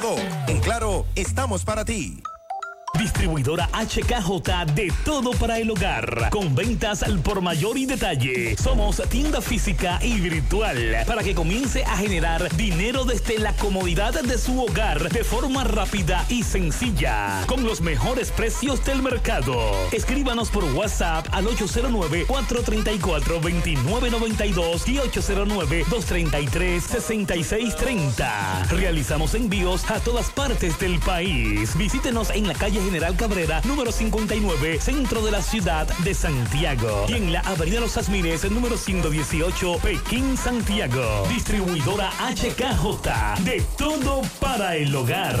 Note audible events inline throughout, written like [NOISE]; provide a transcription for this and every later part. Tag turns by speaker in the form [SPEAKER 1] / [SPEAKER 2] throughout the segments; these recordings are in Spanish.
[SPEAKER 1] claro.do. En Claro, estamos para ti.
[SPEAKER 2] Distribuidora HKJ de todo para el hogar. Con ventas al por mayor y detalle. Somos tienda física y virtual para que comience a generar dinero desde la comodidad de su hogar de forma rápida y sencilla. Con los mejores precios del mercado. Escríbanos por WhatsApp al 809-434-2992 y 809-233-6630. Realizamos envíos a todas partes del país. Visítenos en la calle General Cabrera, número 59, centro de la ciudad de Santiago. Y en la Avenida Los Asmines, número 118, Pekín, Santiago. Distribuidora HKJ, de todo para el hogar.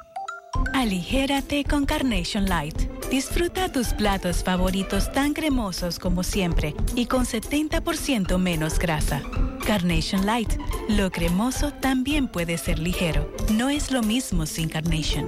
[SPEAKER 3] Aligérate con Carnation Light. Disfruta tus platos favoritos tan cremosos como siempre y con 70% menos grasa. Carnation Light. Lo cremoso también puede ser ligero. No es lo mismo sin Carnation.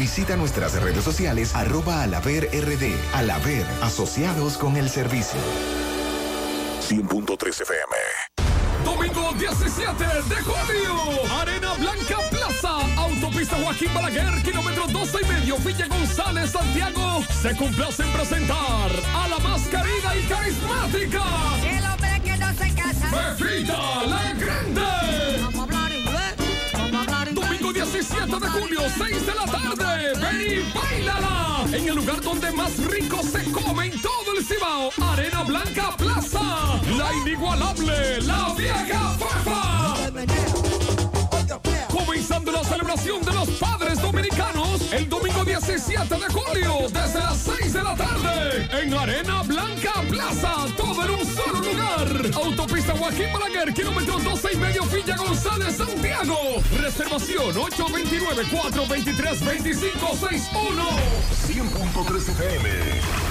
[SPEAKER 4] visita nuestras redes sociales arroba alaver rd. Alaver, asociados con el servicio.
[SPEAKER 5] 100.3 FM.
[SPEAKER 6] Domingo 17 de julio, Arena Blanca Plaza, Autopista Joaquín Balaguer, kilómetro 12 y medio, Villa González, Santiago. Se complace en presentar a la más querida y carismática.
[SPEAKER 7] El hombre que no se casa.
[SPEAKER 6] Pepita la Grande. 17 de julio, 6 de la tarde. Ven y bailala. En el lugar donde más rico se come en todo el Cibao. Arena Blanca Plaza. La inigualable, la vieja Fafa. Comenzando la celebración de los padres dominicanos el domingo 17 de julio desde las 6 de la tarde en Arena Blanca Plaza, todo en un solo lugar. Autopista Joaquín Balaguer, kilómetro 12 y medio Villa González, Santiago. Reservación 829-423-2561.
[SPEAKER 5] 100.3 FM.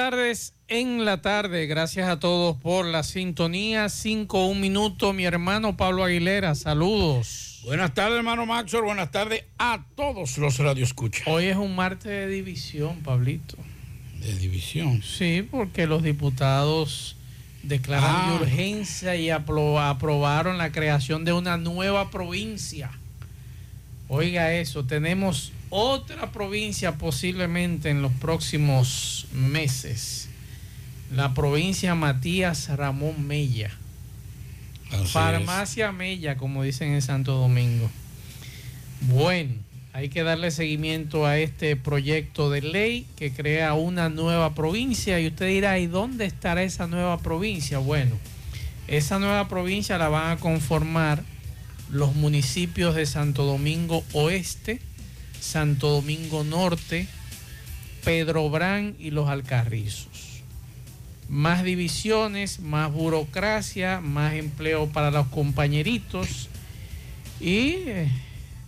[SPEAKER 8] Tardes en la tarde. Gracias a todos por la sintonía. 5, un minuto. Mi hermano Pablo Aguilera, saludos.
[SPEAKER 9] Buenas tardes, hermano Maxwell. Buenas tardes a todos los radioescuchas.
[SPEAKER 8] Hoy es un martes de división, Pablito.
[SPEAKER 9] De división.
[SPEAKER 8] Sí, porque los diputados declaran
[SPEAKER 9] Ah.
[SPEAKER 8] de urgencia y apro- aprobaron la creación de una nueva provincia. Oiga eso, tenemos otra provincia posiblemente en los próximos meses. La provincia Matías Ramón Mella.
[SPEAKER 10] Así
[SPEAKER 8] Farmacia Mella, como dicen en Santo Domingo. Bueno, hay que darle seguimiento a este proyecto de ley que crea una nueva provincia y usted dirá, ¿y dónde estará esa nueva provincia? Bueno, esa nueva provincia la van a conformar los municipios de Santo Domingo Oeste, Santo Domingo Norte, Pedro Brán y los Alcarrizos. Más divisiones, más burocracia, más empleo para los compañeritos y eh,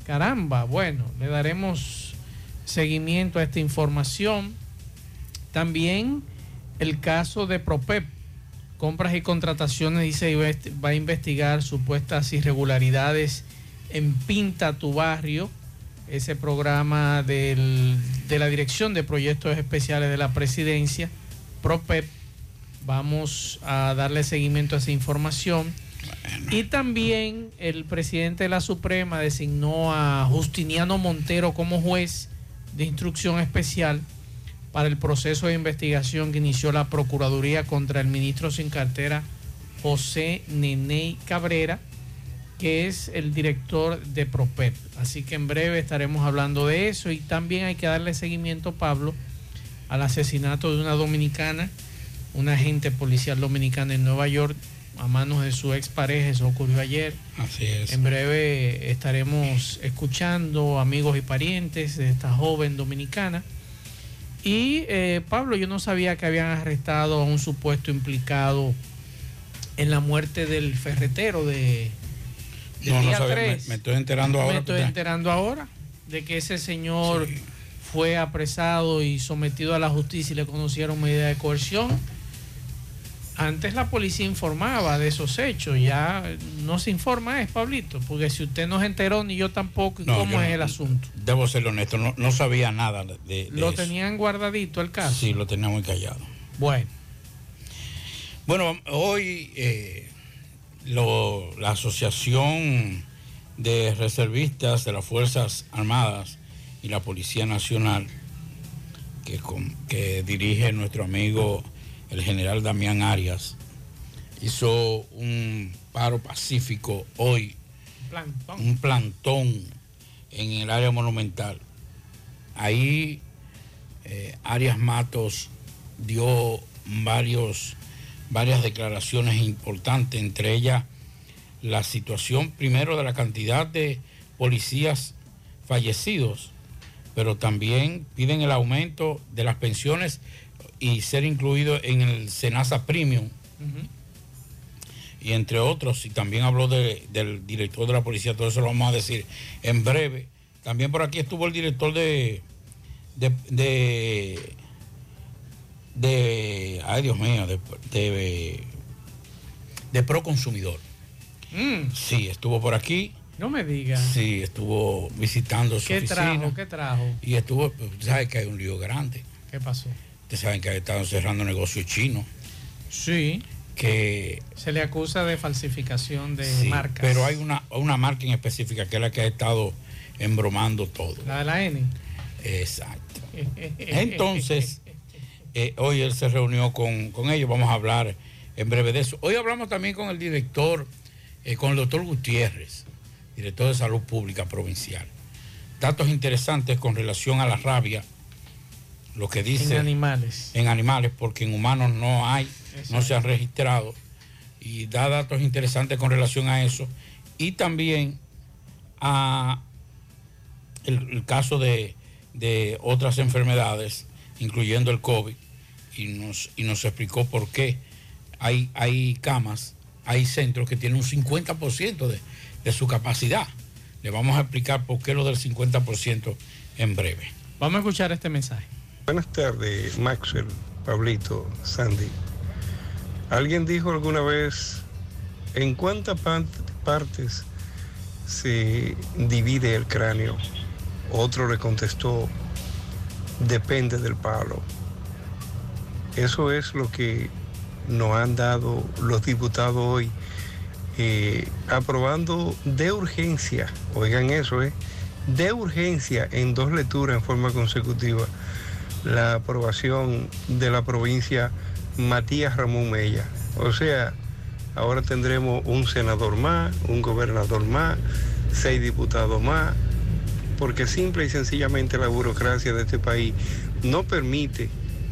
[SPEAKER 8] caramba, bueno, le daremos seguimiento a esta información. También el caso de Propep, compras y contrataciones, dice, va a investigar supuestas irregularidades en Pinta tu Barrio, ese programa del- de la Dirección de Proyectos Especiales de la Presidencia, Propep. Vamos a darle seguimiento a esa información. Y también el presidente de la Suprema designó a Justiniano Montero como juez de instrucción especial para el proceso de investigación que inició la Procuraduría contra el ministro sin cartera José Neney Cabrera, que es el director de Propep. Así que en breve estaremos hablando de eso y también hay que darle seguimiento, Pablo, al asesinato de una dominicana, una agente policial dominicana en Nueva York a manos de su expareja, eso ocurrió ayer.
[SPEAKER 10] Así es.
[SPEAKER 8] En breve estaremos escuchando amigos y parientes de esta joven dominicana. Y eh, Pablo, yo no sabía que habían arrestado a un supuesto implicado en la muerte del ferretero de,
[SPEAKER 10] No, no sabía, me,
[SPEAKER 8] 3.
[SPEAKER 10] me estoy enterando ahora.
[SPEAKER 8] Me estoy enterando ahora de que ese señor fue apresado y sometido a la justicia y le conocieron medida de coerción. Antes la policía informaba de esos hechos, ya no se informa es, Pablito, porque si usted no se enteró ni yo tampoco, ¿y
[SPEAKER 10] No,
[SPEAKER 8] ¿cómo
[SPEAKER 10] yo
[SPEAKER 8] es el asunto?
[SPEAKER 10] Debo ser honesto, no, no sabía nada de, de
[SPEAKER 8] ¿Lo
[SPEAKER 10] eso.
[SPEAKER 8] tenían guardadito el caso?
[SPEAKER 10] Sí, lo tenía muy callado.
[SPEAKER 8] Bueno.
[SPEAKER 10] Bueno, hoy eh, lo- la Asociación de Reservistas de las Fuerzas Armadas y la Policía Nacional, que, con- que dirige nuestro amigo el general Damián Arias, hizo un paro pacífico hoy,
[SPEAKER 8] Plantón.
[SPEAKER 10] un plantón en el área monumental. Ahí eh, Arias Matos dio varios, varias declaraciones importantes, entre ellas la situación primero de la cantidad de policías fallecidos, pero también piden el aumento de las pensiones y ser incluido en el Senasa Premium y entre otros, y también habló de- del director de la policía, todo eso lo vamos a decir en breve. También por aquí estuvo el director de, de, de- ay Dios mío, de, de, de Proconsumidor.
[SPEAKER 8] Mm,
[SPEAKER 10] Sí, estuvo por aquí,
[SPEAKER 8] no me diga.
[SPEAKER 10] sí, estuvo visitando su
[SPEAKER 8] ¿Qué
[SPEAKER 10] oficina.
[SPEAKER 8] trajo? ¿Qué trajo?
[SPEAKER 10] Y estuvo, pues, usted sabe que hay un lío grande.
[SPEAKER 8] ¿Qué pasó?
[SPEAKER 10] Ustedes saben que están cerrando negocios chinos.
[SPEAKER 8] Sí.
[SPEAKER 10] Que
[SPEAKER 8] Se le acusa de falsificación de
[SPEAKER 10] Sí,
[SPEAKER 8] marcas.
[SPEAKER 10] Pero hay una, una marca en específica que es la que ha estado embromando todo.
[SPEAKER 8] La de la N.
[SPEAKER 10] Exacto. [LAUGHS] Entonces, [LAUGHS] eh, hoy él se reunió con, con ellos, vamos a hablar en breve de eso. Hoy hablamos también con el director, eh, con el doctor Gutiérrez, director de Salud Pública Provincial. Datos interesantes con relación a la rabia, lo que dice
[SPEAKER 8] En animales.
[SPEAKER 10] en animales, porque en humanos no hay, no se han registrado, y da datos interesantes con relación a eso, y también a el, el caso de, de otras enfermedades, incluyendo el COVID, y nos, y nos explicó por qué hay, hay camas, hay centros que tienen un 50% de, de su capacidad. Le vamos a explicar por qué lo del 50% en breve.
[SPEAKER 8] Vamos a escuchar este mensaje.
[SPEAKER 11] Buenas tardes, Maxwell, Pablito, Sandy. ¿Alguien dijo alguna vez en cuántas partes se divide el cráneo? Otro le contestó, depende del palo. Eso es lo que nos han dado los diputados hoy, eh, aprobando de urgencia, oigan eso, ¿eh? de urgencia en dos lecturas en forma consecutiva la aprobación de la provincia Matías Ramón Mella. O sea, ahora tendremos un senador más, un gobernador más, seis diputados más, porque simple y sencillamente la burocracia de este país no permite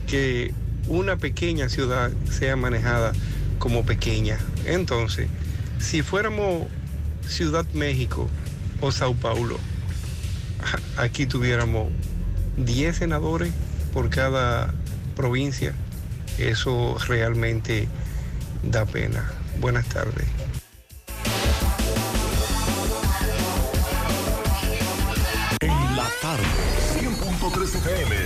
[SPEAKER 11] que una pequeña ciudad sea manejada como pequeña. Entonces, si fuéramos Ciudad México o Sao Paulo, [LAUGHS] aquí tuviéramos 10 senadores por cada provincia. Eso realmente da pena. Buenas tardes.
[SPEAKER 5] La tarde, 100.3 FM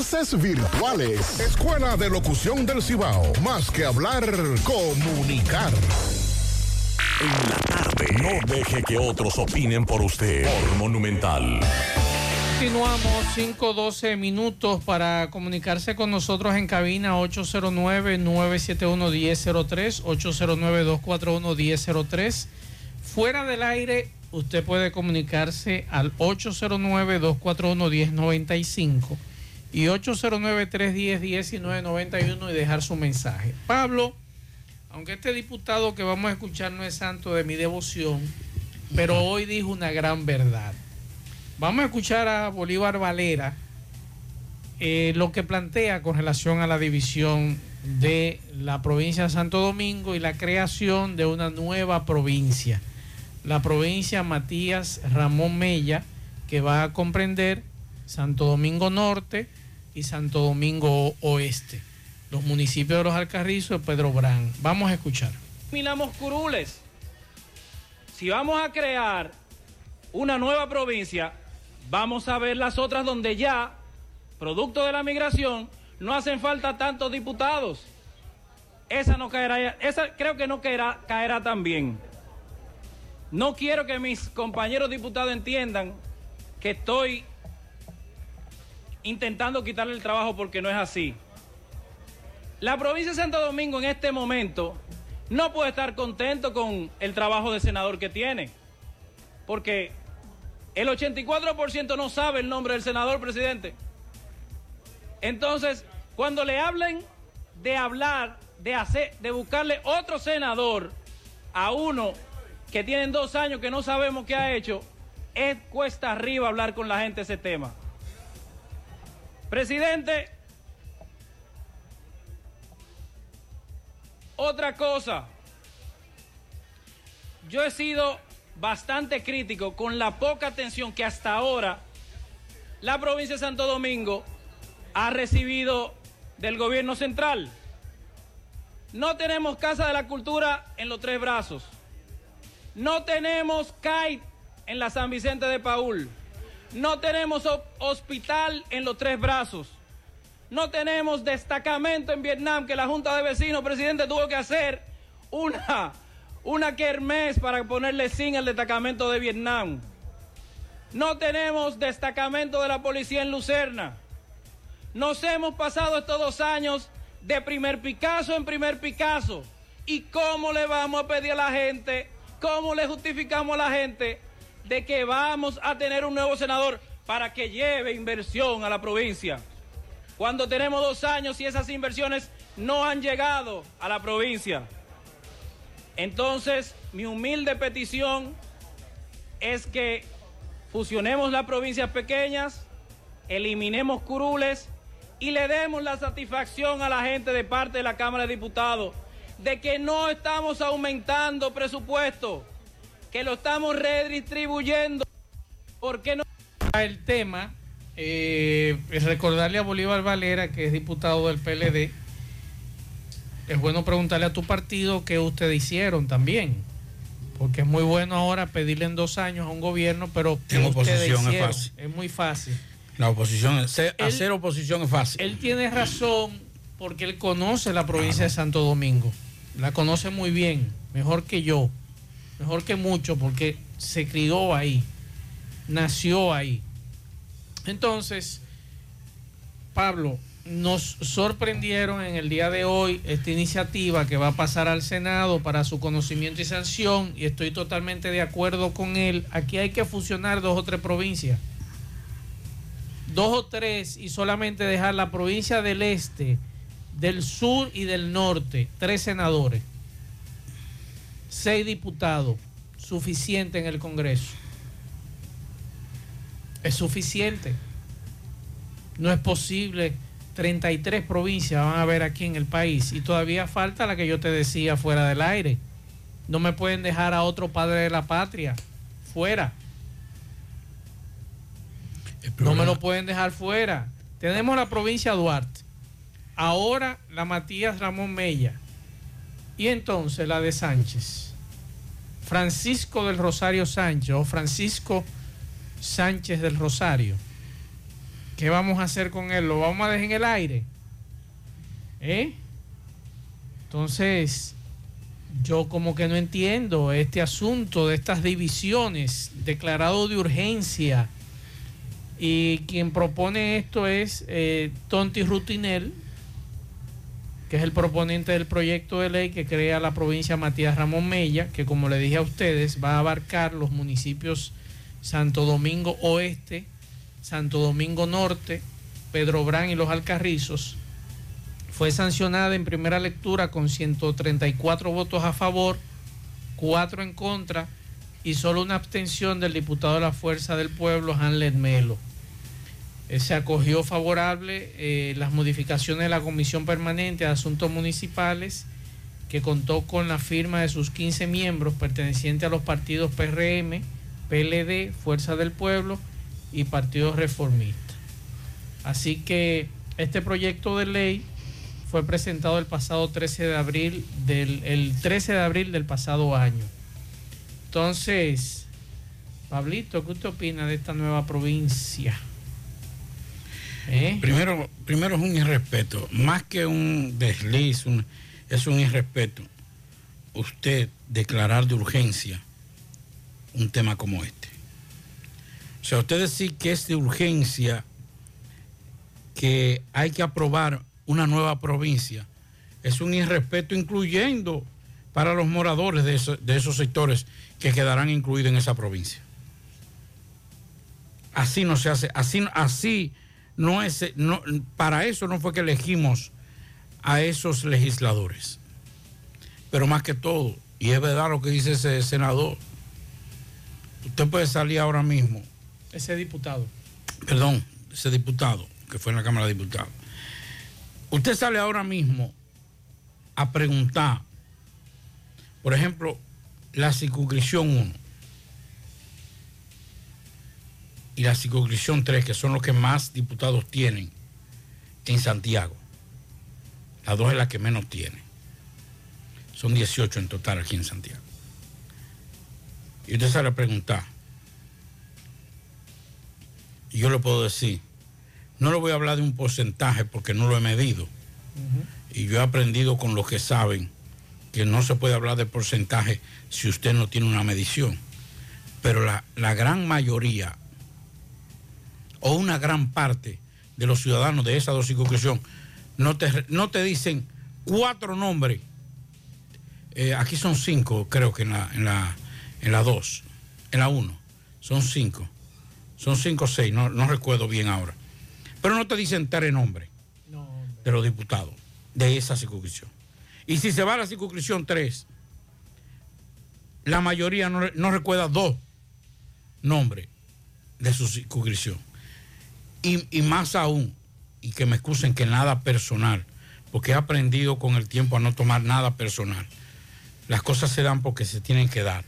[SPEAKER 12] virtuales. Escuela de Locución del Cibao. Más que hablar, comunicar.
[SPEAKER 5] En la tarde. No deje que otros opinen por usted. Por Monumental.
[SPEAKER 8] Continuamos 5-12 minutos para comunicarse con nosotros en cabina 809-971-1003, 809-241-1003. Fuera del aire, usted puede comunicarse al 809-241-1095 y 809-310-1991 y dejar su mensaje. Pablo, aunque este diputado que vamos a escuchar no es santo de mi devoción, pero hoy dijo una gran verdad. Vamos a escuchar a Bolívar Valera eh, lo que plantea con relación a la división de la provincia de Santo Domingo y la creación de una nueva provincia. La provincia Matías Ramón Mella, que va a comprender Santo Domingo Norte y Santo Domingo Oeste, los municipios de los Alcarrizos y Pedro Brán. Vamos a escuchar.
[SPEAKER 13] Eliminamos curules. Si vamos a crear una nueva provincia, vamos a ver las otras donde ya, producto de la migración, no hacen falta tantos diputados. Esa no caerá, esa creo que no caerá, caerá también. No quiero que mis compañeros diputados entiendan que estoy intentando quitarle el trabajo porque no es así. La provincia de Santo Domingo en este momento no puede estar contento con el trabajo de senador que tiene, porque el 84% no sabe el nombre del senador presidente. Entonces, cuando le hablen de hablar, de hacer, de buscarle otro senador a uno que tienen dos años que no sabemos qué ha hecho, es cuesta arriba hablar con la gente ese tema. Presidente, otra cosa, yo he sido bastante crítico con la poca atención que hasta ahora la provincia de Santo Domingo ha recibido del gobierno central. No tenemos Casa de la Cultura en los tres brazos. No tenemos CAIT en la San Vicente de Paul. No tenemos hospital en los tres brazos. No tenemos destacamento en Vietnam que la Junta de Vecinos, presidente, tuvo que hacer una una para ponerle sin al destacamento de Vietnam. No tenemos destacamento de la policía en Lucerna. Nos hemos pasado estos dos años de primer Picasso en primer Picasso. ¿Y cómo le vamos a pedir a la gente, cómo le justificamos a la gente de que vamos a tener un nuevo senador para que lleve inversión a la provincia? Cuando tenemos dos años y esas inversiones no han llegado a la provincia. Entonces, mi humilde petición es que fusionemos las provincias pequeñas, eliminemos curules y le demos la satisfacción a la gente de parte de la Cámara de Diputados de que no estamos aumentando presupuesto, que lo estamos redistribuyendo. ¿Por qué no?
[SPEAKER 8] El tema, eh, es recordarle a Bolívar Valera, que es diputado del PLD, es bueno preguntarle a tu partido qué ustedes hicieron también. Porque es muy bueno ahora pedirle en dos años a un gobierno, pero
[SPEAKER 9] en oposición es fácil.
[SPEAKER 8] Es muy fácil.
[SPEAKER 9] La oposición, hacer oposición es fácil.
[SPEAKER 8] Él tiene razón porque él conoce la provincia de Santo Domingo. La conoce muy bien, mejor que yo, mejor que mucho, porque se crió ahí, nació ahí. Entonces, Pablo, nos sorprendieron en el día de hoy esta iniciativa que va a pasar al Senado para su conocimiento y sanción y estoy totalmente de acuerdo con él. Aquí hay que fusionar dos o tres provincias. Dos o tres y solamente dejar la provincia del este, del sur y del norte, tres senadores, seis diputados, suficiente en el Congreso. Es suficiente. No es posible 33 provincias van a haber aquí en el país y todavía falta la que yo te decía fuera del aire. No me pueden dejar a otro padre de la patria fuera. No me lo pueden dejar fuera. Tenemos la provincia de Duarte. Ahora la Matías Ramón Mella. Y entonces la de Sánchez. Francisco del Rosario Sánchez o Francisco Sánchez del Rosario. ¿Qué vamos a hacer con él? ¿Lo vamos a dejar en el aire? ¿Eh? Entonces, yo como que no entiendo este asunto de estas divisiones declarado de urgencia. Y quien propone esto es eh, Tonti Rutinel, que es el proponente del proyecto de ley que crea la provincia Matías Ramón Mella, que como le dije a ustedes, va a abarcar los municipios Santo Domingo Oeste, Santo Domingo Norte, Pedro Brán y los Alcarrizos. Fue sancionada en primera lectura con 134 votos a favor, 4 en contra y solo una abstención del diputado de la Fuerza del Pueblo, Hanlet Melo. Eh, se acogió favorable eh, las modificaciones de la Comisión Permanente de Asuntos Municipales, que contó con la firma de sus 15 miembros pertenecientes a los partidos PRM, PLD, Fuerza del Pueblo y Partido Reformista. Así que este proyecto de ley fue presentado el pasado 13 de abril del el 13 de abril del pasado año. Entonces, Pablito, ¿qué usted opina de esta nueva provincia?
[SPEAKER 10] Primero, primero es un irrespeto, más que un desliz, es un irrespeto. Usted declarar de urgencia un tema como este. O sea, usted decir que es de urgencia, que hay que aprobar una nueva provincia, es un irrespeto incluyendo para los moradores de, de esos sectores que quedarán incluidos en esa provincia. Así no se hace, así, así no es, no, para eso no fue que elegimos a esos legisladores. Pero más que todo, y es verdad lo que dice ese senador, usted puede salir ahora mismo.
[SPEAKER 8] Ese diputado.
[SPEAKER 10] Perdón, ese diputado que fue en la Cámara de Diputados. Usted sale ahora mismo a preguntar, por ejemplo, la circunscripción 1 y la circunscripción 3, que son los que más diputados tienen en Santiago. La 2 es la que menos tiene. Son 18 en total aquí en Santiago. Y usted sale a preguntar. Y yo le puedo decir, no le voy a hablar de un porcentaje porque no lo he medido. Y yo he aprendido con los que saben que no se puede hablar de porcentaje si usted no tiene una medición. Pero la, la gran mayoría o una gran parte de los ciudadanos de esa dos circunscripción no te, no te dicen cuatro nombres. Eh, aquí son cinco, creo que en la, en la, en la dos, en la uno, son cinco. Son cinco o seis, no, no recuerdo bien ahora. Pero no te dicen tres nombres de los diputados de esa circunscripción. Y si se va a la circunscripción 3, la mayoría no, no recuerda dos nombres de su circunscripción. Y, más aún, y que me excusen que nada personal, porque he aprendido con el tiempo a no tomar nada personal. Las cosas se dan porque se tienen que dar.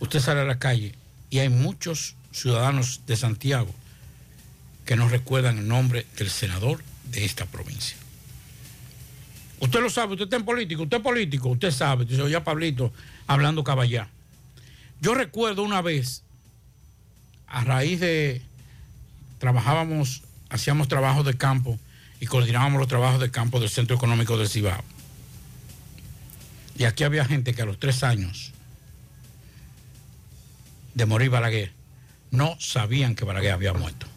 [SPEAKER 10] Usted sale a la calle y hay muchos ciudadanos de Santiago que no recuerdan el nombre del senador de esta provincia. Usted lo sabe, usted está en político, usted es político, usted sabe, dice, oye Pablito hablando caballá. Yo recuerdo una vez a raíz de, trabajábamos, hacíamos trabajos de campo y coordinábamos los trabajos de campo del Centro Económico del Cibao. Y aquí había gente que a los tres años de morir Balaguer no sabían que Balaguer había muerto.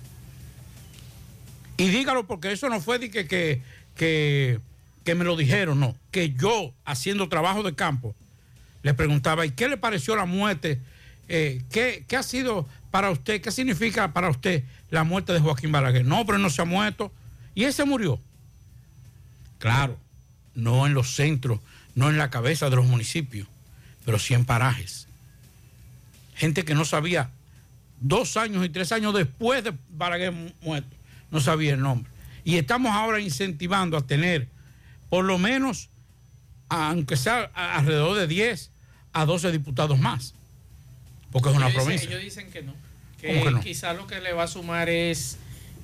[SPEAKER 10] Y dígalo porque eso no fue de que, que, que, me lo dijeron, no. Que yo, haciendo trabajo de campo, le preguntaba, ¿y qué le pareció la muerte? Eh, ¿qué, ¿Qué ha sido para usted? ¿Qué significa para usted la muerte de Joaquín Balaguer? No, pero no se ha muerto. Y ese murió. Claro, no en los centros, no en la cabeza de los municipios, pero sí en parajes. Gente que no sabía dos años y tres años después de Balaguer muerto. no sabía el nombre. Y estamos ahora incentivando a tener por lo menos, aunque sea a- alrededor de 10 a 12 diputados más. Porque es una
[SPEAKER 8] dicen-
[SPEAKER 10] provincia.
[SPEAKER 8] ellos dicen que no. Que,
[SPEAKER 10] ¿Cómo que no?
[SPEAKER 8] quizás lo que le va a sumar es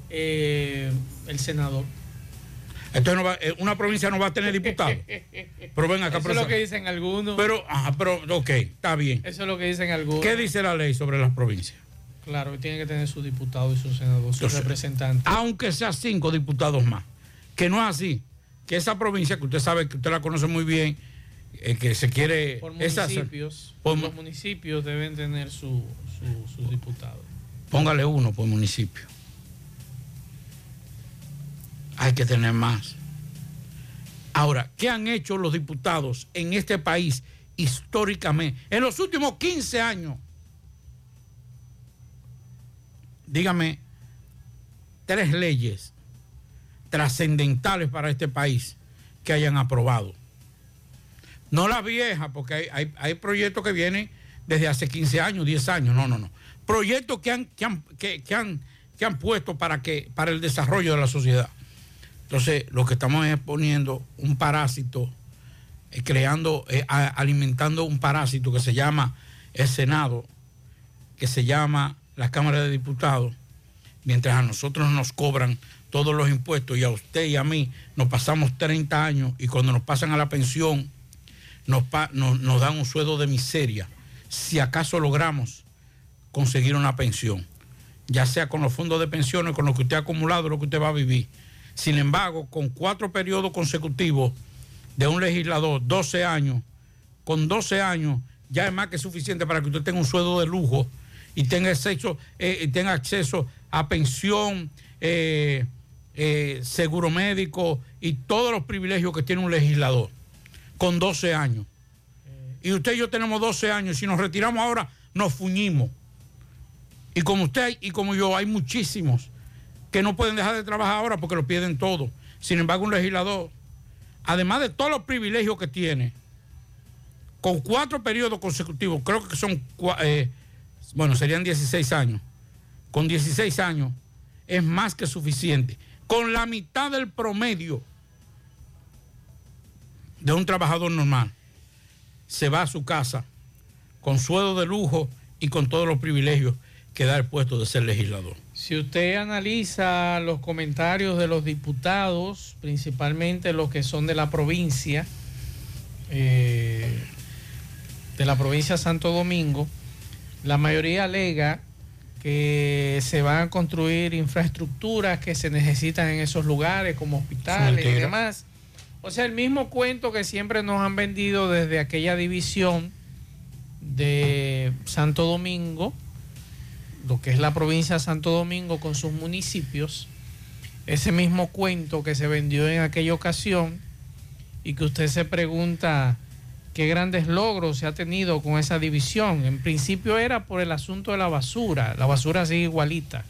[SPEAKER 8] eh, el senador.
[SPEAKER 10] Entonces no va- eh, una provincia no va a tener diputados. [LAUGHS] Pero ven acá,
[SPEAKER 8] Eso es lo que dicen algunos.
[SPEAKER 10] Pero, ajá, pero, ok, está bien.
[SPEAKER 8] Eso es lo que dicen algunos.
[SPEAKER 10] ¿Qué dice la ley sobre las provincias?
[SPEAKER 8] Claro, que tienen que tener su diputado y su senador, su representante.
[SPEAKER 10] Aunque sea cinco diputados más. Que no es así. Que esa provincia, que usted sabe que usted la conoce muy bien, eh, que se quiere...
[SPEAKER 8] Por
[SPEAKER 10] esa-
[SPEAKER 8] municipios,
[SPEAKER 10] por
[SPEAKER 8] los municipios deben tener su, su- sus diputados.
[SPEAKER 10] Póngale uno por municipio. Hay que tener más. Ahora, ¿qué han hecho los diputados en este país históricamente? En los últimos 15 años. Dígame, tres leyes trascendentales para este país que hayan aprobado. No las viejas, porque hay, hay- hay proyectos que vienen desde hace 15 años, 10 años. No, no, no. Proyectos que han, que han, que, han, que han puesto para, que, para el desarrollo de la sociedad. Entonces, lo que estamos es poniendo un parásito, eh, creando, eh, alimentando un parásito que se llama el Senado, que se llama la Cámara de Diputados, mientras a nosotros nos cobran todos los impuestos y a usted y a mí nos pasamos 30 años y cuando nos pasan a la pensión nos, pa- nos, nos dan un sueldo de miseria, si acaso logramos conseguir una pensión, ya sea con los fondos de pensiones, con lo que usted ha acumulado, lo que usted va a vivir. Sin embargo, con cuatro periodos consecutivos de un legislador, 12 años, con 12 años ya es más que suficiente para que usted tenga un sueldo de lujo y tenga acceso, eh, tenga acceso a pensión, eh, eh, seguro médico y todos los privilegios que tiene un legislador con 12 años. Y usted y yo tenemos 12 años. Si nos retiramos ahora, nos fuñimos. Y como usted y como yo, hay muchísimos que no pueden dejar de trabajar ahora porque lo pierden todo. Sin embargo, un legislador, además de todos los privilegios que tiene, con cuatro periodos consecutivos, creo que son, eh, bueno, serían 16 años. Con 16 años es más que suficiente. Con la mitad del promedio de un trabajador normal, se va a su casa con sueldo de lujo y con todos los privilegios que da el puesto de ser legislador.
[SPEAKER 8] Si usted analiza los comentarios de los diputados, principalmente los que son de la provincia, eh, de la provincia de Santo Domingo, la mayoría alega que se van a construir infraestructuras que se necesitan en esos lugares, como hospitales y demás. O sea, el mismo cuento que siempre nos han vendido desde aquella división de Santo Domingo, lo que es la provincia de Santo Domingo con sus municipios, ese mismo cuento que se vendió en aquella ocasión y que usted se pregunta qué grandes logros se ha tenido con esa división. En principio era por el asunto de la basura, la basura sigue igualita.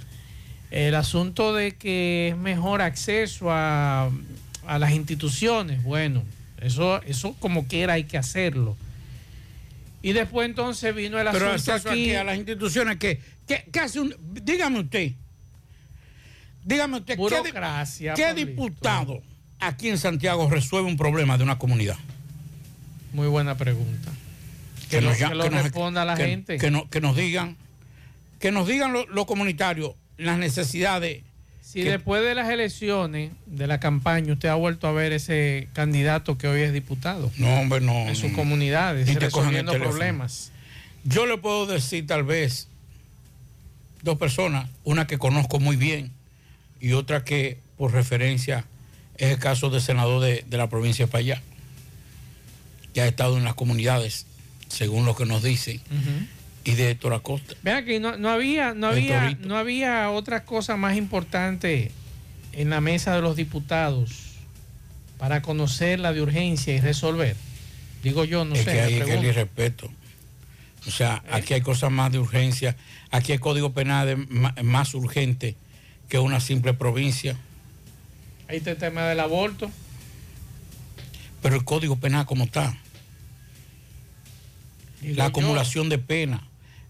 [SPEAKER 8] El asunto de que es mejor acceso a, a las instituciones, bueno, eso, eso como quiera hay que hacerlo. Y después entonces vino el
[SPEAKER 10] Pero
[SPEAKER 8] asunto aquí
[SPEAKER 10] aquí a las instituciones que, que, que hace un... Dígame usted, dígame usted, ¿qué,
[SPEAKER 8] Burocracia,
[SPEAKER 10] qué diputado aquí en Santiago resuelve un problema de una comunidad?
[SPEAKER 8] Muy buena pregunta. Que,
[SPEAKER 10] ya-
[SPEAKER 8] que lo
[SPEAKER 10] nos-
[SPEAKER 8] responda la gente.
[SPEAKER 10] Que, no- que nos digan, que nos digan lo- los comunitarios las necesidades.
[SPEAKER 8] si después de las elecciones, de la campaña, usted ha vuelto a ver ese candidato que hoy es diputado
[SPEAKER 10] No, hombre, no.
[SPEAKER 8] en sus comunidades, resolviendo problemas.
[SPEAKER 10] Yo le puedo decir tal vez dos personas, una que conozco muy bien y otra que por referencia es el caso del senador de, de la provincia de Payá, que ha estado en las comunidades, según lo que nos dicen, y de Héctor Acosta.
[SPEAKER 8] Vean que no, no había, no había, no había otra cosa más importante en la mesa de los diputados para conocerla de urgencia y resolver. Digo yo, no
[SPEAKER 10] es
[SPEAKER 8] sé.
[SPEAKER 10] que hay que respeto. O sea, aquí hay cosas más de urgencia, aquí hay código penal de más urgente que una simple provincia,
[SPEAKER 8] Ahí está el tema del aborto.
[SPEAKER 10] pero el código penal como está.
[SPEAKER 8] Digo
[SPEAKER 10] la
[SPEAKER 8] yo.
[SPEAKER 10] acumulación de pena,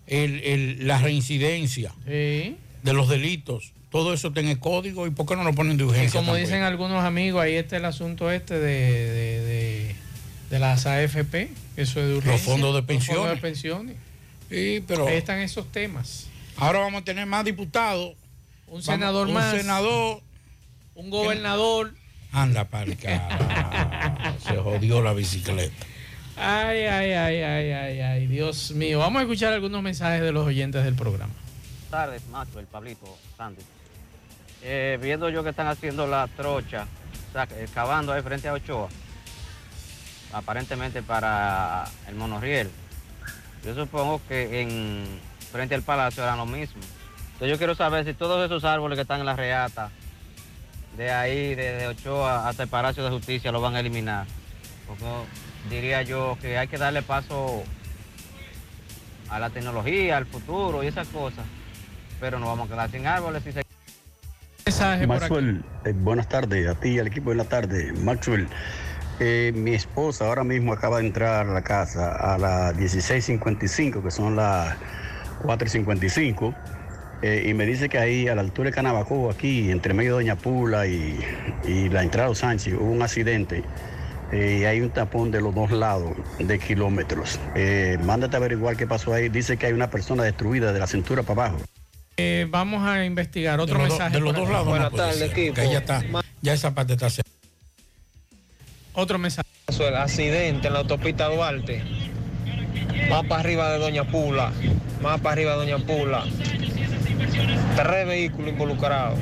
[SPEAKER 10] el- el- la reincidencia.
[SPEAKER 8] Sí.
[SPEAKER 10] de los delitos, todo eso tiene código y por qué no lo ponen de
[SPEAKER 8] Y
[SPEAKER 10] urgencia.
[SPEAKER 8] como
[SPEAKER 10] también?
[SPEAKER 8] dicen algunos amigos, ahí está el asunto este de, de, de- de las AFP, eso es de urgencia.
[SPEAKER 10] Los fondos de
[SPEAKER 8] Los
[SPEAKER 10] pensiones.
[SPEAKER 8] fondos de pensiones.
[SPEAKER 10] Sí, pero
[SPEAKER 8] Ahí están esos temas.
[SPEAKER 10] ahora vamos a tener más diputados.
[SPEAKER 8] Un
[SPEAKER 10] Vamos-
[SPEAKER 8] senador
[SPEAKER 10] un
[SPEAKER 8] más.
[SPEAKER 10] senador.
[SPEAKER 8] Un gobernador.
[SPEAKER 10] Anda para. Se jodió la bicicleta.
[SPEAKER 8] Ay, ay, ay, ay, ay, ay, Dios mío. Vamos a escuchar algunos mensajes de los oyentes del programa.
[SPEAKER 14] Buenas tardes, Macho, el Pablito, Sandy. Eh, viendo yo que están haciendo la trocha, o sea, excavando ahí frente a Ochoa, aparentemente para el monorriel. Yo supongo que en frente al palacio era lo mismo. Entonces yo quiero saber si todos esos árboles que están en la reata, de ahí, desde Ochoa hasta el Palacio de Justicia, lo van a eliminar. Porque diría yo que hay que darle paso a la tecnología, al futuro y esas cosas. Pero no vamos a quedar sin árboles. Si se...
[SPEAKER 15] Maxwell, eh, buenas tardes a ti y al equipo de la tarde. Maxwell, eh, mi esposa ahora mismo acaba de entrar a la casa a las 16.55, que son las 4.55, eh, y me dice que ahí a la altura de Canabacoa, aquí entre medio de Doña Pula y, y la entrada de Sánchez, hubo un accidente. eh, y hay un tapón de los dos lados de kilómetros. Eh, mándate a averiguar qué pasó ahí. Dice que hay una persona destruida de la cintura para abajo.
[SPEAKER 8] Eh, vamos a investigar otro
[SPEAKER 10] de los, do-
[SPEAKER 8] mensaje.
[SPEAKER 10] de los dos
[SPEAKER 8] aquí.
[SPEAKER 10] lados no ya está, ya esa parte está cerrada.
[SPEAKER 8] Otro mensaje.
[SPEAKER 16] El accidente en la autopista Duarte. Más para arriba de Doña Pula. Más para arriba de Doña Pula. Tres vehículos involucrados.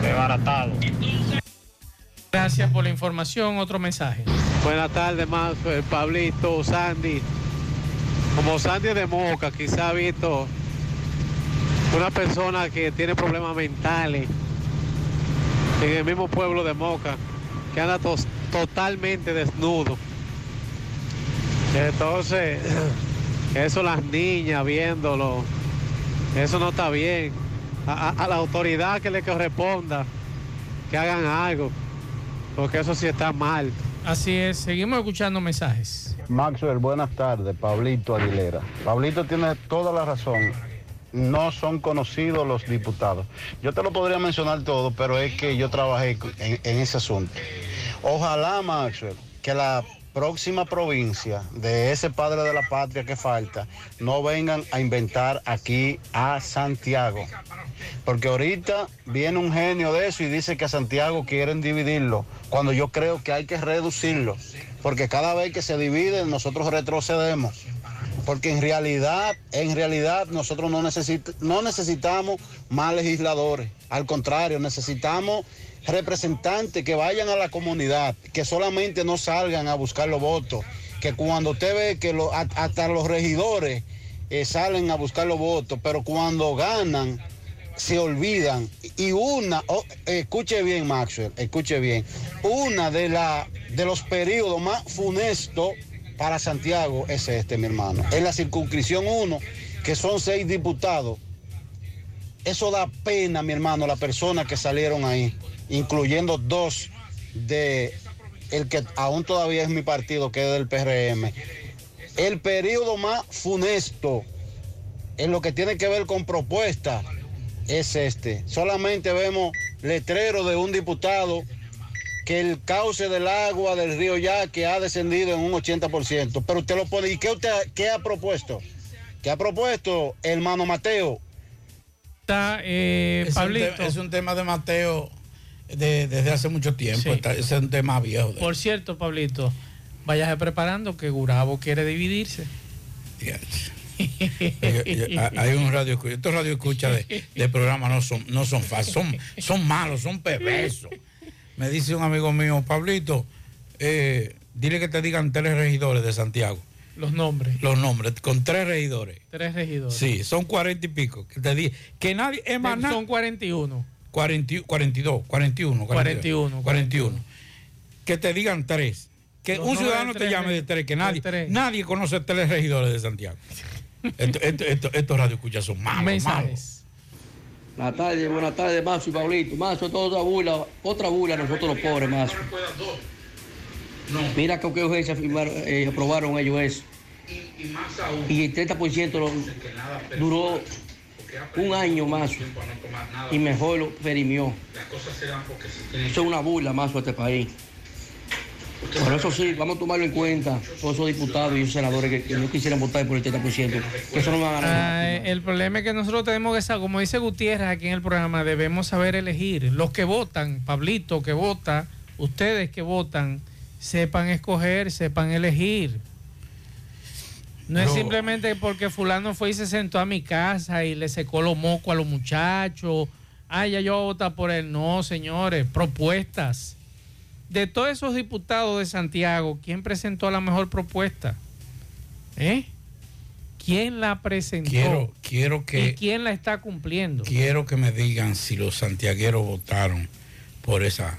[SPEAKER 16] Desbaratado.
[SPEAKER 8] Gracias por la información. Otro mensaje.
[SPEAKER 17] Buenas tardes, Maxwell, Pablito, Sandy. Como Sandy de Moca, quizá ha visto una persona que tiene problemas mentales en el mismo pueblo de Moca, que anda tos- totalmente desnudo. Entonces, eso las niñas viéndolo, eso no está bien. A, a- a la autoridad que le corresponda, que hagan algo, porque eso sí está mal.
[SPEAKER 8] Así es, seguimos escuchando mensajes.
[SPEAKER 18] Maxwell, buenas tardes. Pablito Aguilera. Pablito tiene toda la razón. No son conocidos los diputados. Yo te lo podría mencionar todo, pero es que yo trabajé en, ese asunto. Ojalá, Maxwell, que la próxima provincia de ese padre de la patria que falta no vengan a inventar aquí a Santiago. Porque ahorita viene un genio de eso y dice que a Santiago quieren dividirlo, cuando yo creo que hay que reducirlo. Porque cada vez que se divide nosotros retrocedemos. Porque en realidad, en realidad nosotros no, necesit- no necesitamos más legisladores. Al contrario, necesitamos representantes que vayan a la comunidad, que solamente no salgan a buscar los votos. Que cuando usted ve que hasta los regidores eh, salen a buscar los votos, pero cuando ganan se olvidan. Y una, oh, escuche bien Maxwell, escuche bien, una de, la, de los periodos más funestos para Santiago es este, mi hermano. En la circunscripción 1, que son seis diputados, eso da pena, mi hermano, las personas que salieron ahí, incluyendo dos de el que aún todavía es mi partido, que es del PRM. El periodo más funesto en lo que tiene que ver con propuestas es este. Solamente vemos letrero de un diputado que el cauce del agua del río Yaque ha descendido en un 80%. Pero usted lo pone, ¿y qué, usted, qué ha propuesto? ¿Qué ha propuesto, hermano Mateo?
[SPEAKER 8] Está, eh,
[SPEAKER 10] es, un
[SPEAKER 8] Pablito.
[SPEAKER 10] te- es un tema de Mateo de- desde hace mucho tiempo. está- ese es un tema viejo. de-
[SPEAKER 8] Por cierto, Pablito, váyase preparando que Gurabo quiere dividirse.
[SPEAKER 10] Hay- hay un radio escucha. Estos radio escucha de, de programa no son, no son fáciles, son, son malos, son perversos. Me dice un amigo mío, Pablito, eh, dile que te digan tres regidores de Santiago.
[SPEAKER 8] Los nombres.
[SPEAKER 10] Los nombres, con tres regidores.
[SPEAKER 8] Tres regidores.
[SPEAKER 10] Sí, son cuarenta y pico. Que te di, que nadie, es más,
[SPEAKER 8] Son 41.
[SPEAKER 10] 40 y- 42, 41,
[SPEAKER 8] 41,
[SPEAKER 10] 41. Que te digan tres. Que
[SPEAKER 8] Los
[SPEAKER 10] un ciudadano te llame de tres, que nadie,
[SPEAKER 8] tres.
[SPEAKER 10] nadie conoce tres regidores de Santiago. [LAUGHS] Esto- esto- esto- estos radio escuchas son malos, malos.
[SPEAKER 19] Buenas tardes, buenas tardes, Mazo y Pablito. Mazo, toda otra burla, otra burla nosotros los pobres, Mazo. Mira con qué urgencia eh, aprobaron ellos eso. Y el 30% lo- duró un año más y mejor lo perimió. Eso es una burla más a este país. Por eso sí, vamos a tomarlo en cuenta, todos esos diputados y esos senadores que, que no quisieran votar por el 30%, que eso no va a ganar.
[SPEAKER 8] Ah, el problema es que nosotros tenemos que saber, como dice Gutiérrez aquí en el programa, debemos saber elegir. Los que votan, Pablito que vota, ustedes que votan, sepan escoger, sepan elegir. No es simplemente porque fulano fue y se sentó a mi casa y le secó los mocos a los muchachos. Ah, ya yo voy a votar por él. No, señores, propuestas. De todos esos diputados de Santiago, ¿quién presentó la mejor propuesta? ¿Eh? ¿Quién la presentó?
[SPEAKER 10] Quiero, quiero que
[SPEAKER 8] ¿Y quién la está cumpliendo?
[SPEAKER 10] quiero que me digan si los santiagueros votaron por esa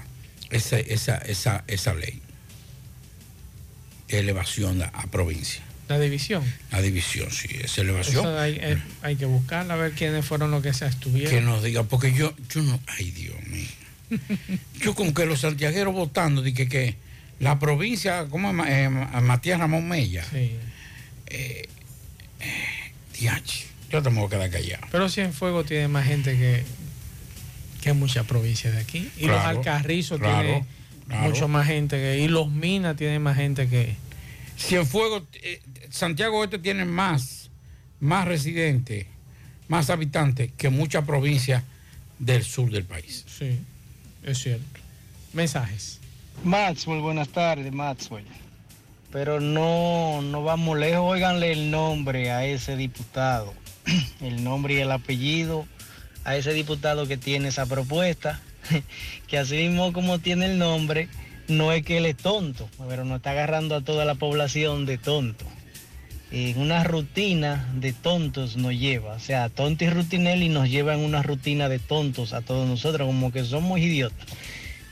[SPEAKER 10] esa esa esa, esa ley elevación a, a provincia.
[SPEAKER 8] La división.
[SPEAKER 10] La división, sí, esa elevación.
[SPEAKER 8] Eso hay, hay que buscarla, a ver quiénes fueron los que se estuvieron.
[SPEAKER 10] Que nos diga, porque yo, yo no, ay Dios mío. Yo con que los santiagueros votando, de que, que la provincia, como eh, Ma- Matías Ramón Mella,
[SPEAKER 8] Sí.
[SPEAKER 10] eh, yo te me voy a quedar callado.
[SPEAKER 8] Pero Cienfuegos tiene más gente que, que muchas provincias de aquí. Y los
[SPEAKER 10] Claro,
[SPEAKER 8] Alcarrizos
[SPEAKER 10] claro,
[SPEAKER 8] tienen
[SPEAKER 10] claro.
[SPEAKER 8] mucho más gente que. Y los Minas tienen más gente que.
[SPEAKER 10] Cienfuegos, eh, Santiago Este tiene más, más residentes, más habitantes que muchas provincias del sur del país.
[SPEAKER 8] Sí, es cierto. Mensajes.
[SPEAKER 20] Maxwell, buenas tardes, Maxwell. Pero no, no vamos lejos. Óiganle el nombre a ese diputado, [CLEARS THROAT] el nombre y el apellido a ese diputado que tiene esa propuesta, [LAUGHS] que así mismo como tiene el nombre, no es que él es tonto, pero nos está agarrando a toda la población de tonto. En una rutina de tontos nos lleva, o sea, y rutinel y nos lleva en una rutina de tontos a todos nosotros, como que somos idiotas.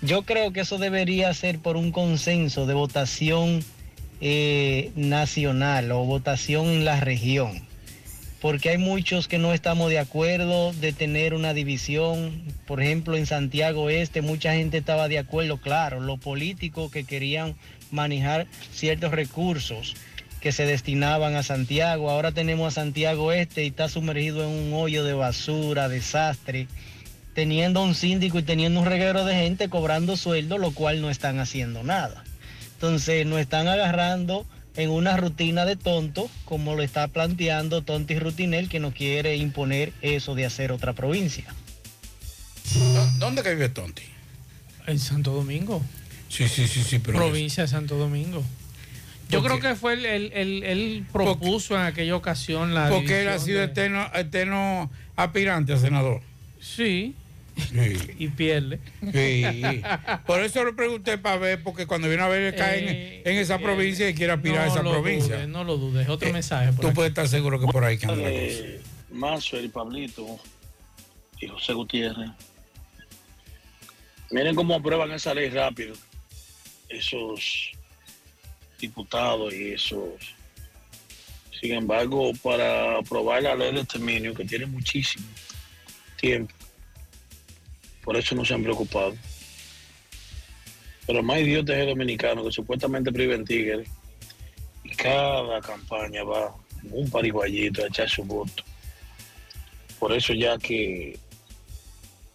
[SPEAKER 20] Yo creo que eso debería ser por un consenso de votación eh, nacional o votación en la región, porque hay muchos que no estamos de acuerdo de tener una división. Por ejemplo, en Santiago Este mucha gente estaba de acuerdo, claro, los políticos que querían manejar ciertos recursos que se destinaban a Santiago. Ahora tenemos a Santiago Este y está sumergido en un hoyo de basura, desastre teniendo un síndico y teniendo un reguero de gente cobrando sueldo, lo cual no están haciendo nada. Entonces nos están agarrando en una rutina de tonto, como lo está planteando Tonti Rutinel, que nos quiere imponer eso de hacer otra provincia.
[SPEAKER 10] ¿Dónde que vive Tonti?
[SPEAKER 8] En Santo Domingo.
[SPEAKER 10] Sí, sí, sí, sí, pero
[SPEAKER 8] Provincia de Santo Domingo. Yo
[SPEAKER 10] ¿Por
[SPEAKER 8] creo que fue el, el- el- él propuso en aquella ocasión la
[SPEAKER 10] porque él ha sido
[SPEAKER 8] de-
[SPEAKER 10] eterno, eterno aspirante a senador.
[SPEAKER 8] Sí.
[SPEAKER 10] Sí.
[SPEAKER 8] y pierde.
[SPEAKER 10] Sí. Por eso le pregunté para ver, porque cuando viene a ver, cae
[SPEAKER 8] Eh,
[SPEAKER 10] en, en esa provincia y quiere aspirar a esa provincia.
[SPEAKER 8] dudes, no lo dudes. Otro mensaje. por
[SPEAKER 10] Tú
[SPEAKER 8] aquí.
[SPEAKER 10] puedes estar seguro que por ahí que anda la cosa.
[SPEAKER 21] Eh, Maxwell y Pablito y José Gutiérrez. Miren cómo aprueban esa ley rápido. Esos diputados y esos. Sin embargo, para aprobar la ley de exterminio, que tiene muchísimo tiempo, por eso no se han preocupado. Pero más idiota es el dominicano que supuestamente priva en Tigre y cada campaña va en un pariguayito a echar su voto. Por eso ya que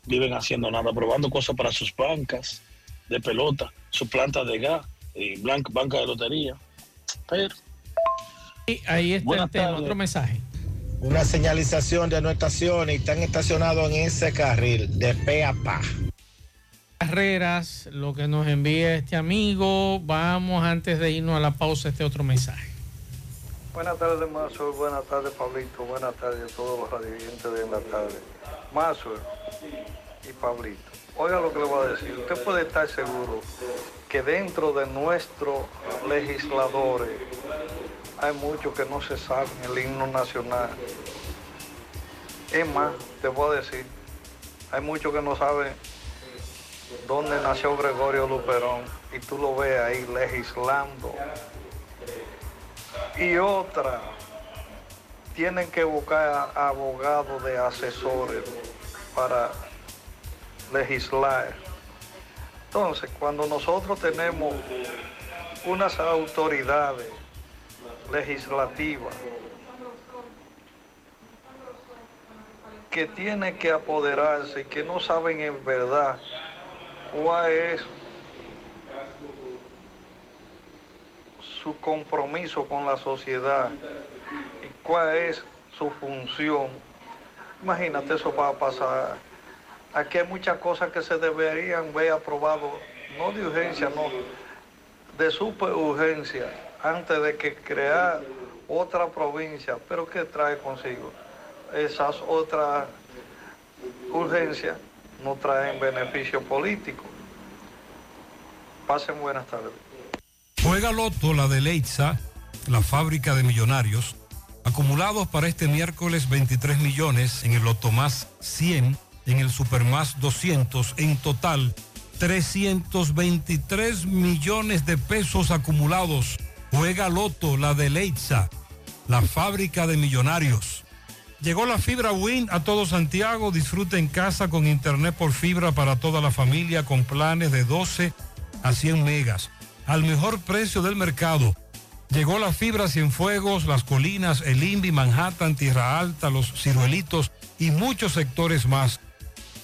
[SPEAKER 21] viven haciendo nada, probando cosas para sus bancas de pelota, sus plantas de gas, y blanca, banca de lotería. Pero
[SPEAKER 8] Y ahí está el tema. Otro mensaje.
[SPEAKER 16] Una señalización de no estaciones y están estacionados en ese carril de pe a pa.
[SPEAKER 8] Carreras, lo que nos envía este amigo. Vamos antes de irnos a la pausa, este otro mensaje.
[SPEAKER 22] Buenas tardes, Mazo. Buenas tardes, Pablito. Buenas tardes a todos los radioyentes de la tarde. Mazo y Pablito. Oiga lo que le voy a decir. Usted puede estar seguro que dentro de nuestros legisladores hay muchos que no se saben el himno nacional. Es más, te voy a decir, hay muchos que no saben dónde nació Gregorio Luperón y tú lo ves ahí legislando. Y otra, tienen que buscar abogados de asesores para legislar. Entonces, cuando nosotros tenemos unas autoridades legislativas que tiene que apoderarse y que no saben en verdad cuál es su compromiso con la sociedad y cuál es su función. Imagínate, eso va a pasar. Aquí hay muchas cosas que se deberían ver aprobado, no de urgencia, no, de super urgencia, antes de que crear otra provincia. Pero ¿qué trae consigo? Esas otras urgencias no traen beneficio político. Pasen buenas tardes.
[SPEAKER 23] Juega Loto, la de Leitza, la fábrica de millonarios. Acumulados para este miércoles 23 millones en el Loto Más 100, en el Super Más 200, en total 323 millones de pesos acumulados. Juega Loto, la de Leitza, la fábrica de millonarios. Llegó la fibra Win a todo Santiago. Disfruta en casa con internet por fibra para toda la familia con planes de 12 a 100 megas al mejor precio del mercado. Llegó la fibra Cienfuegos, Las Colinas, El Invi, Manhattan, Tierra Alta, Los Ciruelitos y muchos sectores más.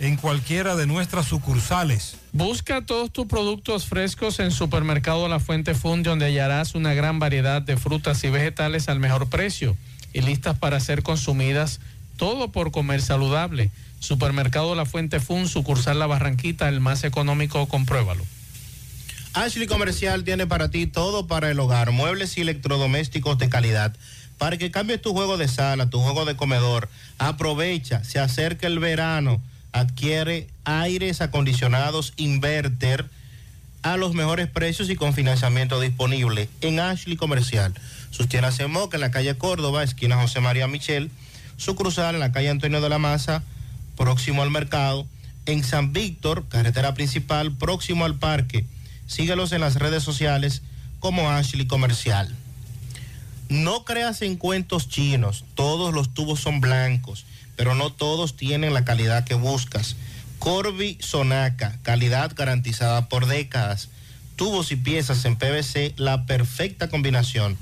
[SPEAKER 23] en cualquiera de nuestras sucursales.
[SPEAKER 8] Busca todos tus productos frescos en Supermercado La Fuente Fund, donde hallarás una gran variedad de frutas y vegetales al mejor precio y listas para ser consumidas, todo por comer saludable. Supermercado La Fuente Fund, sucursal La Barranquita, el más económico, compruébalo.
[SPEAKER 24] Ashley Comercial tiene para ti todo para el hogar, muebles y electrodomésticos de calidad. Para que cambies tu juego de sala, tu juego de comedor, aprovecha, se acerca el verano, adquiere aires acondicionados inverter a los mejores precios y con financiamiento disponible en Ashley Comercial. Sus tiendas en Moca, en la calle Córdoba, esquina José María Michel, su cruzal en la calle Antonio de la Maza, próximo al mercado, en San Víctor, carretera principal, próximo al parque. Síguelos en las redes sociales como Ashley Comercial. No creas en cuentos chinos, todos los tubos son blancos, pero no todos tienen la calidad que buscas. Corby Sonaca, calidad garantizada por décadas. Tubos y piezas en PVC, la perfecta combinación.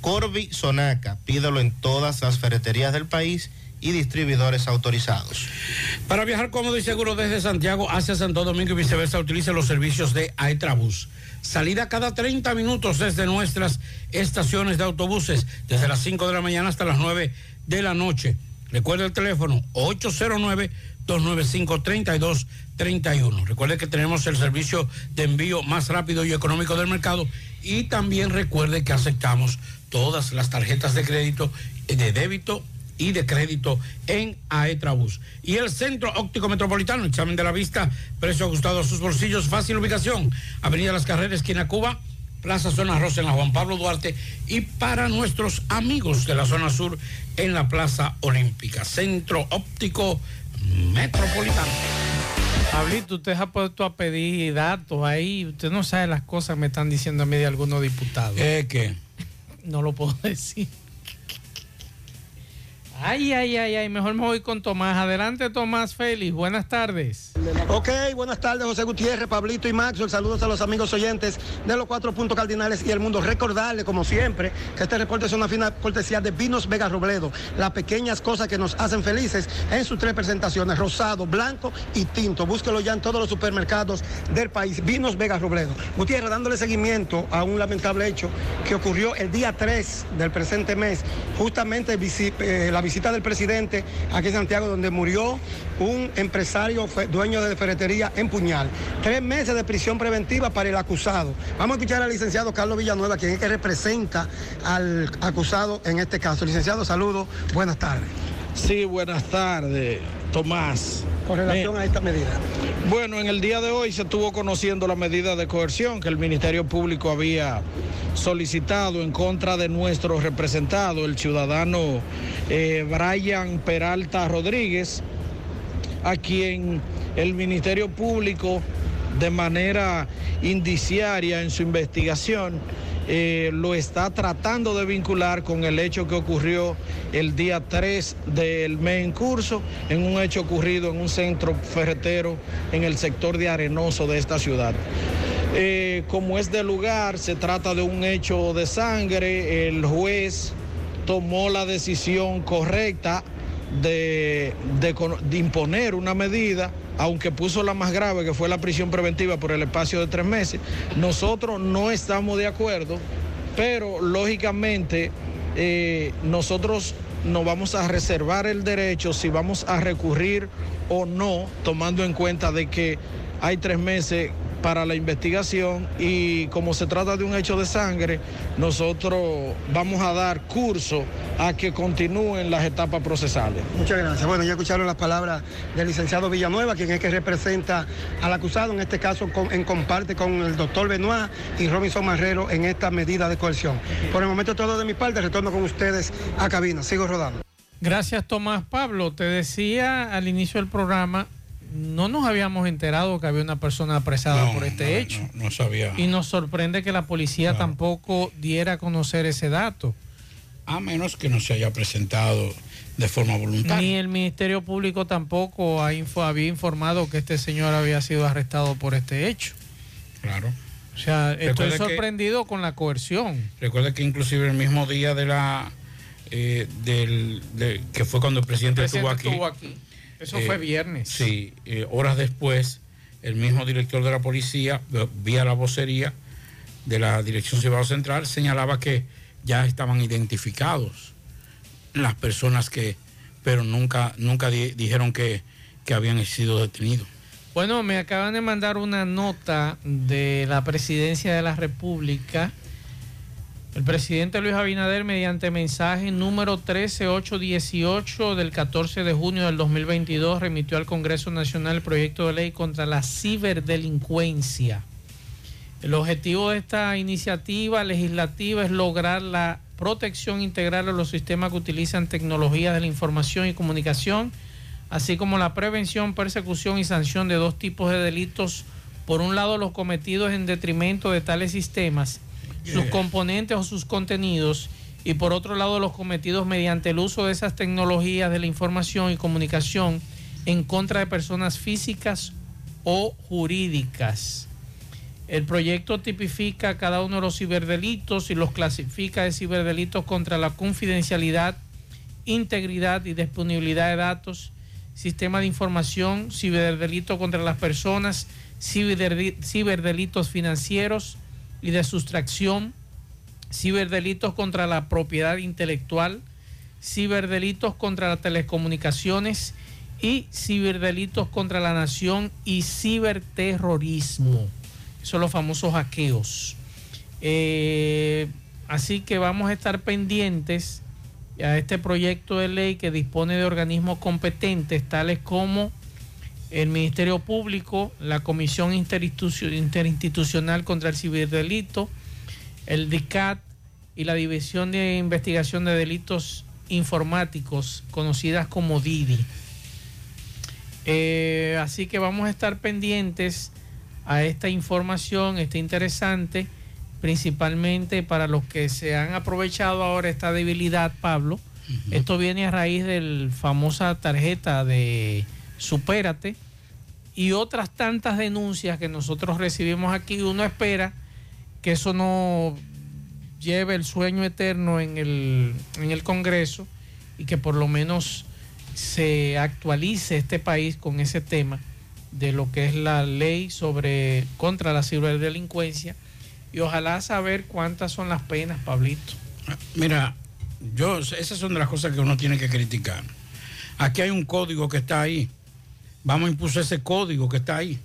[SPEAKER 24] Corby Sonaca, pídelo en todas las ferreterías del país y distribuidores autorizados.
[SPEAKER 10] Para viajar cómodo y seguro desde Santiago hacia Santo Domingo y viceversa, utilice los servicios de Aetrabús. Salida cada 30 minutos desde nuestras estaciones de autobuses, desde las 5 de la mañana hasta las 9 de la noche. Recuerde el teléfono 809-295-3231. Recuerde que tenemos el servicio de envío más rápido y económico del mercado y también recuerde que aceptamos todas las tarjetas de crédito, de débito y de crédito en Aetrabús. Y el Centro Óptico Metropolitano, examen de la vista, precio ajustado a sus bolsillos, fácil ubicación, Avenida Las Carreras, esquina Cuba, Plaza Zona Rosa en la Juan Pablo Duarte y para nuestros amigos de la zona sur en la Plaza Olímpica. Centro Óptico Metropolitano.
[SPEAKER 8] Pablito, usted ha puesto a pedir datos ahí. Usted no sabe las cosas que me están diciendo a mí de algunos diputados.
[SPEAKER 10] ¿Qué? ¿Qué?
[SPEAKER 8] No lo puedo [LAUGHS] decir. Ay, ay, ay, ay, mejor me voy con Tomás. Adelante, Tomás Félix. Buenas tardes.
[SPEAKER 25] Ok, buenas tardes, José Gutiérrez, Pablito y Maxwell. Saludos a los amigos oyentes de los cuatro puntos cardinales y el mundo. Recordarle, como siempre, que este reporte es una fina cortesía de Vinos Vega Robledo. Las pequeñas cosas que nos hacen felices en sus tres presentaciones, rosado, blanco y tinto. Búsquelo ya en todos los supermercados del país. Vinos Vega Robledo. Gutiérrez, dándole seguimiento a un lamentable hecho que ocurrió el día 3 del presente mes, justamente eh, la visita del presidente aquí en Santiago, donde murió un empresario dueño de ferretería en Puñal. Tres meses de prisión preventiva para el acusado. Vamos a escuchar al licenciado Carlos Villanueva, quien es que representa al acusado en este caso. Licenciado, saludos, buenas tardes.
[SPEAKER 26] Sí, buenas tardes, Tomás.
[SPEAKER 25] Con relación a esta medida.
[SPEAKER 26] Bueno, en el día de hoy se estuvo conociendo la medida de coerción que el Ministerio Público había solicitado en contra de nuestro representado, el ciudadano eh, Brian Peralta Rodríguez, a quien el Ministerio Público de manera indiciaria en su investigación, eh, lo está tratando de vincular con el hecho que ocurrió el día 3 del mes en curso, en un hecho ocurrido en un centro ferretero en el sector de Arenoso de esta ciudad. Eh, como es de lugar, se trata de un hecho de sangre, el juez tomó la decisión correcta de, imponer una medida, aunque puso la más grave, que fue la prisión preventiva por el espacio de tres meses. Nosotros no estamos de acuerdo, pero lógicamente eh, nosotros nos vamos a reservar el derecho si vamos a recurrir o no, tomando en cuenta de que hay tres meses para la investigación y como se trata de un hecho de sangre, nosotros vamos a dar curso a que continúen las etapas procesales.
[SPEAKER 25] Muchas gracias. Bueno, ya escucharon las palabras del licenciado Villanueva, quien es que representa al acusado, en este caso con- en comparte con el doctor Benoit y Robinson Marrero en esta medida de coerción. Por el momento todo de mi parte, retorno con ustedes a cabina. Sigo rodando.
[SPEAKER 8] Gracias, Tomás Pablo. Te decía al inicio del programa, no nos habíamos enterado que había una persona apresada
[SPEAKER 10] No,
[SPEAKER 8] por este
[SPEAKER 10] no,
[SPEAKER 8] hecho.
[SPEAKER 10] No, no sabía.
[SPEAKER 8] Y nos sorprende que la policía tampoco diera a conocer ese dato.
[SPEAKER 10] A menos que no se haya presentado de forma voluntaria.
[SPEAKER 8] Ni el Ministerio Público tampoco ha info- había informado que este señor había sido arrestado por este hecho.
[SPEAKER 10] Claro.
[SPEAKER 8] O sea, estoy
[SPEAKER 10] que-
[SPEAKER 8] sorprendido con la coerción.
[SPEAKER 10] Recuerda que inclusive el mismo día de la eh, del de- que fue cuando el presidente,
[SPEAKER 8] El presidente
[SPEAKER 10] estuvo aquí.
[SPEAKER 8] estuvo aquí. Eso
[SPEAKER 10] eh,
[SPEAKER 8] fue viernes.
[SPEAKER 10] Sí, eh, horas después, el mismo director de la policía, eh, vía la vocería de la Dirección Cibao Central, señalaba que ya estaban identificados las personas que, pero nunca, nunca di- dijeron que, que habían sido detenidos.
[SPEAKER 8] Bueno, me acaban de mandar una nota de la presidencia de la República. El presidente Luis Abinader, mediante mensaje número 13818 del 14 de junio del 2022, remitió al Congreso Nacional el proyecto de ley contra la ciberdelincuencia. El objetivo de esta iniciativa legislativa es lograr la protección integral de los sistemas que utilizan tecnologías de la información y comunicación, así como la prevención, persecución y sanción de dos tipos de delitos. Por un lado, los cometidos en detrimento de tales sistemas, sus componentes o sus contenidos, y por otro lado, los cometidos mediante el uso de esas tecnologías de la información y comunicación en contra de personas físicas o jurídicas. El proyecto tipifica cada uno de los ciberdelitos y los clasifica de ciberdelitos contra la confidencialidad, integridad y disponibilidad de datos, sistema de información, ciberdelito contra las personas, ciberdeli- ciberdelitos financieros y de sustracción, ciberdelitos contra la propiedad intelectual, ciberdelitos contra las telecomunicaciones y ciberdelitos contra la nación y ciberterrorismo. Son los famosos hackeos. Eh, así que vamos a estar pendientes a este proyecto de ley que dispone de organismos competentes tales como el Ministerio Público, la Comisión Interinstitu- Interinstitucional contra el Ciberdelito, el DICAT y la División de Investigación de Delitos Informáticos, conocidas como DIDI. Eh, así que vamos a estar pendientes a esta información, está interesante, principalmente para los que se han aprovechado ahora esta debilidad, Pablo. Esto viene a raíz de la famosa tarjeta de Supérate y otras tantas denuncias que nosotros recibimos aquí. Uno espera que eso no lleve el sueño eterno en el, en el Congreso y que por lo menos se actualice este país con ese tema de lo que es la ley sobre contra la ciberdelincuencia y ojalá saber cuántas son las penas, Pablito.
[SPEAKER 10] Mira, yo, esas son las cosas que uno tiene que criticar. Aquí hay un código que está ahí. Vamos a impulsar ese código que está ahí.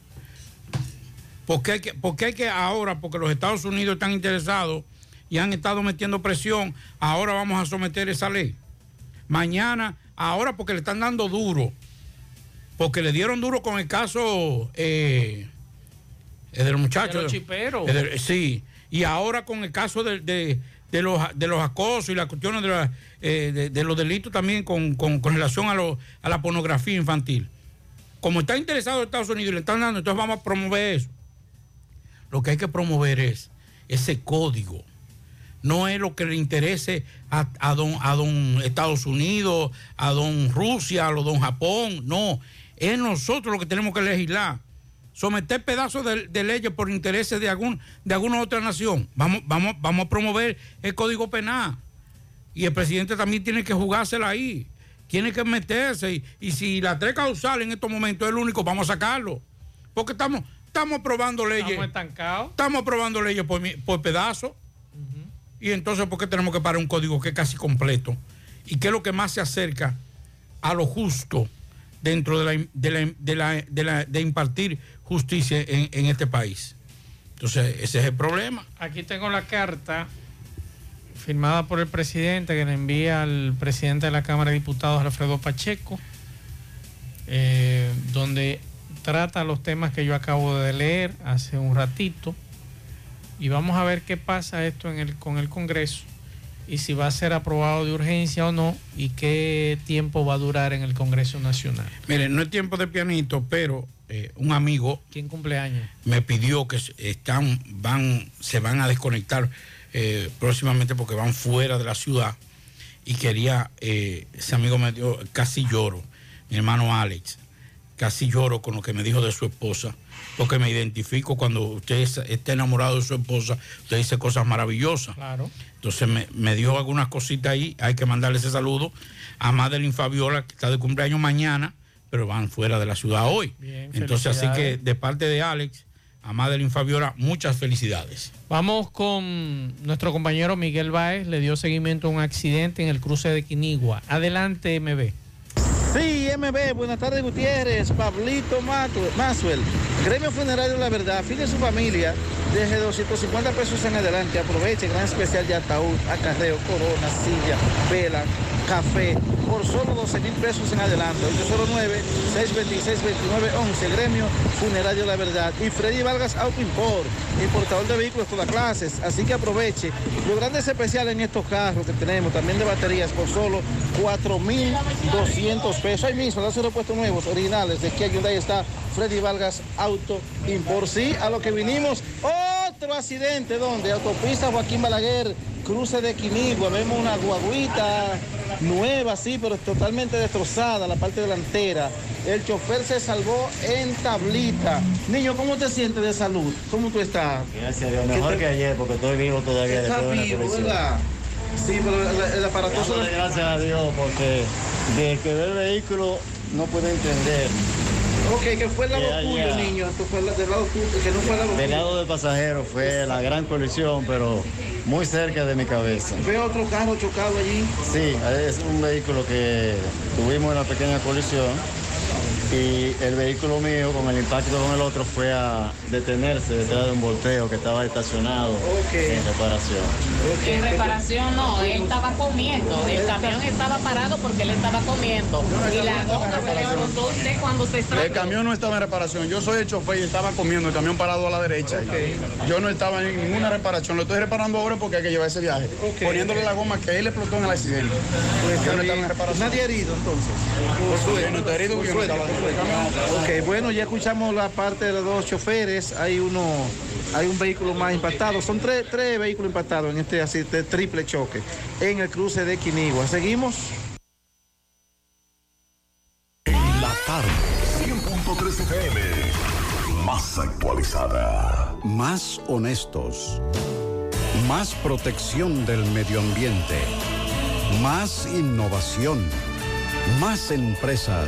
[SPEAKER 10] ¿Por qué hay que, por qué hay que ahora, porque los Estados Unidos están interesados y han estado metiendo presión, ahora vamos a someter esa ley? Mañana, ahora porque le están dando duro, porque le dieron duro con el caso eh, de los muchachos.
[SPEAKER 8] De los chiperos.
[SPEAKER 10] Eh, sí, y ahora con el caso de, de- de los, de los acosos y las cuestiones de, la- eh, de- de los delitos también con, con- con relación a, lo- a la pornografía infantil. Como está interesado Estados Unidos y le están dando, entonces vamos a promover eso. lo que hay que promover es ese código. No es lo que le interese a, a don, a don Estados Unidos, a don Rusia, a don Japón. No, es nosotros lo que tenemos que legislar. Someter pedazos de, de leyes por intereses de, algún, de alguna otra nación. Vamos, vamos, vamos a promover el código penal. Y el presidente también tiene que jugársela ahí. Tiene que meterse. Y, y si la tres causal en estos momentos es el único, vamos a sacarlo. Porque estamos, estamos aprobando leyes.
[SPEAKER 8] Estamos estancados.
[SPEAKER 10] Estamos aprobando leyes por, por pedazos. Y entonces, ¿por qué tenemos que parar un código que es casi completo? ¿Y qué es lo que más se acerca a lo justo dentro de, la, de, la- de la- de la- de impartir justicia en, en este país? Entonces, ese es el problema.
[SPEAKER 8] Aquí tengo la carta firmada por el presidente que le envía al presidente de la Cámara de Diputados, Alfredo Pacheco, eh, donde trata los temas que yo acabo de leer hace un ratito. Y vamos a ver qué pasa esto en el, con el Congreso y si va a ser aprobado de urgencia o no y qué tiempo va a durar en el Congreso Nacional.
[SPEAKER 10] Miren, no es tiempo de pianito, pero eh, un amigo
[SPEAKER 8] ¿Quién cumpleaños?
[SPEAKER 10] me pidió que están, van, se van a desconectar eh, próximamente porque van fuera de la ciudad y quería, eh, ese amigo me dio, casi lloro, mi hermano Alex, casi lloro con lo que me dijo de su esposa, porque me identifico cuando usted es- está enamorado de su esposa, usted dice cosas maravillosas.
[SPEAKER 8] Claro.
[SPEAKER 10] Entonces me, me dio algunas cositas ahí, hay que mandarle ese saludo a Madeline Fabiola, que está de cumpleaños mañana, pero van fuera de la ciudad hoy.
[SPEAKER 8] Bien,
[SPEAKER 10] Entonces así que de parte de Alex, a Madeline Fabiola, muchas felicidades.
[SPEAKER 8] Vamos con nuestro compañero Miguel Báez, le dio seguimiento a un accidente en el cruce de Quinigua. Adelante, MB.
[SPEAKER 27] Sí, MB, buenas tardes Gutiérrez, Pablito Maxwell, Gremio Funerario La Verdad, de su familia, desde 250 pesos en adelante, aproveche, gran especial de ataúd, acarreo, corona, silla, vela, café, por solo 12 mil pesos en adelante, 809-626-2911, Gremio Funerario La Verdad, y Freddy Vargas Auto Import, importador de vehículos todas clases, así que aproveche los grandes especiales en estos carros que tenemos, también de baterías, por solo 4.200 pesos. Ahí mismo, los repuestos nuevos, originales, de Kia Hyundai está Freddy Vargas Auto Import. Sí, a lo que vinimos, otro accidente, donde Autopista Joaquín Balaguer, cruce de Quinigua, vemos una guaguita nueva, sí, pero totalmente destrozada, la parte delantera. El chofer se salvó en tablita. Niño, ¿cómo te sientes de salud? ¿Cómo tú estás?
[SPEAKER 28] Gracias a Dios,
[SPEAKER 27] ¿Qué
[SPEAKER 28] mejor
[SPEAKER 27] te-
[SPEAKER 28] que ayer porque estoy vivo todavía
[SPEAKER 27] Estás
[SPEAKER 28] de
[SPEAKER 27] vivo. ¿verdad? Sí, pero el, el.
[SPEAKER 28] Dándole gracias a Dios porque desde que ve el vehículo no puede entender.
[SPEAKER 27] Ok, que fue el lado tuyo, niño. Esto fue del lado tuyo, que no fue el lado
[SPEAKER 28] Del lado del pasajero fue la gran colisión, pero muy cerca de mi cabeza.
[SPEAKER 27] Veo otro carro chocado allí.
[SPEAKER 28] Sí, es un vehículo que tuvimos una pequeña colisión y el vehículo mío con el impacto con el otro fue a detenerse detrás de un volteo que estaba estacionado en reparación.
[SPEAKER 29] En reparación no, él estaba comiendo. El camión estaba parado porque él estaba comiendo. Y la goma se le explotó usted cuando se
[SPEAKER 16] El
[SPEAKER 29] estrelló.
[SPEAKER 16] camión no estaba en reparación. Yo soy el chofer y estaba comiendo el camión parado a la derecha. Yo no estaba en ninguna reparación. Lo estoy reparando ahora porque hay que llevar ese viaje. Poniéndole la goma que él explotó en el accidente. Yo no estaba en reparación.
[SPEAKER 27] Nadie herido entonces.
[SPEAKER 16] Por suerte, no está herido porque yo no estaba.
[SPEAKER 27] Ok, bueno, ya escuchamos la parte de los dos choferes. Hay uno, hay un vehículo más impactado. Son tres, tres vehículos impactados en este así, este triple choque en el cruce de Quinigua. Seguimos.
[SPEAKER 5] La tarde, 100.3 FM, más actualizada.
[SPEAKER 30] Más honestos. Más protección del medio ambiente. Más innovación. Más empresas.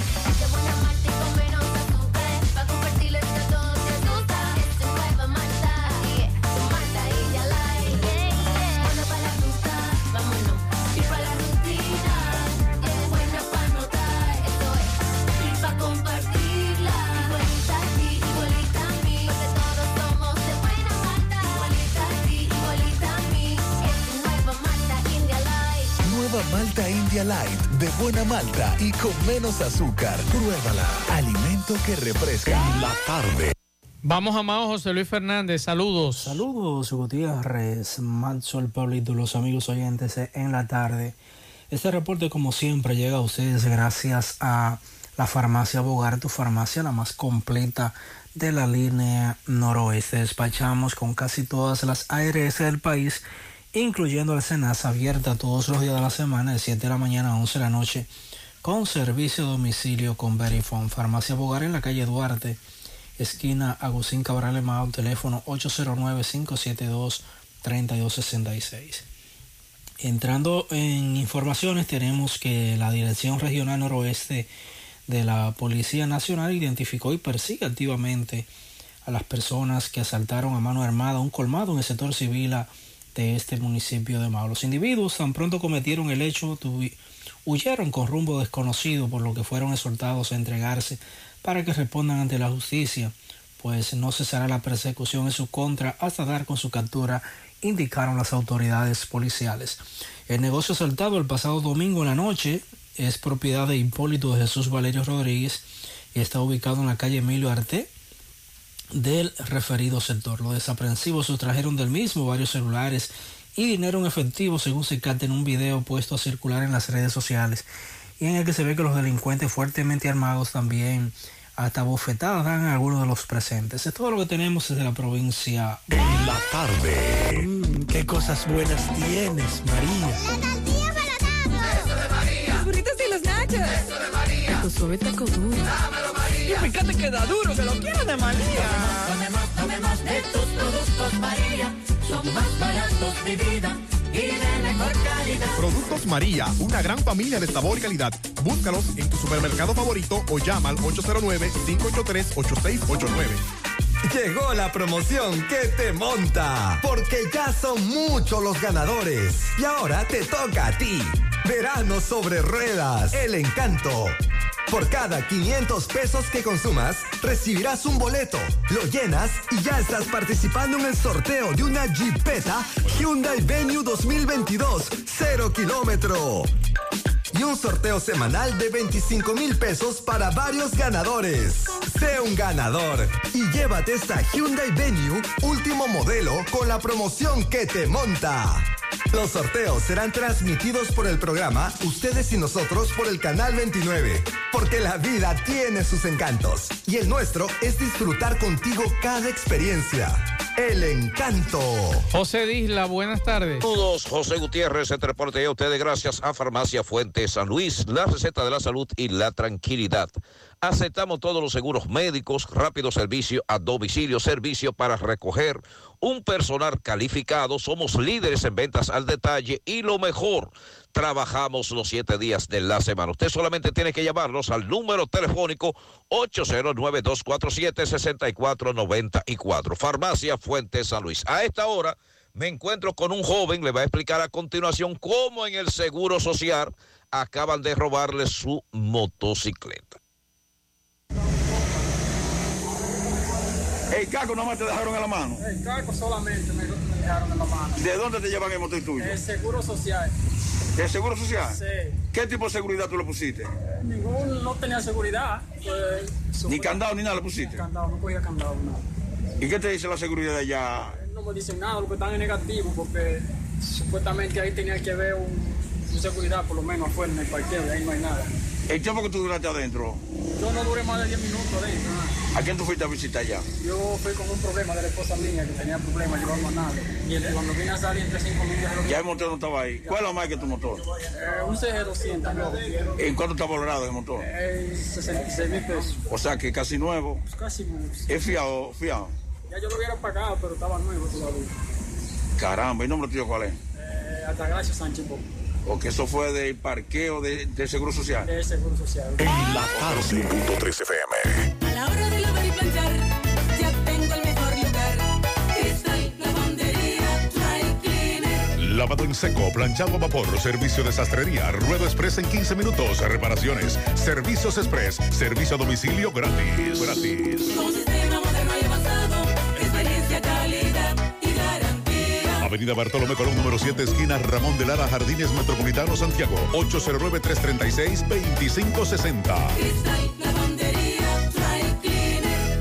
[SPEAKER 31] Light de buena malta y con menos azúcar. Pruébala. Alimento que refresca. En la tarde.
[SPEAKER 8] Vamos a Mao José Luis Fernández, saludos.
[SPEAKER 20] Saludos, Gutiérrez, Mansol, Pablito, los amigos oyentes en la tarde. Este reporte, como siempre, llega a ustedes gracias a la farmacia Bogar, tu farmacia la más completa de la línea noroeste. Despachamos con casi todas las ARS del país, incluyendo la Senasa, abierta todos los días de la semana, de 7 de la mañana a 11 de la noche, con servicio a domicilio con Verifone. Farmacia Bogar en la calle Duarte, esquina Agustín Cabral Emao, teléfono 809-572-3266. Entrando en informaciones, tenemos que la Dirección Regional Noroeste de la Policía Nacional identificó y persigue activamente a las personas que asaltaron a mano armada un colmado en el sector civil de este municipio de Mao. Los individuos tan pronto cometieron el hecho, huyeron con rumbo desconocido, por lo que fueron exhortados a entregarse para que respondan ante la justicia, pues no cesará la persecución en su contra hasta dar con su captura, indicaron las autoridades policiales. El negocio asaltado el pasado domingo en la noche es propiedad de Hipólito Jesús Valerio Rodríguez y está ubicado en la calle Emilio Arte del referido sector. Los desaprensivos sustrajeron del mismo varios celulares y dinero en efectivo, según se capta en un video puesto a circular en las redes sociales, y en el que se ve que los delincuentes fuertemente armados también hasta bofetadas dan a algunos de los presentes. Es todo lo que tenemos desde la provincia.
[SPEAKER 31] En la tarde.
[SPEAKER 32] Mm, qué cosas buenas tienes, María.
[SPEAKER 29] Eso de María. Los burritos y los nachos. Eso de María. Tu suave taco duro. Dámelo, María. Y fíjate que da duro, que lo quiero de María. Tomemos, tomemos, de tus productos, María. Son más baratos, de vida. Y de mejor calidad.
[SPEAKER 33] Productos María, una gran familia de sabor y calidad. Búscalos en tu supermercado favorito o llama al 809-583-8689.
[SPEAKER 34] Llegó la promoción que te monta, porque ya son muchos los ganadores. Y ahora te toca a ti. Verano sobre ruedas, el encanto. Por cada 500 pesos que consumas, recibirás un boleto, lo llenas y ya estás participando en el sorteo de una Jeepeta Hyundai Venue 2022, 0 kilómetro. Y un sorteo semanal de 25 mil pesos para varios ganadores. Sé un ganador y llévate esta Hyundai Venue último modelo con la promoción que te monta. Los sorteos serán transmitidos por el programa Ustedes y Nosotros por el Canal 29. Porque la vida tiene sus encantos. Y el nuestro es disfrutar contigo cada experiencia. El encanto.
[SPEAKER 8] José Disla, buenas tardes.
[SPEAKER 35] Saludos, José Gutiérrez, se reporte a ustedes gracias a Farmacia Fuente San Luis, la receta de la salud y la tranquilidad. Aceptamos todos los seguros médicos, rápido servicio a domicilio, servicio para recoger, un personal calificado, somos líderes en ventas al detalle y lo mejor, trabajamos los siete días de la semana. Usted solamente tiene que llamarnos al número telefónico 809-247-6494. Farmacia Fuente San Luis. A esta hora me encuentro con un joven, le va a explicar a continuación cómo en el Seguro Social acaban de robarle su motocicleta.
[SPEAKER 30] El caco nomás te dejaron en la mano.
[SPEAKER 36] El caco solamente me, me dejaron en la mano.
[SPEAKER 30] ¿De dónde te llevan el motor tuyo?
[SPEAKER 36] El seguro social.
[SPEAKER 30] ¿El seguro social?
[SPEAKER 36] Sí.
[SPEAKER 30] ¿Qué tipo de seguridad tú le pusiste?
[SPEAKER 36] Ningún, no tenía seguridad. Pues,
[SPEAKER 30] ni candado ni nada le pusiste.
[SPEAKER 36] Candado, no cogía candado, nada.
[SPEAKER 30] ¿Y qué te dice la seguridad de allá?
[SPEAKER 36] No me dicen nada, lo que están es negativo, porque supuestamente ahí tenía que haber un, un seguridad, por lo menos afuera en el parqueo, y ahí no hay nada.
[SPEAKER 30] ¿El tiempo que tú duraste adentro?
[SPEAKER 36] Yo no duré más de 10 minutos adentro. ¿no?
[SPEAKER 30] ¿A quién tú fuiste a visitar allá?
[SPEAKER 36] Yo fui con un problema de la esposa mía que tenía problemas llevando a nada. Y cuando vine a salir entre 5 mil...
[SPEAKER 30] Ya el motor no estaba ahí. ¿Cuál es la marca de tu motor?
[SPEAKER 36] Eh, un CG200 nuevo.
[SPEAKER 30] ¿En cuánto está valorado el motor?
[SPEAKER 36] Eh, 66 mil pesos.
[SPEAKER 30] O sea que casi nuevo.
[SPEAKER 36] Pues casi nuevo.
[SPEAKER 30] ¿Es fiado? fiado?
[SPEAKER 36] Ya yo lo hubiera pagado, pero estaba nuevo todavía.
[SPEAKER 30] Caramba, ¿y nombre tuyo cuál es?
[SPEAKER 36] Eh, Altagracia Sánchez Pop.
[SPEAKER 30] O que eso fue del parqueo de, de Seguro Social.
[SPEAKER 36] De Seguro Social.
[SPEAKER 31] En la tarde. 100.3 FM.
[SPEAKER 29] A la hora de lavar y planchar, ya tengo el mejor lugar. Cristal, lavandería, dry cleaner.
[SPEAKER 5] Lavado en seco, planchado a vapor, servicio de sastrería, ruedo express en 15 minutos, reparaciones, servicios express, servicio a domicilio gratis. Gratis.
[SPEAKER 29] Con sistema moderno
[SPEAKER 5] Avenida Bartolomé Colón, número 7, esquina Ramón de Lara, Jardines Metropolitano, Santiago. 809-336-2560.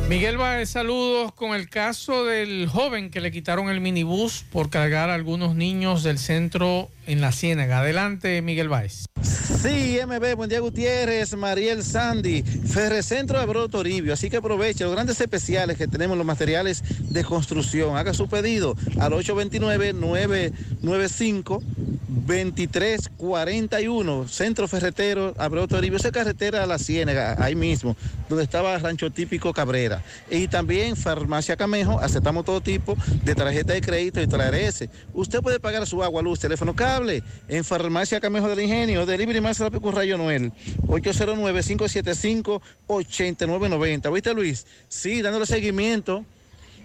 [SPEAKER 8] Miguel Báez, saludos con el caso del joven que le quitaron el minibús por cargar a algunos niños del centro en la Ciénaga. Adelante, Miguel Báez.
[SPEAKER 27] Sí, MB, buen día Gutiérrez, Mariel Sandy, Ferrecentro de Broto Toribio. Así que aproveche los grandes especiales que tenemos los materiales de construcción. Haga su pedido al 829-995-2341. Centro Ferretero, Abreu Toribio. Esa carretera a la Ciénaga, ahí mismo, donde estaba Rancho Típico Cabrera. Y también Farmacia Camejo, aceptamos todo tipo de tarjeta de crédito y TRS. Usted puede pagar su agua, luz, teléfono cable en Farmacia Camejo del Ingenio, Delivery más rápido con Rayo Noel, 809-575-8990. ¿Viste Luis? Sí, dándole seguimiento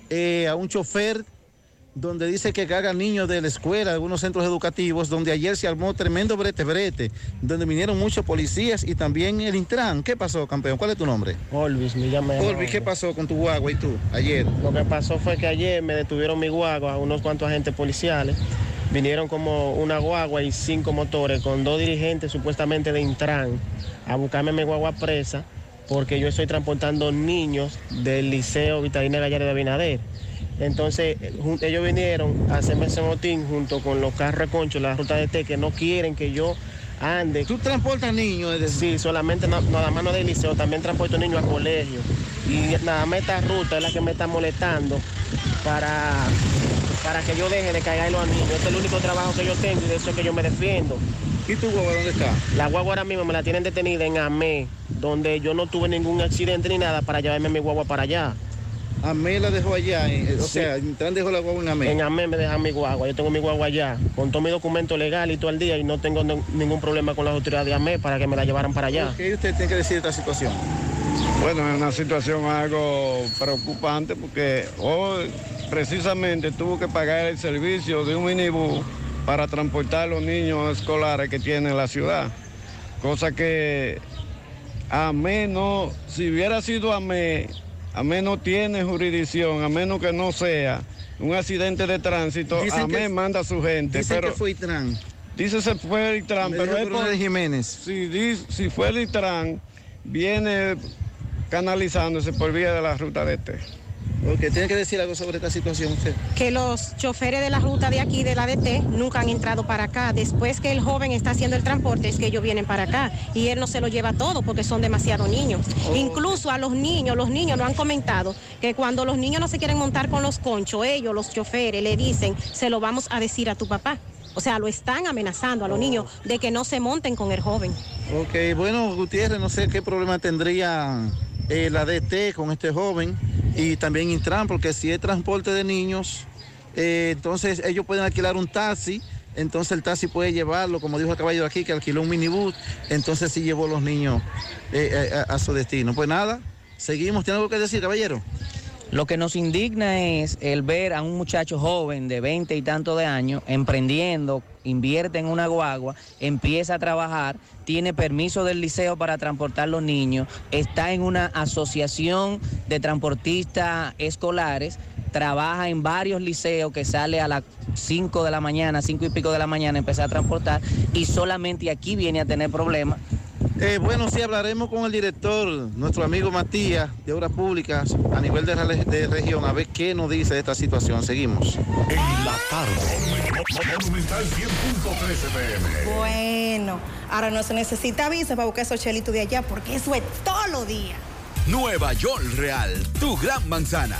[SPEAKER 27] eh, a un chofer donde dice que carga niños de la escuela, de algunos centros educativos, donde ayer se armó tremendo brete brete, donde vinieron muchos policías y también el Intran. ¿Qué pasó, campeón? ¿Cuál es tu nombre?
[SPEAKER 37] Olvis, me llama.
[SPEAKER 27] Olvis, ¿qué pasó con tu guagua y tú ayer?
[SPEAKER 37] Lo que pasó fue que ayer me detuvieron mi guagua, unos cuantos agentes policiales. Vinieron como una guagua y cinco motores con dos dirigentes supuestamente de Intran a buscarme mi guagua presa porque yo estoy transportando niños del Liceo Vitalina Gallardo de Abinader. Entonces, ellos vinieron a hacerme ese motín junto con los carros de concho, la ruta de T, que no quieren que yo ande.
[SPEAKER 27] ¿Tú transportas niños?
[SPEAKER 37] Sí, solamente no- nada más no del liceo, también transporto niños a colegio. Y nada más esta ruta es la que me está molestando para, para que yo deje de cargar los niños. Este es el único trabajo que yo tengo y de eso es que yo me defiendo.
[SPEAKER 27] ¿Y tu guagua dónde está?
[SPEAKER 37] La guagua ahora mismo me la tienen detenida en AME, donde yo no tuve ningún accidente ni nada para llevarme mi guagua para allá.
[SPEAKER 27] AME la dejó allá, eh, o
[SPEAKER 37] Sí.
[SPEAKER 27] sea, Intran dejó la guagua en AME.
[SPEAKER 37] En AME me dejan mi guagua, yo tengo mi guagua allá, con todo mi documento legal y todo el día y no tengo ni- ningún problema con las autoridades de AME para que me la llevaran para allá.
[SPEAKER 27] ¿Qué usted tiene que decir de esta situación?
[SPEAKER 35] Bueno, es una situación algo preocupante porque hoy precisamente tuvo que pagar el servicio de un minibús para transportar a los niños escolares que tiene la ciudad. Cosa que a menos, si hubiera sido a a no tiene jurisdicción, a menos que no sea un accidente de tránsito,
[SPEAKER 27] Dicen
[SPEAKER 35] a
[SPEAKER 27] que-
[SPEAKER 35] manda a su gente.
[SPEAKER 27] Dicen
[SPEAKER 35] pero,
[SPEAKER 27] que fue Intran.
[SPEAKER 35] Dice se fue el Intran,
[SPEAKER 27] Me
[SPEAKER 35] pero es por-
[SPEAKER 27] Jiménez.
[SPEAKER 35] Si, si fue el Intran, viene canalizándose por vía de la ruta de este.
[SPEAKER 27] Ok, tiene que decir algo sobre esta situación usted.
[SPEAKER 26] que los choferes de la ruta de aquí, de la DT, nunca han entrado para acá. Después que el joven está haciendo el transporte, es que ellos vienen para acá. Y él no se lo lleva todo porque son demasiados niños. Incluso a los niños, los niños lo han comentado, que cuando los niños no se quieren montar con los conchos, ellos, los choferes, le dicen, se lo vamos a decir a tu papá. O sea, lo están amenazando a los niños de que no se monten con el joven.
[SPEAKER 27] Ok, bueno, Gutiérrez, no sé qué problema tendría eh, la DT con este joven y también Intran, porque si es transporte de niños, eh, entonces ellos pueden alquilar un taxi, entonces el taxi puede llevarlo, como dijo el caballero aquí, que alquiló un minibús, entonces sí llevó a los niños eh, a, a su destino. Pues nada, seguimos. ¿Tiene algo que decir, caballero?
[SPEAKER 38] Lo que nos indigna es el ver a un muchacho joven de 20 y tanto de años emprendiendo, invierte en una guagua, empieza a trabajar, tiene permiso del liceo para transportar los niños, está en una asociación de transportistas escolares, trabaja en varios liceos que sale a las 5 de la mañana, 5 y pico de la mañana, empezar a transportar y solamente aquí viene a tener problemas.
[SPEAKER 27] Eh, bueno, sí, hablaremos con el director, nuestro amigo Matías, de Obras Públicas, a nivel de, región, a ver qué nos dice de esta situación. Seguimos.
[SPEAKER 39] En la tarde. Monumental 100.13 pm.
[SPEAKER 40] Bueno, ahora no se necesita visa para buscar esos chelitos de allá porque eso es todos los días.
[SPEAKER 41] Nueva York Real, tu gran manzana.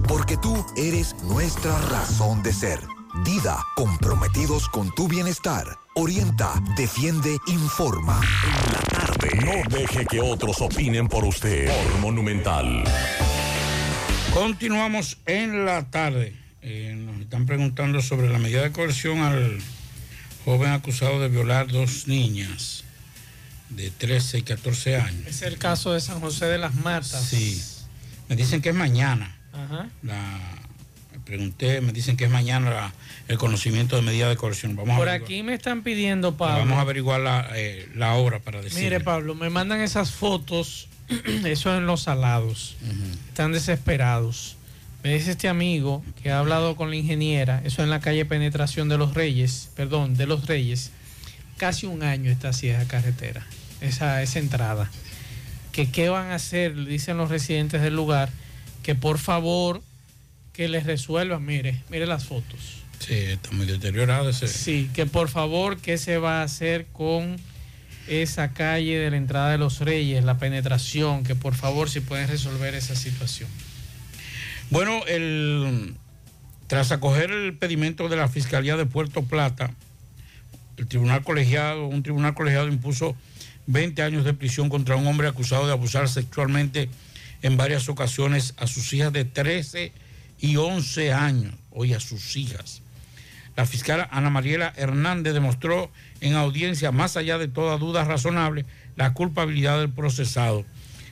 [SPEAKER 42] porque tú eres nuestra razón de ser. Dida, comprometidos con tu bienestar. Orienta, defiende, informa.
[SPEAKER 5] En la tarde. No deje que otros opinen por usted. Por Monumental.
[SPEAKER 10] Continuamos en la tarde. Eh, nos están preguntando sobre la medida de coerción al joven acusado de violar dos niñas de 13 y 14 años.
[SPEAKER 8] Es el caso de San José de las Matas.
[SPEAKER 10] Sí. Me dicen que es mañana.
[SPEAKER 8] Ajá.
[SPEAKER 10] La, me pregunté, me dicen que es mañana la- el conocimiento de medida de coerción. Vamos
[SPEAKER 8] Por
[SPEAKER 10] a
[SPEAKER 8] aquí me están pidiendo, Pablo.
[SPEAKER 10] vamos a averiguar la, eh, la obra para decir.
[SPEAKER 8] Mire, Pablo, me mandan esas fotos, [CLEARS THROAT] eso en los salados. Están desesperados. Me dice este amigo que ha hablado con la ingeniera, eso en la calle Penetración de los Reyes, perdón, de los Reyes. Casi un año está así esa carretera, esa, esa entrada. Que qué van a hacer, dicen los residentes del lugar, que por favor que les resuelvan, mire, mire las fotos.
[SPEAKER 10] Sí, está muy deteriorado ese.
[SPEAKER 8] Sí, que por favor, ¿qué se va a hacer con esa calle de la entrada de los Reyes, la penetración? Que por favor, si pueden resolver esa situación.
[SPEAKER 10] Bueno, el, tras acoger el pedimento de la Fiscalía de Puerto Plata, el tribunal colegiado, un tribunal colegiado impuso 20 años de prisión contra un hombre acusado de abusar sexualmente en varias ocasiones a sus hijas de 13 y 11 años, hoy a sus hijas. La fiscal Ana Mariela Hernández demostró en audiencia, más allá de toda duda razonable, la culpabilidad del procesado.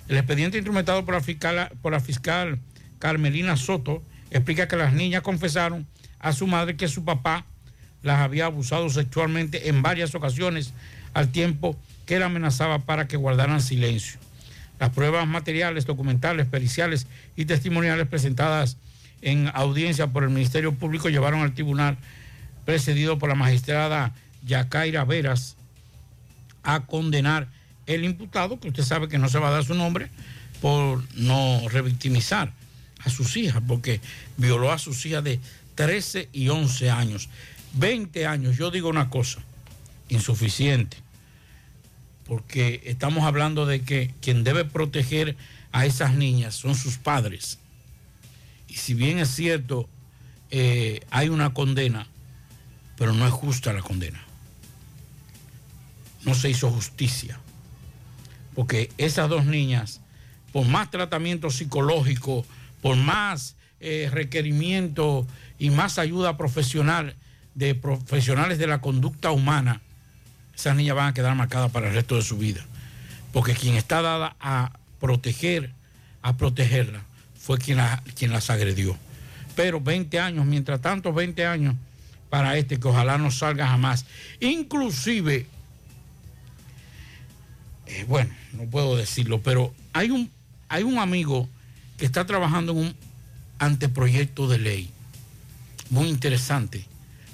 [SPEAKER 10] El expediente instrumentado por la fiscal, por la fiscal Carmelina Soto explica que las niñas confesaron a su madre que su papá las había abusado sexualmente en varias ocasiones al tiempo que la amenazaba para que guardaran silencio. Las pruebas materiales, documentales, periciales y testimoniales presentadas en audiencia por el Ministerio Público llevaron al tribunal precedido por la magistrada Yacaira Veras a condenar el imputado, que usted sabe que no se va a dar su nombre, por no revictimizar a sus hijas, porque violó a sus hijas de 13 y 11 años. 20 años, yo digo una cosa, insuficiente, porque estamos hablando de que quien debe proteger a esas niñas son sus padres. Y si bien es cierto, eh, hay una condena, pero no es justa la condena. No se hizo justicia. Porque esas dos niñas, por más tratamiento psicológico, por más eh, requerimiento y más ayuda profesional de profesionales de la conducta humana, esas niñas van a quedar marcadas para el resto de su vida. Porque quien está dada a proteger, a protegerla, fue quien, la- quien las agredió. Pero 20 años, mientras tanto 20 años para este, que ojalá no salga jamás. Inclusive, eh, bueno, no puedo decirlo, pero hay un, hay un amigo que está trabajando en un anteproyecto de ley muy interesante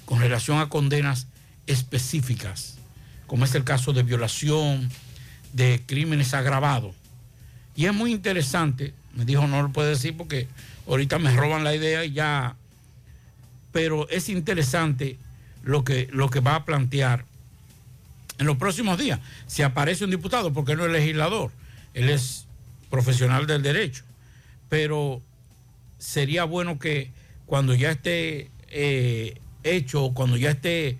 [SPEAKER 10] con relación a condenas específicas, como es el caso de violación, de crímenes agravados. Y es muy interesante, me dijo no lo puede decir porque ahorita me roban la idea y ya, pero es interesante lo que, lo que va a plantear en los próximos días. Si aparece un diputado, porque no es legislador, él es profesional del derecho, pero sería bueno que cuando ya esté eh, hecho, cuando ya esté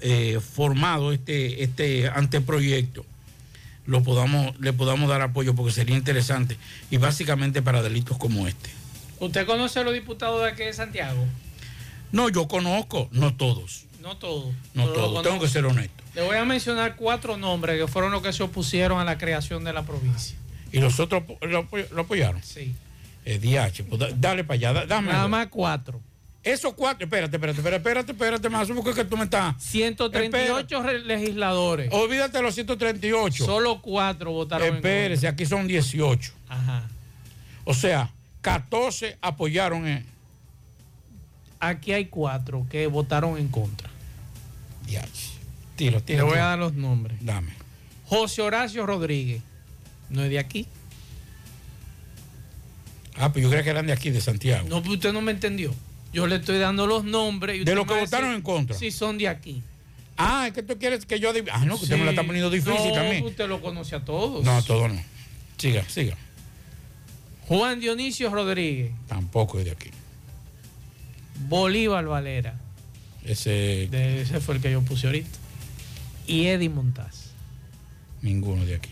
[SPEAKER 10] eh, formado este, este anteproyecto, lo podamos, le podamos dar apoyo porque sería interesante y básicamente para delitos como este.
[SPEAKER 8] ¿Usted conoce a los diputados de aquí de Santiago?
[SPEAKER 10] No, yo conozco, no todos,
[SPEAKER 8] No todos.
[SPEAKER 10] no todos, tengo que ser honesto.
[SPEAKER 8] Le voy a mencionar cuatro nombres que fueron los que se opusieron a la creación de la provincia.
[SPEAKER 10] ¿Y los otros lo, apoy- lo apoyaron?
[SPEAKER 8] Sí.
[SPEAKER 10] Eh, DH, pues da- dale para allá, da- dame.
[SPEAKER 8] Nada más cuatro.
[SPEAKER 10] Esos cuatro, espérate, espérate, espérate, espérate, espérate más, porque que tú me estás.
[SPEAKER 8] 138 re- legisladores.
[SPEAKER 10] Olvídate de los 138.
[SPEAKER 8] Solo cuatro votaron en
[SPEAKER 10] Espérese, aquí son 18.
[SPEAKER 8] Ajá.
[SPEAKER 10] O sea, 14 apoyaron.
[SPEAKER 8] Aquí hay cuatro que votaron en contra.
[SPEAKER 10] Ya. Tiro,
[SPEAKER 8] Le
[SPEAKER 10] tiro.
[SPEAKER 8] voy a dar los nombres.
[SPEAKER 10] Dame.
[SPEAKER 8] José Horacio Rodríguez, no es de aquí.
[SPEAKER 10] Ah, pues yo creía que eran de aquí, de Santiago.
[SPEAKER 8] No, pues usted no me entendió. Yo le estoy dando los nombres. y
[SPEAKER 10] De los que
[SPEAKER 8] a
[SPEAKER 10] votaron en contra.
[SPEAKER 8] Si son de aquí.
[SPEAKER 10] Ah, es que tú quieres que yo... Ah, no, que usted me la está poniendo difícil
[SPEAKER 8] no,
[SPEAKER 10] también.
[SPEAKER 8] Usted lo conoce a todos.
[SPEAKER 10] No, todo no. Siga, siga.
[SPEAKER 8] Juan Dionisio Rodríguez,
[SPEAKER 10] Tampoco es de aquí.
[SPEAKER 8] Bolívar Valera.
[SPEAKER 10] Ese,
[SPEAKER 8] De- ese fue el que yo puse ahorita. Y Eddie Montaz.
[SPEAKER 10] ninguno de aquí.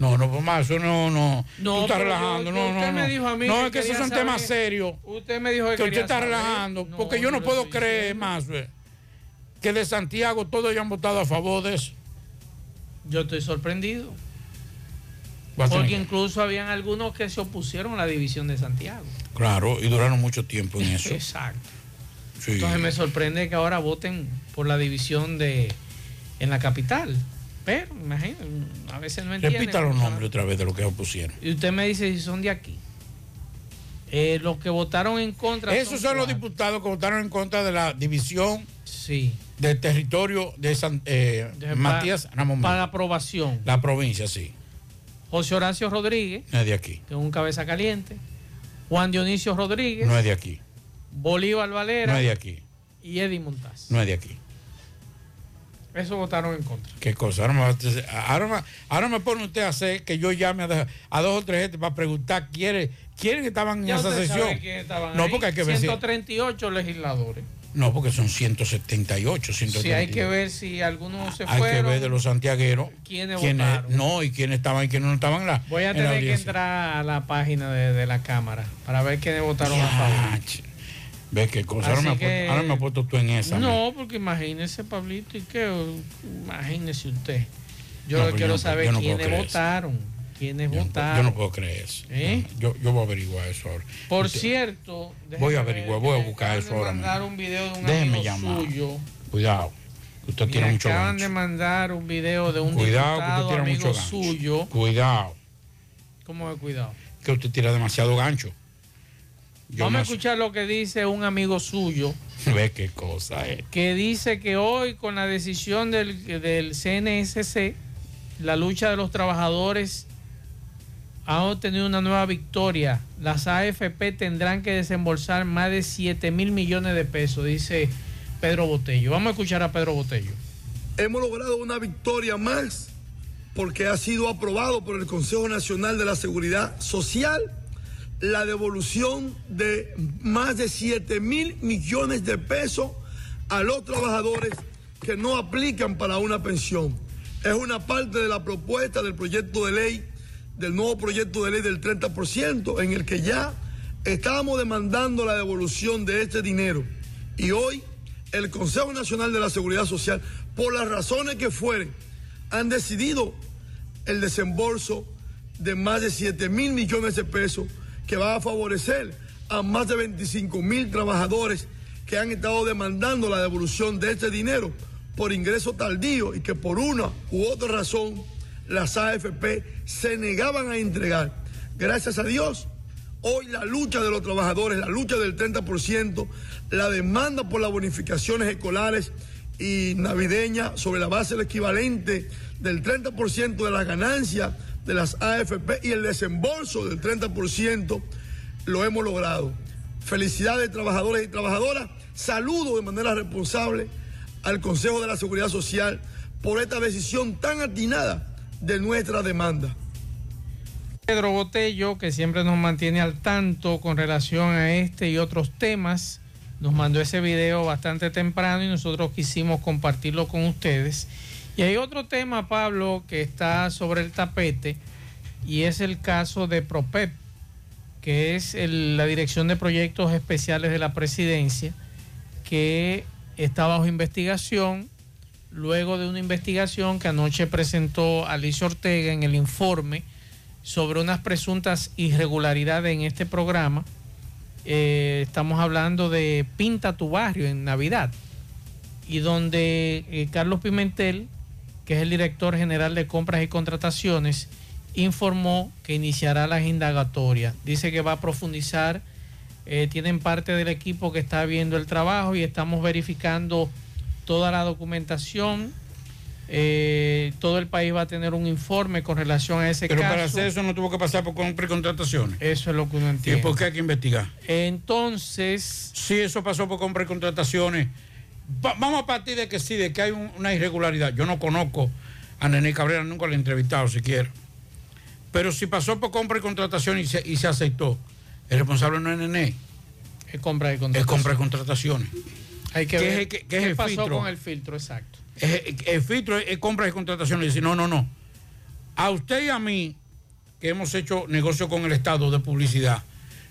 [SPEAKER 10] No, no, pues más, eso no, no.
[SPEAKER 8] No,
[SPEAKER 10] tú estás relajando,
[SPEAKER 8] yo-
[SPEAKER 10] no,
[SPEAKER 8] usted
[SPEAKER 10] no,
[SPEAKER 8] me
[SPEAKER 10] no.
[SPEAKER 8] dijo a mí
[SPEAKER 10] no,
[SPEAKER 8] que
[SPEAKER 10] es que esos son temas
[SPEAKER 8] saber.
[SPEAKER 10] serios.
[SPEAKER 8] Usted me dijo que
[SPEAKER 10] que usted está
[SPEAKER 8] saber.
[SPEAKER 10] relajando,
[SPEAKER 8] No,
[SPEAKER 10] porque yo no puedo creer más que de Santiago todos hayan votado a favor de eso.
[SPEAKER 8] Yo estoy sorprendido. Porque
[SPEAKER 10] que-
[SPEAKER 8] incluso habían algunos que se opusieron a la división de Santiago.
[SPEAKER 10] Claro, y duraron mucho tiempo en eso.
[SPEAKER 8] Exacto.
[SPEAKER 10] Sí.
[SPEAKER 8] Entonces me sorprende que ahora voten por la división de en la capital. Pero, imagínate, a veces no entienden.
[SPEAKER 10] Repita los nombres otra vez de lo que opusieron.
[SPEAKER 8] Y usted me dice si son de aquí. Eh, los que votaron en contra.
[SPEAKER 10] Esos son los diputados que votaron en contra de la división
[SPEAKER 8] sí.
[SPEAKER 10] del territorio de San, eh,
[SPEAKER 8] De-
[SPEAKER 10] Matías Ramón.
[SPEAKER 8] Para aprobación.
[SPEAKER 10] La provincia, sí.
[SPEAKER 8] José Horacio Rodríguez,
[SPEAKER 10] No es de aquí.
[SPEAKER 8] que es un cabeza caliente. Juan Dionisio Rodríguez.
[SPEAKER 10] No es de aquí.
[SPEAKER 8] Bolívar Valera.
[SPEAKER 10] No es de aquí.
[SPEAKER 8] Y Eddie Montaz.
[SPEAKER 10] No es de aquí.
[SPEAKER 8] Eso votaron en contra.
[SPEAKER 10] ¿Qué cosa? Ahora me, ahora me- ahora me pone usted a hacer que yo llame a, dos- a dos o tres gente para preguntar quiénes, quiénes estaban en esa sesión.
[SPEAKER 8] estaban
[SPEAKER 10] No,
[SPEAKER 8] ahí.
[SPEAKER 10] porque hay que ver si-
[SPEAKER 8] 138 legisladores.
[SPEAKER 10] No, porque son 178, 132.
[SPEAKER 8] Si hay que ver si algunos se
[SPEAKER 10] Hay que
[SPEAKER 8] fueron.
[SPEAKER 10] ver de los santiagueros.
[SPEAKER 8] quiénes votaron.
[SPEAKER 10] No, y quiénes estaban y quiénes no estaban en la.
[SPEAKER 8] Voy a tener que entrar a la página de, de la Cámara para ver quiénes votaron a favor.
[SPEAKER 10] Ve qué cosa. Ahora me,
[SPEAKER 8] que-
[SPEAKER 10] puesto, ahora me ha puesto tú en esa.
[SPEAKER 8] No, porque imagínese, Pablito, y qué, imagínese usted. Yo
[SPEAKER 10] No,
[SPEAKER 8] lo
[SPEAKER 10] pero
[SPEAKER 8] quiero
[SPEAKER 10] yo
[SPEAKER 8] saber
[SPEAKER 10] yo no
[SPEAKER 8] quiénes
[SPEAKER 10] eso.
[SPEAKER 8] votaron. Quiénes
[SPEAKER 10] Yo no,
[SPEAKER 8] votaron.
[SPEAKER 10] yo no puedo creer eso.
[SPEAKER 8] ¿Eh?
[SPEAKER 10] Yo, yo voy a averiguar eso ahora.
[SPEAKER 8] Por
[SPEAKER 10] Usted-
[SPEAKER 8] cierto,
[SPEAKER 10] Voy a averiguar,
[SPEAKER 8] ver,
[SPEAKER 10] voy a buscar eso ahora
[SPEAKER 8] mandar
[SPEAKER 10] mismo.
[SPEAKER 8] un video de un
[SPEAKER 10] Déjeme llamar.
[SPEAKER 8] suyo.
[SPEAKER 10] Cuidado. que Usted tiene mucho
[SPEAKER 8] acaban
[SPEAKER 10] gancho.
[SPEAKER 8] de mandar un video de un
[SPEAKER 10] Cuidado que usted tiene
[SPEAKER 8] amigo
[SPEAKER 10] mucho gancho.
[SPEAKER 8] suyo.
[SPEAKER 10] Cuidado.
[SPEAKER 8] ¿Cómo de cuidado?
[SPEAKER 10] Que usted tira demasiado gancho. Yo
[SPEAKER 8] Vamos a escuchar lo que dice un amigo suyo. [LAUGHS]
[SPEAKER 10] Ve qué cosa es.
[SPEAKER 8] que dice que hoy con la decisión del, del CNSC, la lucha de los trabajadores ha obtenido una nueva victoria. Las AFP tendrán que desembolsar más de 7 mil millones de pesos, dice Pedro Botello. Vamos a escuchar a Pedro Botello.
[SPEAKER 35] Hemos logrado una victoria más porque ha sido aprobado por el Consejo Nacional de la Seguridad Social la devolución de más de 7 mil millones de pesos a los trabajadores que no aplican para una pensión. Es una parte de la propuesta del proyecto de ley, del nuevo proyecto de ley del 30%, en el que ya estábamos demandando la devolución de este dinero. Y hoy el Consejo Nacional de la Seguridad Social, por las razones que fueren, han decidido el desembolso de más de 7 mil millones de pesos que va a favorecer a más de 25 mil trabajadores que han estado demandando la devolución de este dinero por ingreso tardío y que por una u otra razón las AFP se negaban a entregar. Gracias a Dios, hoy la lucha de los trabajadores, la lucha del 30%, la demanda por las bonificaciones escolares y navideñas sobre la base del equivalente del 30% de las ganancias de las AFP y el desembolso del 30% lo hemos logrado. Felicidades trabajadores y trabajadoras. Saludo de manera responsable al Consejo de la Seguridad Social por esta decisión tan atinada de nuestra demanda.
[SPEAKER 8] Pedro Botello, que siempre nos mantiene al tanto con relación a este y otros temas, nos mandó ese video bastante temprano y nosotros quisimos compartirlo con ustedes. Y hay otro tema, Pablo, que está sobre el tapete y es el caso de PROPEP, que es la Dirección de Proyectos Especiales de la Presidencia, que está bajo investigación luego de una investigación que anoche presentó Alicia Ortega en el informe sobre unas presuntas irregularidades en este programa. Eh, estamos hablando de Pinta tu barrio en Navidad y donde eh, Carlos Pimentel, que es el director general de compras y contrataciones, informó que iniciará las indagatorias. Dice que va a profundizar, eh, tienen parte del equipo que está viendo el trabajo y estamos verificando toda la documentación. Eh, todo el país va a tener un informe con relación a ese
[SPEAKER 10] Pero
[SPEAKER 8] caso.
[SPEAKER 10] para hacer eso no tuvo que pasar por compra y contrataciones.
[SPEAKER 8] Eso es lo que uno
[SPEAKER 10] ¿Y
[SPEAKER 8] entiende.
[SPEAKER 10] por qué hay que investigar?
[SPEAKER 8] Entonces.
[SPEAKER 10] Si eso pasó por compra y contrataciones, va- vamos a partir de que sí, de que hay un- una irregularidad. Yo no conozco a Nene Cabrera, nunca lo he entrevistado siquiera. Pero si pasó por compra y contratación y se, y se aceptó, el responsable no es Nene.
[SPEAKER 8] Es compra y
[SPEAKER 10] Es
[SPEAKER 8] contratación.
[SPEAKER 10] compra y contrataciones.
[SPEAKER 8] Hay que
[SPEAKER 10] ¿Qué
[SPEAKER 8] ver
[SPEAKER 10] es el- qué- qué es
[SPEAKER 8] qué
[SPEAKER 10] el
[SPEAKER 8] pasó
[SPEAKER 10] filtro?
[SPEAKER 8] con el filtro, exacto.
[SPEAKER 10] Es- el filtro es, es compra y contratación. Y dice, no, no, no. A usted y a mí, que hemos hecho negocio con el Estado de publicidad,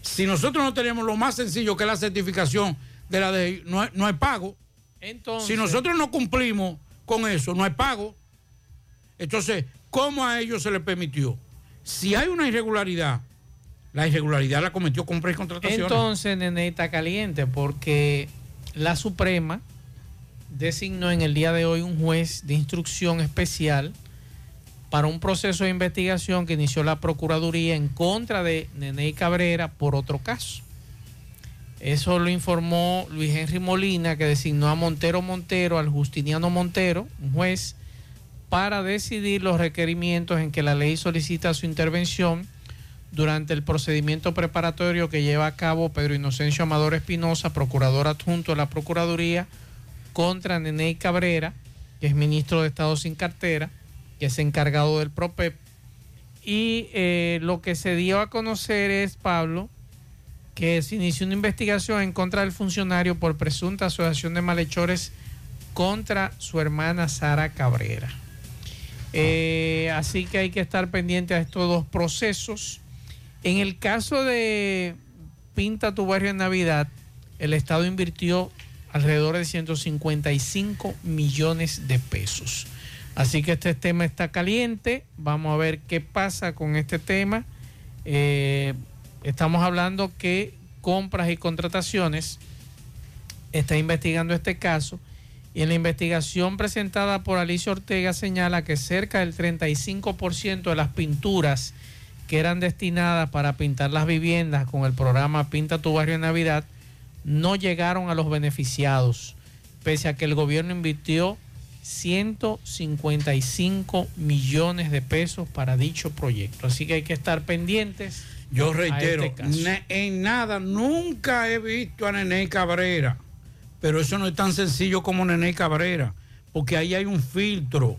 [SPEAKER 10] si nosotros no tenemos lo más sencillo que es la certificación de la DGI, no hay, no hay pago.
[SPEAKER 8] Entonces,
[SPEAKER 10] Si nosotros no cumplimos con eso, no hay pago. Entonces, ¿cómo a ellos se les permitió? Si hay una irregularidad, la irregularidad la cometió compra y contratación.
[SPEAKER 8] Entonces, Nene está caliente porque la Suprema designó en el día de hoy un juez de instrucción especial para un proceso de investigación que inició la Procuraduría en contra de Nene Cabrera por otro caso. Eso lo informó Luis Henry Molina, que designó a Montero Montero, al Justiniano Montero, un juez, para decidir los requerimientos en que la ley solicita su intervención durante el procedimiento preparatorio que lleva a cabo Pedro Inocencio Amador Espinosa, procurador adjunto de la Procuraduría, contra Nene Cabrera, que es ministro de Estado sin cartera, que es encargado del PROPEP. Y eh, lo que se dio a conocer es, Pablo, que se inició una investigación en contra del funcionario por presunta asociación de malhechores contra su hermana Sara Cabrera. Eh, así que hay que estar pendiente a estos dos procesos. En el caso de Pinta tu barrio en Navidad, el Estado invirtió alrededor de 155 millones de pesos. Así que este tema está caliente. Vamos a ver qué pasa con este tema. Eh, estamos hablando que compras y contrataciones está investigando este caso y en la investigación presentada por Alicia Ortega señala que cerca del 35% de las pinturas que eran destinadas para pintar las viviendas con el programa Pinta tu barrio en Navidad no llegaron a los beneficiados, pese a que el gobierno invirtió 155 millones de pesos para dicho proyecto. Así que hay que estar pendientes.
[SPEAKER 10] Yo reitero,
[SPEAKER 8] este
[SPEAKER 10] na- en nada, nunca he visto a Nene Cabrera, pero eso no es tan sencillo como Nene Cabrera, porque ahí hay un filtro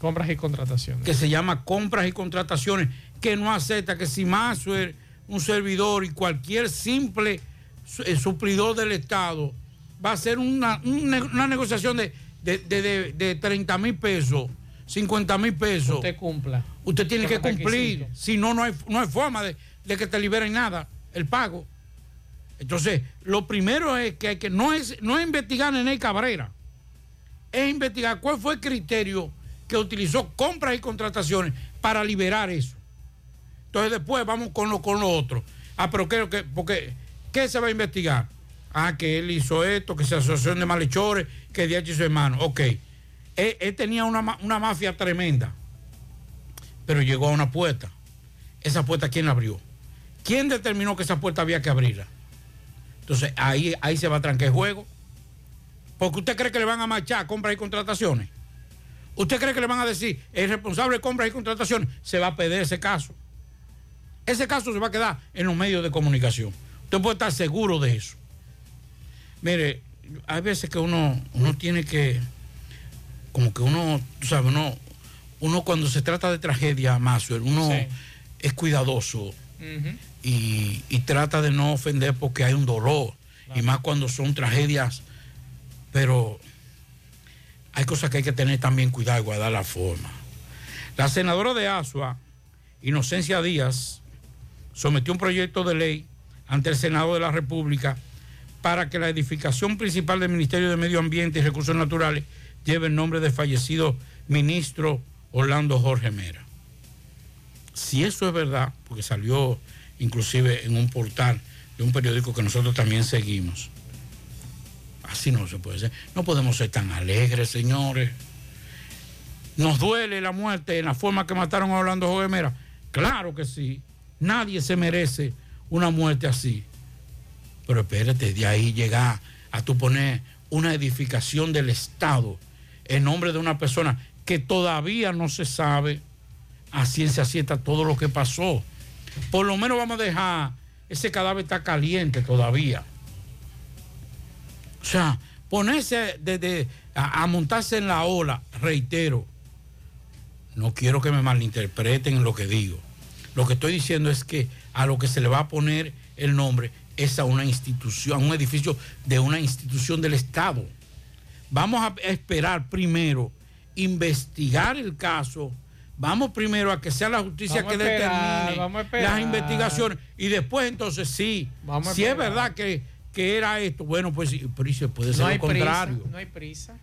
[SPEAKER 8] Compras y contrataciones.
[SPEAKER 10] que se llama compras y contrataciones, que no acepta que si más un servidor y cualquier simple eh, suplidor del Estado va a hacer una, una negociación de, de, de, de- de 30 mil pesos, 50 mil pesos.
[SPEAKER 8] Usted cumpla.
[SPEAKER 10] Usted tiene que cumplir, si no, no hay, no hay forma de, de que te liberen nada, el pago. Entonces, lo primero es que que, no es, no es investigar a Nene Cabrera, es investigar cuál fue el criterio que utilizó compras y contrataciones para liberar eso. Entonces después vamos con lo, con lo otro. Ah, pero creo que, porque, ¿qué se va a investigar? Ah, que él hizo esto, que se asociación de malhechores, que y su hermano. Ok. Él, él tenía una, una mafia tremenda, pero llegó a una puerta. Esa puerta, ¿quién la abrió? ¿Quién determinó que esa puerta había que abrirla? Entonces ahí, ahí se va a trancar el juego. Porque usted cree que le van a marchar compras y contrataciones. ¿Usted cree que le van a decir el responsable de compras y contrataciones? Se va a perder ese caso. Ese caso se va a quedar en los medios de comunicación. Usted puede estar seguro de eso. Mire, hay veces que uno, uno tiene que, como que uno, tú sabes, uno, uno cuando se trata de tragedia, Maxwell, uno
[SPEAKER 8] Sí.
[SPEAKER 10] es cuidadoso
[SPEAKER 8] Ujú.
[SPEAKER 10] Y, y trata de no ofender porque hay un dolor. Y más cuando son tragedias. Pero hay cosas que hay que tener también cuidado y guardar la forma. La senadora de Asua, Inocencia Díaz, sometió un proyecto de ley ante el Senado de la República para que la edificación principal del Ministerio de Medio Ambiente y Recursos Naturales lleve el nombre del fallecido ministro Orlando Jorge Mera. Si eso es verdad, porque salió inclusive en un portal de un periódico que nosotros también seguimos, así no se puede ser. No podemos ser tan alegres, señores. Nos duele la muerte en la forma que mataron a Orlando Jorge Mera, Claro que sí. Nadie se merece una muerte así. Pero espérate, de ahí llegar a tu poner una edificación del Estado en nombre de una persona que todavía no se sabe a ciencia cierta todo lo que pasó. Por lo menos vamos a dejar, ese cadáver está caliente todavía. O sea, ponerse de, de- a, a montarse en la ola, reitero, no quiero que me malinterpreten en lo que digo. Lo que estoy diciendo es que a lo que se le va a poner el nombre es a una institución, a un edificio de una institución del Estado. Vamos a esperar primero, investigar el caso. Vamos primero a que sea la justicia
[SPEAKER 8] Vamos
[SPEAKER 10] que
[SPEAKER 8] esperar,
[SPEAKER 10] determine las investigaciones y después entonces sí,
[SPEAKER 8] Vamos
[SPEAKER 10] si es verdad que, que era esto, bueno, pues sí, puede ser
[SPEAKER 8] No hay
[SPEAKER 10] lo contrario.
[SPEAKER 8] prisa, no hay prisa.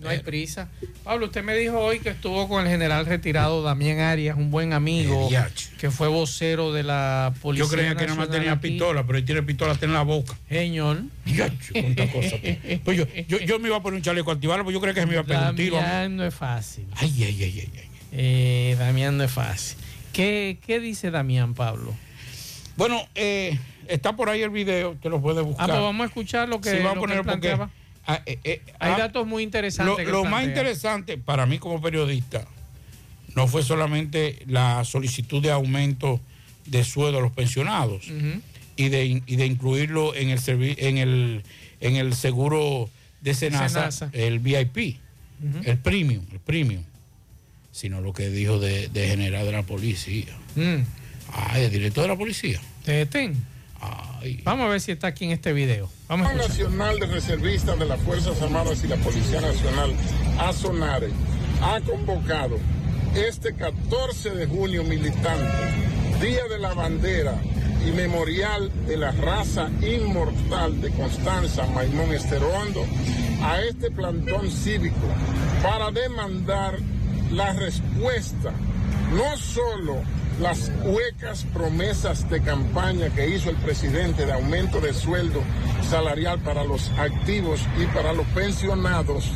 [SPEAKER 8] No hay prisa. Pablo, usted me dijo hoy que estuvo con el general retirado Damián Arias, un buen amigo, que fue vocero de la policía.
[SPEAKER 10] Yo creía que nada más tenía
[SPEAKER 8] aquí.
[SPEAKER 10] pistola, pero él tiene pistola hasta en la boca.
[SPEAKER 8] Señor.
[SPEAKER 10] cuánta cosa. Pues yo, yo, yo me iba a poner un chaleco antibala, porque yo creía que se me iba a pegar un tiro.
[SPEAKER 8] No es fácil.
[SPEAKER 10] Ay, ay, ay, ay. ay.
[SPEAKER 8] Eh, Damián no es fácil. ¿Qué, qué dice Damián, Pablo?
[SPEAKER 10] Bueno, eh, está por ahí el video, te lo puedes
[SPEAKER 8] Ah,
[SPEAKER 10] buscar.
[SPEAKER 8] pues vamos a escuchar lo que,
[SPEAKER 10] Sí, vamos a
[SPEAKER 8] lo que
[SPEAKER 10] porque, ah, eh, eh,
[SPEAKER 8] Hay
[SPEAKER 10] ah,
[SPEAKER 8] datos muy interesantes.
[SPEAKER 10] Lo,
[SPEAKER 8] que
[SPEAKER 10] lo
[SPEAKER 8] él
[SPEAKER 10] más interesante para mí como periodista no fue solamente la solicitud de aumento de sueldo a los pensionados y, de, y de incluirlo en el, en el, en el seguro de Senasa,
[SPEAKER 8] Senasa.
[SPEAKER 10] el VIP, el premium, el premium, sino lo que dijo de, de general de la policía.
[SPEAKER 8] Mm.
[SPEAKER 10] Ay, el director de la policía.
[SPEAKER 8] ¿Te detén? Vamos a ver si está aquí en este video. Vamos a escuchar.
[SPEAKER 43] Nacional de Reservistas de las Fuerzas Armadas y la Policía Nacional, ASONARE, ha convocado este 14 de junio militante, Día de la Bandera y Memorial de la Raza Inmortal de Constanza Maimón Esterondo, a este plantón cívico para demandar la respuesta, no solo las huecas promesas de campaña que hizo el presidente de aumento de sueldo salarial para los activos y para los pensionados,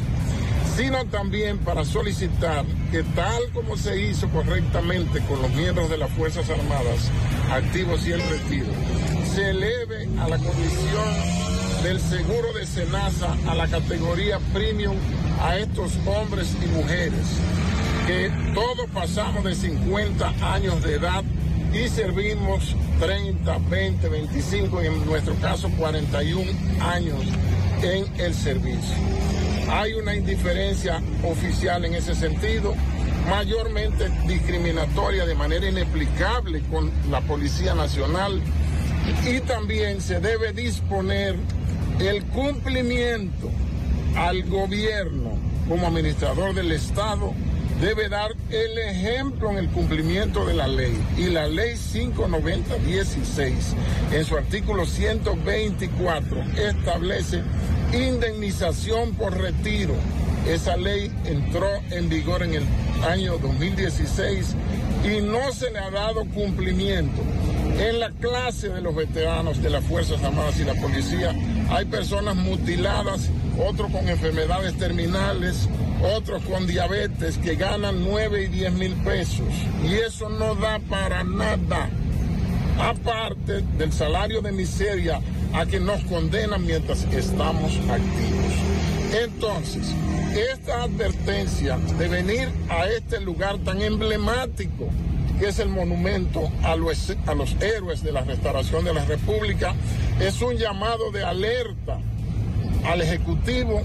[SPEAKER 43] sino también para solicitar que tal como se hizo correctamente con los miembros de las Fuerzas Armadas, activos y en retiro, se eleve a la condición del seguro de Senasa a la categoría premium a estos hombres y mujeres que todos pasamos de 50 años de edad y servimos 30, 20, 25 y en nuestro caso 41 años en el servicio. Hay una indiferencia oficial en ese sentido, mayormente discriminatoria de manera inexplicable con la Policía Nacional y también se debe disponer el cumplimiento al gobierno como administrador del Estado debe dar el ejemplo en el cumplimiento de la ley. Y la ley 590-16, en su artículo 124, establece indemnización por retiro. Esa ley entró en vigor en el año 2016 y no se le ha dado cumplimiento. En la clase de los veteranos de las Fuerzas Armadas y la Policía hay personas mutiladas, otros con enfermedades terminales, otros con diabetes que ganan 9 y 10 mil pesos. Y eso no da para nada. Aparte del salario de miseria a que nos condenan mientras estamos activos. Entonces, esta advertencia de venir a este lugar tan emblemático que es el monumento a los, a los héroes de la restauración de la República, es un llamado de alerta al Ejecutivo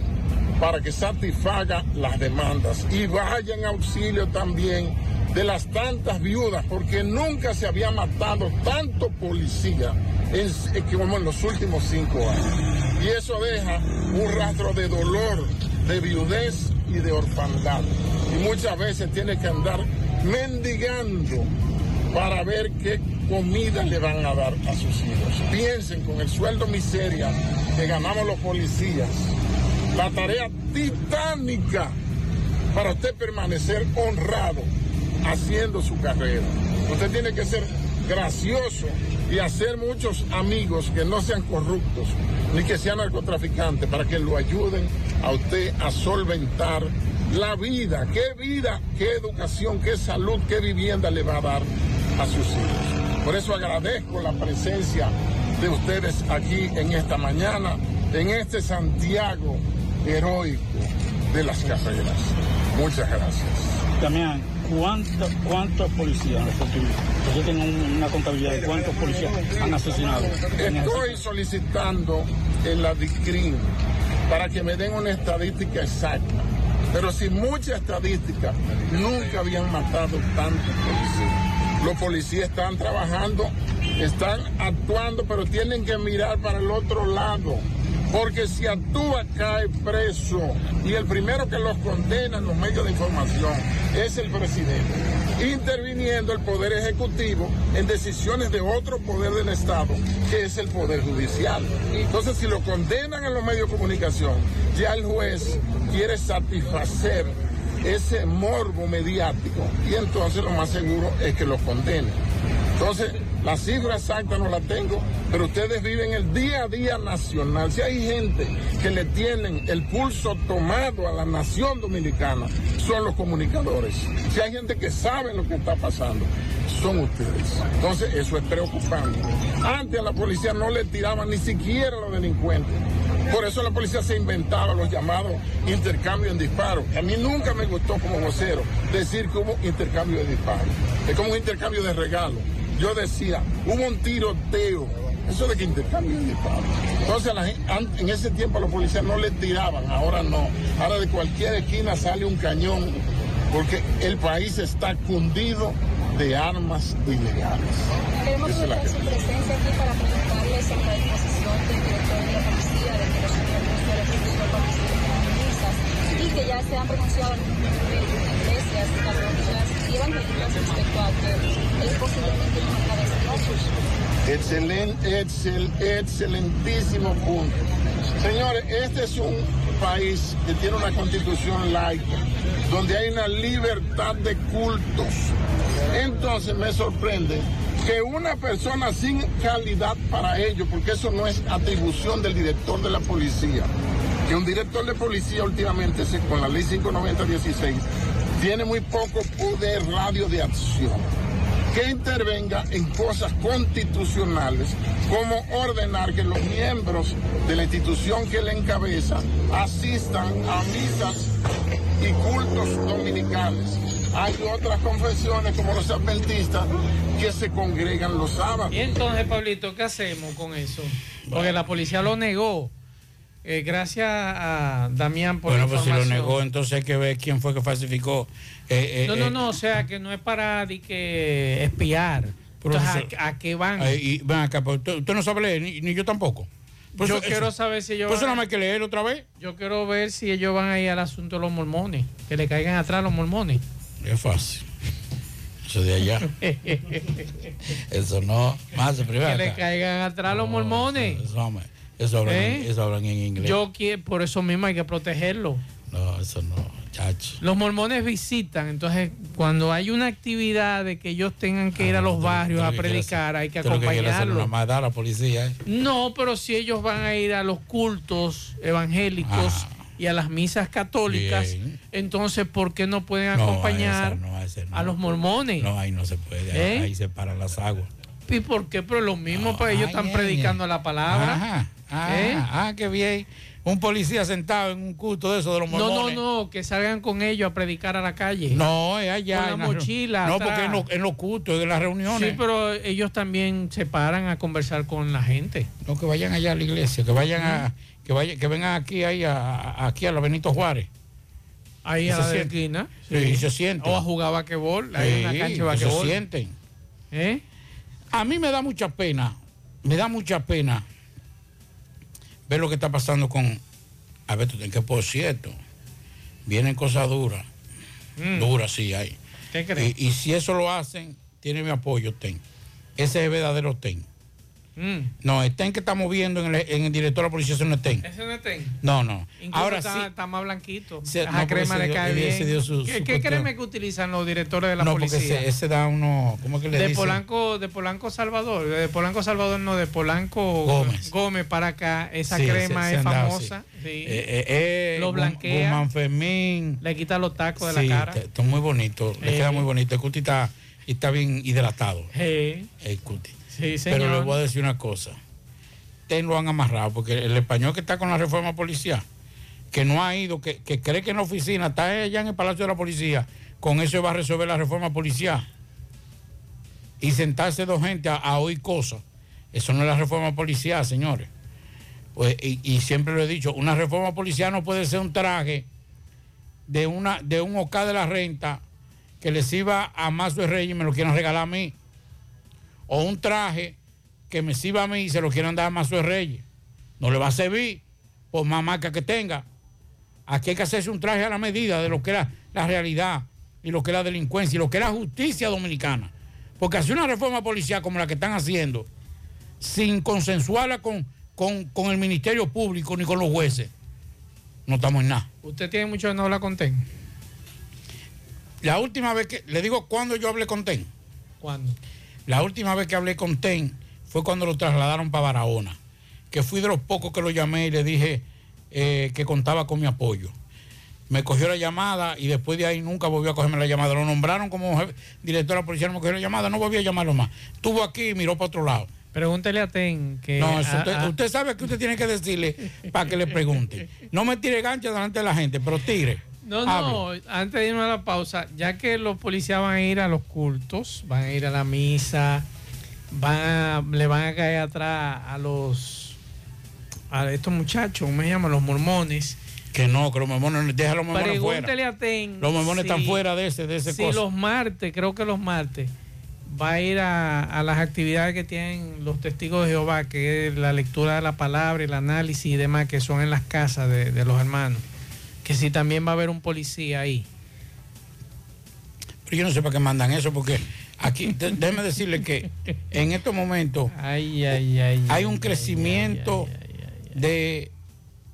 [SPEAKER 43] para que satisfaga las demandas y vaya en auxilio también de las tantas viudas, porque nunca se había matado tanto policía en- como en los últimos cinco años. Y eso deja un rastro de dolor, de viudez y de orfandad. Y muchas veces tiene que andar mendigando para ver qué comida le van a dar a sus hijos. Piensen con el sueldo miseria que ganamos los policías, la tarea titánica para usted permanecer honrado haciendo su carrera. Usted tiene que ser gracioso y hacer muchos amigos que no sean corruptos ni que sean narcotraficantes para que lo ayuden a usted a solventar la vida. ¿Qué vida, qué educación, qué salud, qué vivienda le va a dar a sus hijos. Por eso agradezco la presencia de ustedes aquí en esta mañana, en este Santiago heroico de las carreras. Muchas gracias.
[SPEAKER 44] Damián, ¿cuántos cuántos policías? Yo tengo un- una contabilidad de cuántos policías han asesinado.
[SPEAKER 43] Estoy solicitando en la DICRIN para que me den una estadística exacta. Pero sin mucha estadística, nunca habían matado tantos policías. Los policías están trabajando, están actuando, pero tienen que mirar para el otro lado. Porque si actúa, cae preso. Y el primero que los condena en los medios de información es el presidente. Interviniendo el Poder Ejecutivo en decisiones de otro poder del Estado, que es el Poder Judicial. Entonces, si lo condenan en los medios de comunicación, ya el juez quiere satisfacer ese morbo mediático. Y entonces lo más seguro es que lo condene. Entonces, la cifra exacta no la tengo, pero ustedes viven el día a día nacional. Si hay gente que le tienen el pulso tomado a la nación dominicana, son los comunicadores. Si hay gente que sabe lo que está pasando, son ustedes. Entonces, eso es preocupante. Antes a la policía no le tiraban ni siquiera a los delincuentes. Por eso la policía se inventaba los llamados intercambios en disparos. A mí nunca me gustó como vocero decir que hubo intercambio de disparos. Es como un intercambio de regalos. Yo decía, hubo un tiroteo. Eso de que intercambio de disparos. Entonces la en ese tiempo a los policías no le tiraban, ahora no. Ahora de cualquier esquina sale un cañón porque el país está cundido de armas ilegales.
[SPEAKER 45] Queremos
[SPEAKER 43] Esa es la
[SPEAKER 45] aprovechar su presencia aquí para preguntarle sobre la disposición del director de la policía de que los gobiernos de la República participen en las misas y que ya se han pronunciado algunos de iglesias católicas y evangélicas
[SPEAKER 43] Excelente, excel, excelentísimo punto. Señores, este es un país que tiene una constitución laica, donde hay una libertad de cultos. Entonces me sorprende que una persona sin calidad para ello, porque eso no es atribución del director de la policía, que un director de policía últimamente, con la ley 590-16, tiene muy poco poder radio de acción que intervenga en cosas constitucionales, como ordenar que los miembros de la institución que le encabeza asistan a misas y cultos dominicales. Hay otras confesiones, como los adventistas, que se congregan los sábados.
[SPEAKER 8] Y entonces, Pablito, ¿qué hacemos con eso? Porque la policía lo negó. Eh, gracias a Damián por
[SPEAKER 10] Bueno,
[SPEAKER 8] la
[SPEAKER 10] pues si lo negó, entonces hay que ver quién fue que falsificó. eh, eh,
[SPEAKER 8] No, no, no, o sea, que no es para que espiar. Entonces. ¿a, a qué van?
[SPEAKER 10] y ven acá, pues, usted, usted no sabe leer, ni, ni yo tampoco. Pues
[SPEAKER 8] yo
[SPEAKER 10] eso-
[SPEAKER 8] quiero
[SPEAKER 10] eso-
[SPEAKER 8] saber si ellos
[SPEAKER 10] pues eso
[SPEAKER 8] van
[SPEAKER 10] más hay que leer otra vez.
[SPEAKER 8] Yo quiero ver si ellos van a ir al asunto de los mormones. Que le caigan atrás los mormones.
[SPEAKER 10] Es fácil. Eso de allá. [LAUGHS] Eso no. Más de
[SPEAKER 8] que le caigan atrás los mormones.
[SPEAKER 10] Eso, hombre, eso hablan,
[SPEAKER 8] ¿Eh?
[SPEAKER 10] en, eso hablan en inglés.
[SPEAKER 8] Yo quiero, por eso mismo hay que protegerlo.
[SPEAKER 10] No, eso no, chacho.
[SPEAKER 8] Los mormones visitan, entonces cuando hay una actividad de que ellos tengan que ir a los barrios a
[SPEAKER 10] que
[SPEAKER 8] predicar, hay que
[SPEAKER 10] que
[SPEAKER 8] acompañarlos.
[SPEAKER 10] una maldad a la policía. ¿eh?
[SPEAKER 8] No, pero si ellos van a ir a los cultos evangélicos
[SPEAKER 10] Ah.
[SPEAKER 8] y a las misas católicas,
[SPEAKER 10] Bien.
[SPEAKER 8] entonces ¿por qué no pueden
[SPEAKER 10] No,
[SPEAKER 8] acompañar
[SPEAKER 10] esa no, ese no.
[SPEAKER 8] a los mormones?
[SPEAKER 10] No, ahí no se puede. ahí-
[SPEAKER 8] ¿Eh?
[SPEAKER 10] Ahí se paran las aguas.
[SPEAKER 8] ¿Y por qué? Pero lo mismo, pues ellos
[SPEAKER 10] ay,
[SPEAKER 8] están
[SPEAKER 10] ay,
[SPEAKER 8] predicando la palabra.
[SPEAKER 10] Ajá. Ah,
[SPEAKER 8] ¿Eh?
[SPEAKER 10] ah, qué bien. Un policía sentado en un culto de eso de los
[SPEAKER 8] No, no,
[SPEAKER 10] mormones.
[SPEAKER 8] no, que salgan con ellos a predicar a la calle.
[SPEAKER 10] No, es allá.
[SPEAKER 8] Con la
[SPEAKER 10] en
[SPEAKER 8] mochila.
[SPEAKER 10] No, porque en los, en los cultos, en las reuniones.
[SPEAKER 8] Sí, pero ellos también se paran a conversar con la gente.
[SPEAKER 10] No, que vayan allá a la iglesia, que vayan a, que vayan, que vengan aquí, ahí a, aquí a la Benito Juárez.
[SPEAKER 8] Ahí a la esquina.
[SPEAKER 10] Sí, y se sienten.
[SPEAKER 8] O a jugar vaquebol. Una
[SPEAKER 10] Sí,
[SPEAKER 8] cancha de
[SPEAKER 10] que
[SPEAKER 8] vaquebol.
[SPEAKER 10] se sienten.
[SPEAKER 8] ¿Eh?
[SPEAKER 10] A mí me da mucha pena, me da mucha pena ver lo que está pasando con Alberto, que por cierto, vienen cosas duras,
[SPEAKER 8] Mm.
[SPEAKER 10] duras sí hay.
[SPEAKER 8] ¿Qué crees?
[SPEAKER 10] Y, y si eso lo hacen, tiene mi apoyo, TEN. Ese es el verdadero TEN.
[SPEAKER 8] Mm.
[SPEAKER 10] No, el TEN que estamos viendo en el, en el director de la policía, eso no es TEN.
[SPEAKER 8] Ese no es ten.
[SPEAKER 10] No, no.
[SPEAKER 8] Incluso
[SPEAKER 10] Ahora
[SPEAKER 8] está,
[SPEAKER 10] sí.
[SPEAKER 8] está más blanquito.
[SPEAKER 10] Se- no,
[SPEAKER 8] crema le cae
[SPEAKER 10] ese
[SPEAKER 8] bien.
[SPEAKER 10] dio su-
[SPEAKER 8] ¿Qué,
[SPEAKER 10] su
[SPEAKER 8] qué crema que utilizan los directores de la
[SPEAKER 10] no, porque
[SPEAKER 8] policía?
[SPEAKER 10] ese, ese da uno, ¿cómo es que le
[SPEAKER 8] de
[SPEAKER 10] dicen?
[SPEAKER 8] Polanco, de Polanco Salvador, de Polanco Salvador no, de Polanco
[SPEAKER 10] Gómez.
[SPEAKER 8] Gómez para acá, esa
[SPEAKER 10] Sí,
[SPEAKER 8] crema es
[SPEAKER 10] andado,
[SPEAKER 8] famosa,
[SPEAKER 10] sí.
[SPEAKER 8] sí.
[SPEAKER 10] Eh, eh, eh,
[SPEAKER 8] lo blanquea,
[SPEAKER 10] Guzmán Fermín.
[SPEAKER 8] le quita los tacos de la cara.
[SPEAKER 10] te- está muy bonito, le
[SPEAKER 8] Eh.
[SPEAKER 10] queda muy bonito. El cuti está, está bien hidratado. El cuti.
[SPEAKER 8] Sí,
[SPEAKER 10] Pero
[SPEAKER 8] señor.
[SPEAKER 10] le voy a decir una cosa. Ustedes lo han amarrado, porque el español que está con la reforma policial, que no ha ido, que, que cree que en la oficina, está allá en el Palacio de la Policía, con eso va a resolver la reforma policial. Y sentarse dos gente a, a oír cosas. Eso no es la reforma policial, señores. Pues, y, y siempre lo he dicho, una reforma policial no puede ser un traje de, una, de un OCA de la renta que le sirva a Mazo de Reyes y me lo quieran regalar a mí. O un traje que me sirva a mí y se lo quieran dar a Mazo de Reyes. No le va a servir por más marca que tenga. Aquí hay que hacerse un traje a la medida de lo que era la realidad y lo que es la delincuencia y lo que es la justicia dominicana. Porque hacer una reforma policial como la que están haciendo, sin consensuarla con, con, con el Ministerio Público ni con los jueces, no estamos en nada.
[SPEAKER 8] Usted tiene mucho que no hablar con TEN.
[SPEAKER 10] La última vez que, le digo cuando yo hablé con TEN.
[SPEAKER 8] ¿Cuándo?
[SPEAKER 10] La última vez que hablé con TEN fue cuando lo trasladaron para Barahona, que fui de los pocos que lo llamé y le dije eh, que contaba con mi apoyo. Me cogió la llamada y después de ahí nunca volvió a cogerme la llamada. Lo nombraron como jefe- director de la policía, no me cogió la llamada, no volvió a llamarlo más. Estuvo aquí y miró para otro lado.
[SPEAKER 8] Pregúntele a TEN que...
[SPEAKER 10] No, eso
[SPEAKER 8] a-
[SPEAKER 10] usted,
[SPEAKER 8] a-
[SPEAKER 10] usted sabe que usted tiene que decirle para que le pregunte. No me tire gancho delante de la gente, pero tire.
[SPEAKER 8] No, no, antes de irnos a la pausa, ya que los policías van a ir a los cultos, van a ir a la misa, van a- le van a caer atrás a los a estos muchachos, ¿cómo se llaman? Los mormones.
[SPEAKER 10] Que no, que los mormones, deja los mormones fuera.
[SPEAKER 8] Pregúntele a TEN.
[SPEAKER 10] Los mormones
[SPEAKER 8] si-
[SPEAKER 10] están fuera de ese, de ese
[SPEAKER 8] Si
[SPEAKER 10] cosa.
[SPEAKER 8] los martes, creo que los martes, va a ir a, a las actividades que tienen los testigos de Jehová, que es la lectura de la palabra, el análisis y demás, que son en las casas de, de los hermanos. Que si también va a haber un policía ahí.
[SPEAKER 10] Pero yo no sé para qué mandan eso, porque aquí, de- déjeme decirle que en estos momentos [LAUGHS] hay un crecimiento de,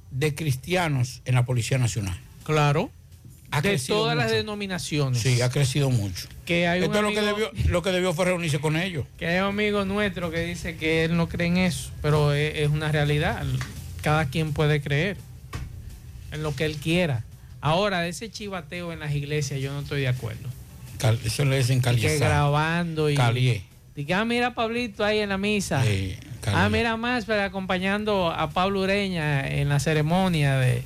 [SPEAKER 10] de cristianos en la Policía Nacional.
[SPEAKER 8] Claro.
[SPEAKER 10] Ha
[SPEAKER 8] de todas las denominaciones.
[SPEAKER 10] Sí, ha crecido mucho.
[SPEAKER 8] Que hay
[SPEAKER 10] Esto es lo que,
[SPEAKER 8] amigo-
[SPEAKER 10] debió, lo que debió fue reunirse con ellos.
[SPEAKER 8] Que hay un amigo nuestro que dice que él no cree en eso, pero es, es una realidad. Cada quien puede creer en lo que él quiera. Ahora, ese chivateo en las iglesias, yo no estoy de acuerdo.
[SPEAKER 10] Cal- Eso le dicen caliezar.
[SPEAKER 8] grabando y.
[SPEAKER 10] Calié.
[SPEAKER 8] Ah, mira a Pablito ahí en la misa.
[SPEAKER 10] Sí,
[SPEAKER 8] ah, mira más, pero acompañando a Pablo Ureña en la ceremonia de,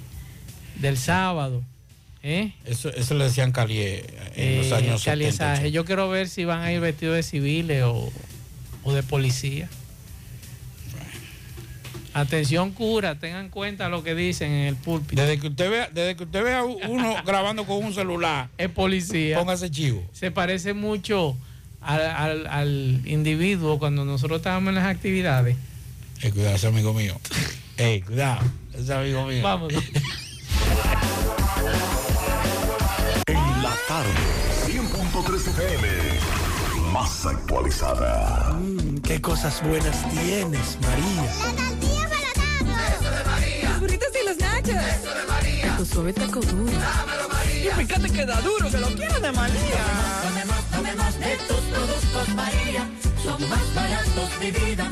[SPEAKER 8] del sábado. ¿Eh?
[SPEAKER 10] Eso, eso le decían calié en los
[SPEAKER 8] Eh,
[SPEAKER 10] años 70.
[SPEAKER 8] caliezaje. Yo quiero ver si van a ir vestidos de civiles o, o de policía. Atención cura, tengan en cuenta lo que dicen en el púlpito.
[SPEAKER 10] Desde que usted vea, desde que usted vea uno [LAUGHS] grabando con un celular,
[SPEAKER 8] es policía.
[SPEAKER 10] Póngase chivo.
[SPEAKER 8] Se parece mucho al, al- al individuo cuando nosotros estábamos en las actividades.
[SPEAKER 10] Eh, cuidado, ese amigo mío. [LAUGHS] Ey, cuidado, ese amigo mío.
[SPEAKER 8] Vamos. [LAUGHS]
[SPEAKER 5] En la tarde, 100.3 FM. Más actualizada.
[SPEAKER 13] Mm, qué cosas buenas tienes, María.
[SPEAKER 46] Burritos y los nachos. Eso de María. Tu suave taco duro. Dámelo, María.
[SPEAKER 13] Y fíjate que da duro, que lo quiero de María.
[SPEAKER 46] Tomemos, tomemos de tus productos, María. Son más baratos de vida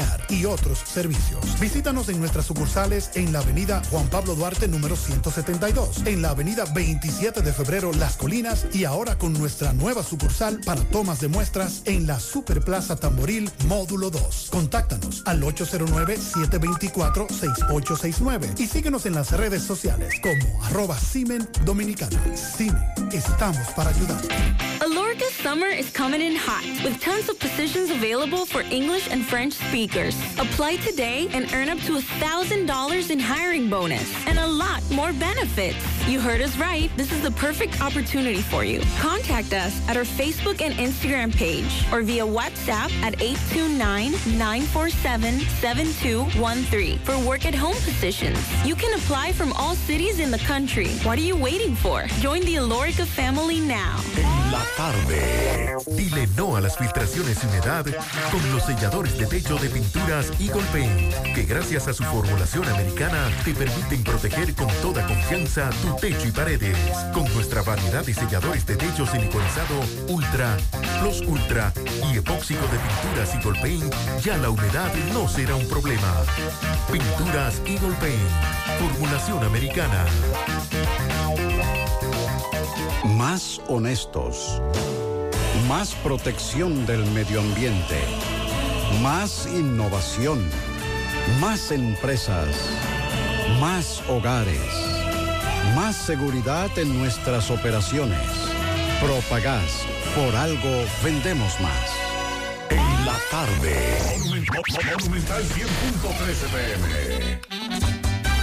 [SPEAKER 47] y otros servicios. Visítanos en nuestras sucursales en la avenida Juan Pablo Duarte número 172, en la avenida 27 de febrero Las Colinas y ahora con nuestra nueva sucursal para tomas de muestras en la Superplaza Tamboril Módulo 2. Contáctanos al 809-724-6869 y síguenos en las redes sociales como arroba Simen Dominicana. Estamos para ayudar.
[SPEAKER 48] Alorca summer is coming in hot with tons of positions available for English and French speakers. Apply today and earn up to $1,000 in hiring bonus and a lot more benefits. You heard us right. This is the perfect opportunity for you. Contact us at our Facebook and Instagram page or via WhatsApp at 829-947-7213 for work at home positions. You can apply from all cities in the country. What are you waiting for? Join the Alorica family now.
[SPEAKER 5] La tarde. Dile no a las filtraciones humedad con los selladores de techo de pinturas Eagle Paint, que gracias a su formulación americana te permiten proteger con toda confianza tu techo y paredes. Con nuestra variedad de selladores de techo siliconizado Ultra, Plus Ultra y epóxico de pinturas Eagle Paint, ya la humedad no será un problema. Pinturas Eagle Paint, formulación americana.
[SPEAKER 49] Más honestos. Más protección del medio ambiente. Más innovación. Más empresas. Más hogares. Más seguridad en nuestras operaciones. Propagás. Por algo vendemos más.
[SPEAKER 5] En la tarde. Monumental 100.13 pm.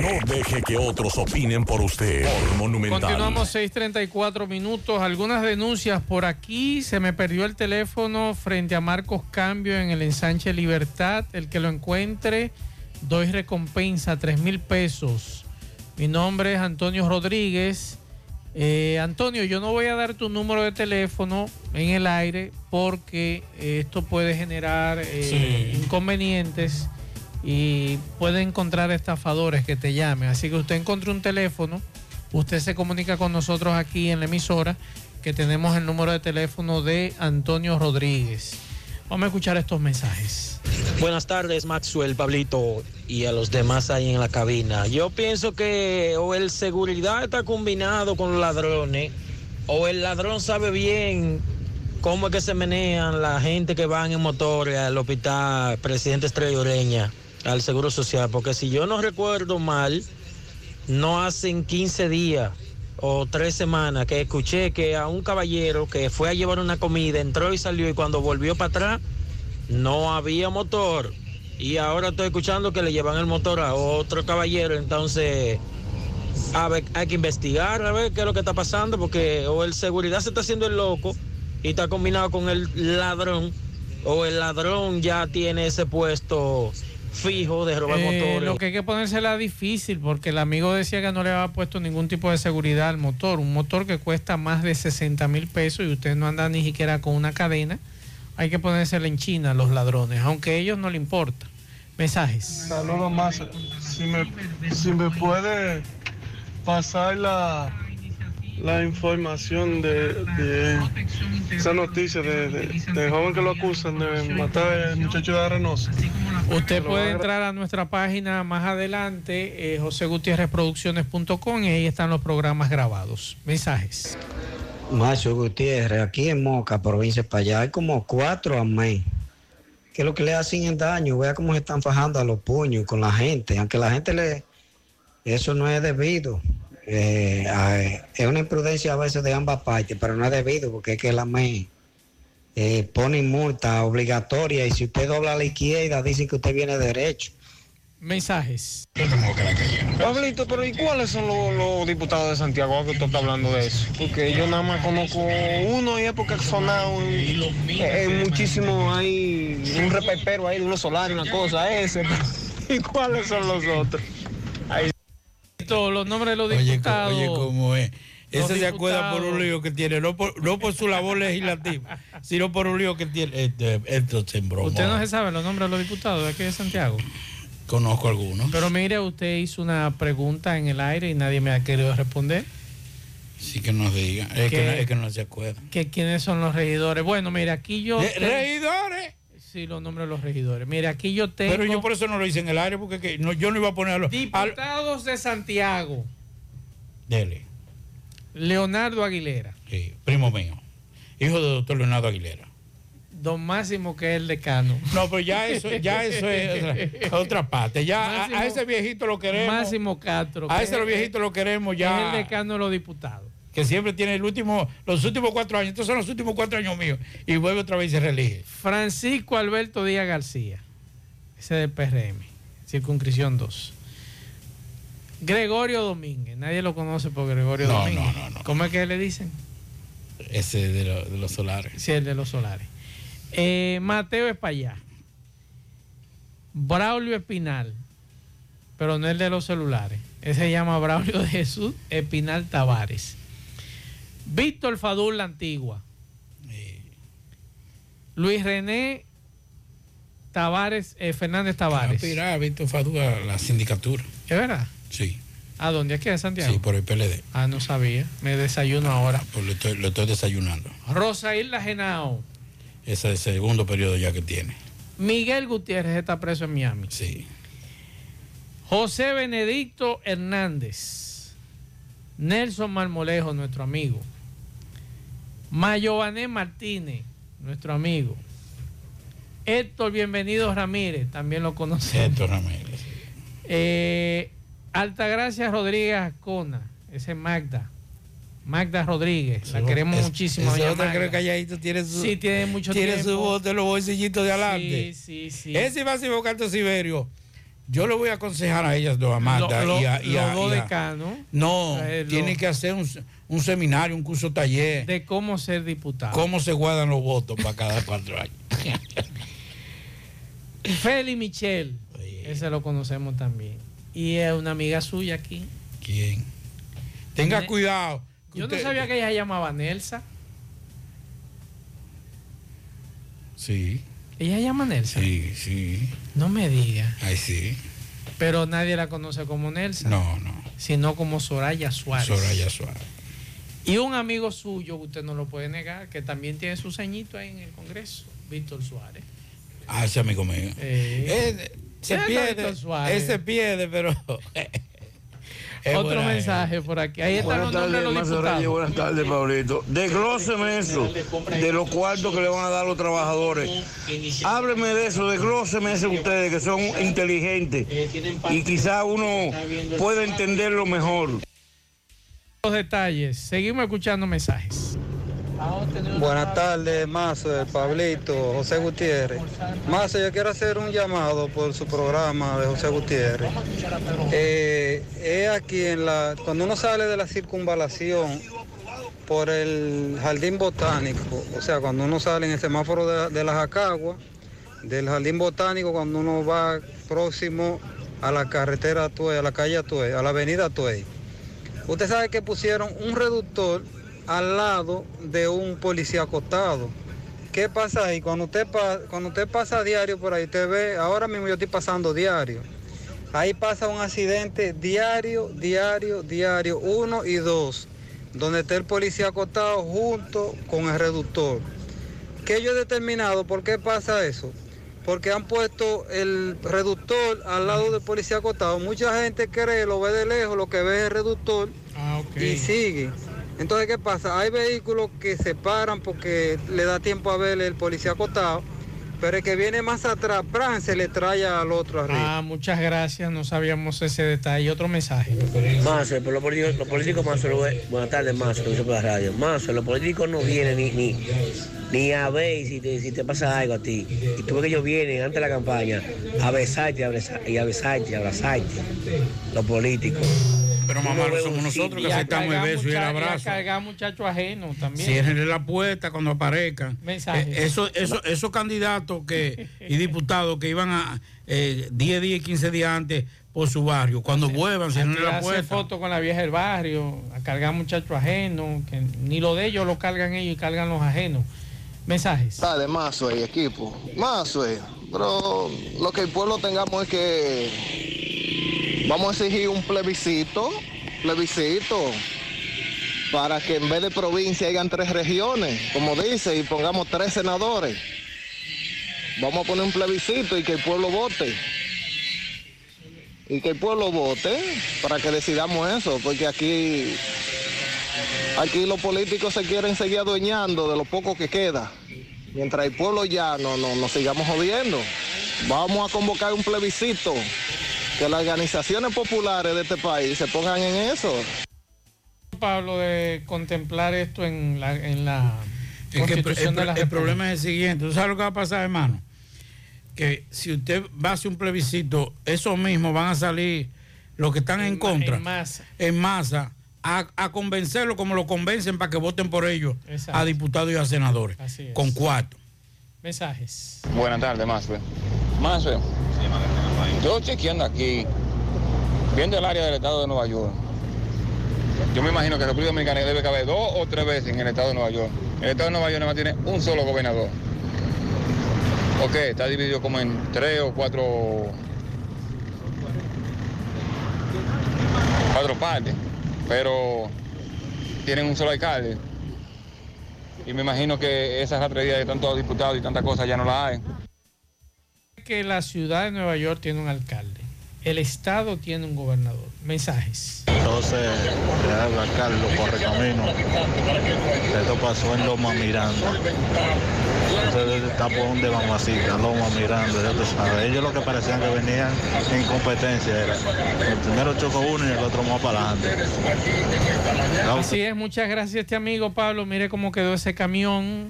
[SPEAKER 5] No deje que otros opinen por usted. Por Monumental.
[SPEAKER 8] Continuamos 6:34 minutos. Algunas denuncias por aquí. Se me perdió el teléfono frente a Marcos Cambio en el ensanche Libertad. El que lo encuentre, doy recompensa, 3 mil pesos. Mi nombre es Antonio Rodríguez. Eh, Antonio, yo no voy a dar tu número de teléfono en el aire porque esto puede generar eh, inconvenientes y puede encontrar estafadores que te llamen. Así que usted encontre un teléfono, usted se comunica con nosotros aquí en la emisora que tenemos el número de teléfono de Antonio Rodríguez. Vamos a escuchar estos mensajes.
[SPEAKER 50] Buenas tardes, Maxwell, Pablito y a los demás ahí en la cabina. Yo pienso que o el seguridad está combinado con los ladrones, o el ladrón sabe bien cómo es que se menean la gente que van en motores al hospital Presidente Estrella Ureña, al Seguro Social, porque si yo no recuerdo mal, no hacen 15 días o tres semanas que escuché que a un caballero que fue a llevar una comida, entró y salió y cuando volvió para atrás no había motor. Y ahora estoy escuchando que le llevan el motor a otro caballero, entonces a ver, hay que investigar a ver qué es lo que está pasando, porque o el seguridad se está haciendo el loco y está combinado con el ladrón, o el ladrón ya tiene ese puesto fijo de robar
[SPEAKER 8] Eh,
[SPEAKER 50] motores.
[SPEAKER 8] lo que hay que ponérsela difícil porque el amigo decía que no le había puesto ningún tipo de seguridad al motor. Un motor que cuesta más de 60 mil pesos y usted no anda ni siquiera con una cadena. Hay que ponérsela en China a los ladrones, aunque a ellos no le importa. Mensajes.
[SPEAKER 51] Saludos más. Si me, si me puede pasar la, la información de, de esa noticia de, de- joven que lo acusan de matar al muchacho de Arenosa.
[SPEAKER 8] Usted puede entrar a nuestra página más adelante, eh, josegutierrezproducciones.com, y ahí están los programas grabados. Mensajes.
[SPEAKER 52] Macho Gutiérrez, aquí en Moca, provincia de Payá, hay como cuatro amén. Que es lo que le hacen el daño, vea cómo se están fajando a los puños con la gente, aunque la gente le, Eso no es debido. Eh, es una imprudencia a veces de ambas partes, pero no es debido porque es que la ME eh, pone multa obligatoria y si usted dobla a la izquierda dicen que usted viene derecho.
[SPEAKER 8] Mensajes.
[SPEAKER 16] Pablito, pero ¿y cuáles son los, los diputados de Santiago que tú estás hablando de eso? Porque yo nada más conozco uno y es porque ha sonado muchísimo, hay un repepero ahí de unos solares, una cosa, ese. [LAUGHS] ¿Y cuáles son los otros?
[SPEAKER 8] Los nombres de los diputados.
[SPEAKER 10] oye, cómo es. Ese se acuerda por un lío que tiene, no por, no por su labor legislativa, [LAUGHS] sino por un lío que tiene. Este, esto se embromó.
[SPEAKER 8] Usted no se sabe los nombres de los diputados de aquí de Santiago.
[SPEAKER 10] Conozco algunos.
[SPEAKER 8] Pero mire, usted hizo una pregunta en el aire y nadie me ha querido responder.
[SPEAKER 10] Sí que nos diga. Es que, no, es que no se acuerda.
[SPEAKER 8] Que quiénes son los regidores. Bueno, mire, aquí yo.
[SPEAKER 10] ¿Eh, ¿Regidores?
[SPEAKER 8] Sí, los nombres de los regidores. Mire, aquí yo tengo.
[SPEAKER 10] Pero yo por eso no lo hice en el aire, porque que no, yo no iba a ponerlo. Al,
[SPEAKER 8] Diputados de Santiago.
[SPEAKER 10] dele,
[SPEAKER 8] Leonardo Aguilera.
[SPEAKER 10] sí, primo mío. Hijo del doctor Leonardo Aguilera.
[SPEAKER 8] Don Máximo, que es el decano.
[SPEAKER 10] No, pero ya eso, ya [LAUGHS] eso es otra, otra parte. Ya a- ese viejito lo queremos.
[SPEAKER 8] Máximo Castro.
[SPEAKER 10] a ese
[SPEAKER 8] es-
[SPEAKER 10] viejitos lo queremos
[SPEAKER 8] Es
[SPEAKER 10] ya.
[SPEAKER 8] el decano de los diputados.
[SPEAKER 10] Que siempre tiene el último, los últimos cuatro años. Estos son los últimos cuatro años míos. Y vuelve otra vez y se reelige.
[SPEAKER 8] Francisco Alberto Díaz García. Ese del PRM. Circunscripción 2. Gregorio Domínguez. Nadie lo conoce por Gregorio
[SPEAKER 10] No,
[SPEAKER 8] Domínguez.
[SPEAKER 10] no, no, no.
[SPEAKER 8] ¿Cómo es que le dicen?
[SPEAKER 10] Ese de, lo- de los solares.
[SPEAKER 8] Sí, el de los solares. Eh, Mateo Espallá. Braulio Espinal. Pero no el de los celulares. Ese se llama Braulio de [LAUGHS] Jesús Espinal Tavares. Víctor Fadul La Antigua. Luis René Tavares, eh, Fernández Tavares.
[SPEAKER 10] Aspirar a Víctor Fadú a la sindicatura.
[SPEAKER 8] ¿Es verdad?
[SPEAKER 10] Sí,
[SPEAKER 8] ¿A dónde? ¿Aquí en Santiago?
[SPEAKER 10] sí, por el PLD.
[SPEAKER 8] Ah, no sabía. Me desayuno ahora.
[SPEAKER 10] Pues lo estoy, lo estoy desayunando.
[SPEAKER 8] Rosa Isla Genao.
[SPEAKER 10] Ese es el segundo periodo ya que tiene.
[SPEAKER 8] Miguel Gutiérrez está preso en Miami.
[SPEAKER 10] Sí.
[SPEAKER 8] José Benedicto Hernández. Nelson Marmolejo, nuestro amigo. Mayované Martínez, nuestro amigo. Héctor Bienvenido Ramírez, también lo conocemos.
[SPEAKER 10] Héctor Ramírez.
[SPEAKER 8] Eh, Altagracia Rodríguez Ascona, ese es Magda. Magda Rodríguez, la queremos
[SPEAKER 10] es-
[SPEAKER 8] muchísimo.
[SPEAKER 10] otro
[SPEAKER 8] Magda.
[SPEAKER 10] creo que calladito tiene su,
[SPEAKER 8] Sí, tiene mucho
[SPEAKER 10] tiene
[SPEAKER 8] tiempo.
[SPEAKER 10] su voz de los bolsillitos de adelante.
[SPEAKER 8] Sí, sí, sí.
[SPEAKER 10] Ese Máximo Canto Siberio, yo le voy a aconsejar a ellas dos, a Magda
[SPEAKER 8] Lo- lo-
[SPEAKER 10] y a, y a-
[SPEAKER 8] los dos
[SPEAKER 10] y a-
[SPEAKER 8] decanos.
[SPEAKER 10] No,
[SPEAKER 8] Eh, lo-
[SPEAKER 10] tiene que hacer un, un seminario, un curso taller.
[SPEAKER 8] De cómo ser diputado.
[SPEAKER 10] cómo se guardan los votos para cada cuatro años. [LAUGHS]
[SPEAKER 8] Feli Michel, ese lo conocemos también. Y es una amiga suya aquí.
[SPEAKER 10] ¿Quién? Tenga cuidado.
[SPEAKER 8] Yo no sabía que ella se llamaba Nelsa.
[SPEAKER 10] Sí,
[SPEAKER 8] Ella se llama Nelsa.
[SPEAKER 10] sí, sí.
[SPEAKER 8] No me diga.
[SPEAKER 10] Ay, sí.
[SPEAKER 8] Pero nadie la conoce como Nelsa.
[SPEAKER 10] No, no.
[SPEAKER 8] Sino como Soraya Suárez.
[SPEAKER 10] Soraya Suárez.
[SPEAKER 8] Y un amigo suyo, usted no lo puede negar, que también tiene su ceñito ahí en el Congreso, Víctor Suárez.
[SPEAKER 10] Ah, ese amigo mío.
[SPEAKER 8] Eh,
[SPEAKER 10] Eh, se
[SPEAKER 8] ¿Quién es
[SPEAKER 10] pierde.
[SPEAKER 8] Víctor Suárez?
[SPEAKER 10] Él se pierde, pero. [LAUGHS] es
[SPEAKER 8] Otro
[SPEAKER 10] buena
[SPEAKER 8] mensaje por aquí. Ahí están los
[SPEAKER 53] Buenas tardes. Buenas tardes, Pablito. Desglóseme eso de los cuartos que le van a dar a los trabajadores. Hábleme de eso, desglóseme eso ustedes que son inteligentes y quizá uno pueda entenderlo mejor.
[SPEAKER 8] Los detalles. Seguimos escuchando mensajes.
[SPEAKER 54] Buenas tardes, Mazo, Pablito, José Gutiérrez. Mazo, yo quiero hacer un llamado por su programa de José Gutiérrez. Eh, es aquí en la, cuando uno sale de la circunvalación por el jardín botánico, o sea, cuando uno sale en el semáforo de, de la del jardín botánico, cuando uno va próximo a la carretera Tuey, a la calle a la avenida Tuey. Usted sabe que pusieron un reductor al lado de un policía acostado. ¿Qué pasa ahí? Cuando usted, cuando usted pasa diario por ahí, usted ve, ahora mismo yo estoy pasando diario. Ahí pasa un accidente diario, diario, diario, uno y dos, donde está el policía acostado junto con el reductor. ¿Qué yo he determinado? ¿Por qué pasa eso? Porque han puesto el reductor al lado del policía acostado. Mucha gente cree, lo ve de lejos, lo que ve es el reductor y sigue. Entonces, ¿qué pasa? Hay vehículos que se paran porque le da tiempo a ver el policía acostado pero el que viene más atrás, pran, se le trae al otro arriba.
[SPEAKER 8] Ah, muchas gracias, no sabíamos ese detalle. Otro mensaje.
[SPEAKER 55] Pero los políticos, los políticos lo- buenas tardes, por la radio. Mazo, los políticos no vienen ni, ni, ni a ver si te, si te pasa algo a ti. Y tú ves que ellos vienen antes de la campaña a besarte y a abrazarte, y a besarte, y a abrazarte. Los políticos.
[SPEAKER 10] Pero mamá, no somos nosotros que aceptamos el beso y el abrazo.
[SPEAKER 8] a cargar muchachos ajenos también.
[SPEAKER 10] Cierren la puerta cuando aparezcan.
[SPEAKER 8] Mensajes.
[SPEAKER 10] Eh, eso, eso, esos candidatos que, y diputados que iban a eh, 10 días, 15 días antes por su barrio, cuando vuelvan,
[SPEAKER 8] a
[SPEAKER 10] cierren la puerta.
[SPEAKER 8] fotos con la vieja del barrio, a cargar muchachos ajenos, que ni lo de ellos lo cargan ellos y cargan los ajenos. Mensajes.
[SPEAKER 56] Dale, más suey, equipo. Más suey. Pero lo que el pueblo tengamos es que vamos a exigir un plebiscito, plebiscito, para que en vez de provincia hayan tres regiones, como dice, y pongamos tres senadores. Vamos a poner un plebiscito y que el pueblo vote. Y que el pueblo vote para que decidamos eso, porque aquí Aquí los políticos se quieren seguir adueñando de lo poco que queda. Mientras el pueblo ya no, no, nos sigamos jodiendo. Vamos a convocar un plebiscito. Que las organizaciones populares de este país se pongan en eso.
[SPEAKER 8] Pablo, de contemplar esto en la, en la
[SPEAKER 10] Es que el,
[SPEAKER 8] constitución
[SPEAKER 10] el-
[SPEAKER 8] de la
[SPEAKER 10] el
[SPEAKER 8] República.
[SPEAKER 10] problema es el siguiente. ¿Tú sabes lo que va a pasar, hermano? Que si usted va a hacer un plebiscito, esos mismos van a salir los que están en, contra,
[SPEAKER 8] en masa.
[SPEAKER 10] en masa, a, a convencerlo como lo convencen para que voten por ellos
[SPEAKER 8] Exacto.
[SPEAKER 10] a diputados y a senadores.
[SPEAKER 8] Así es.
[SPEAKER 10] Con cuatro.
[SPEAKER 8] Mensajes.
[SPEAKER 57] Buenas tardes, Masue. Masue, yo chequeando aquí, viendo el área del estado de Nueva York, yo me imagino que República Dominicana debe caber dos o tres veces en el estado de Nueva York. El estado de Nueva York nada más tiene un solo gobernador. Ok, está dividido como en tres o cuatro, cuatro partes, pero tienen un solo alcalde. Y me imagino que esa ratrería de tantos diputados y tantas cosas ya no la hay.
[SPEAKER 8] Que la ciudad de Nueva York tiene un alcalde. El estado tiene un gobernador. Mensajes.
[SPEAKER 58] Entonces, le habla Carlos Correcamino. Esto pasó en Loma Miranda. Entonces está por donde mamacita, Loma Miranda, ya tú sabes. Ellos lo que parecían que venían en competencia era. El primero chocó uno y el otro más para adelante.
[SPEAKER 8] Así es, muchas gracias a este amigo Pablo. Mire cómo quedó ese camión.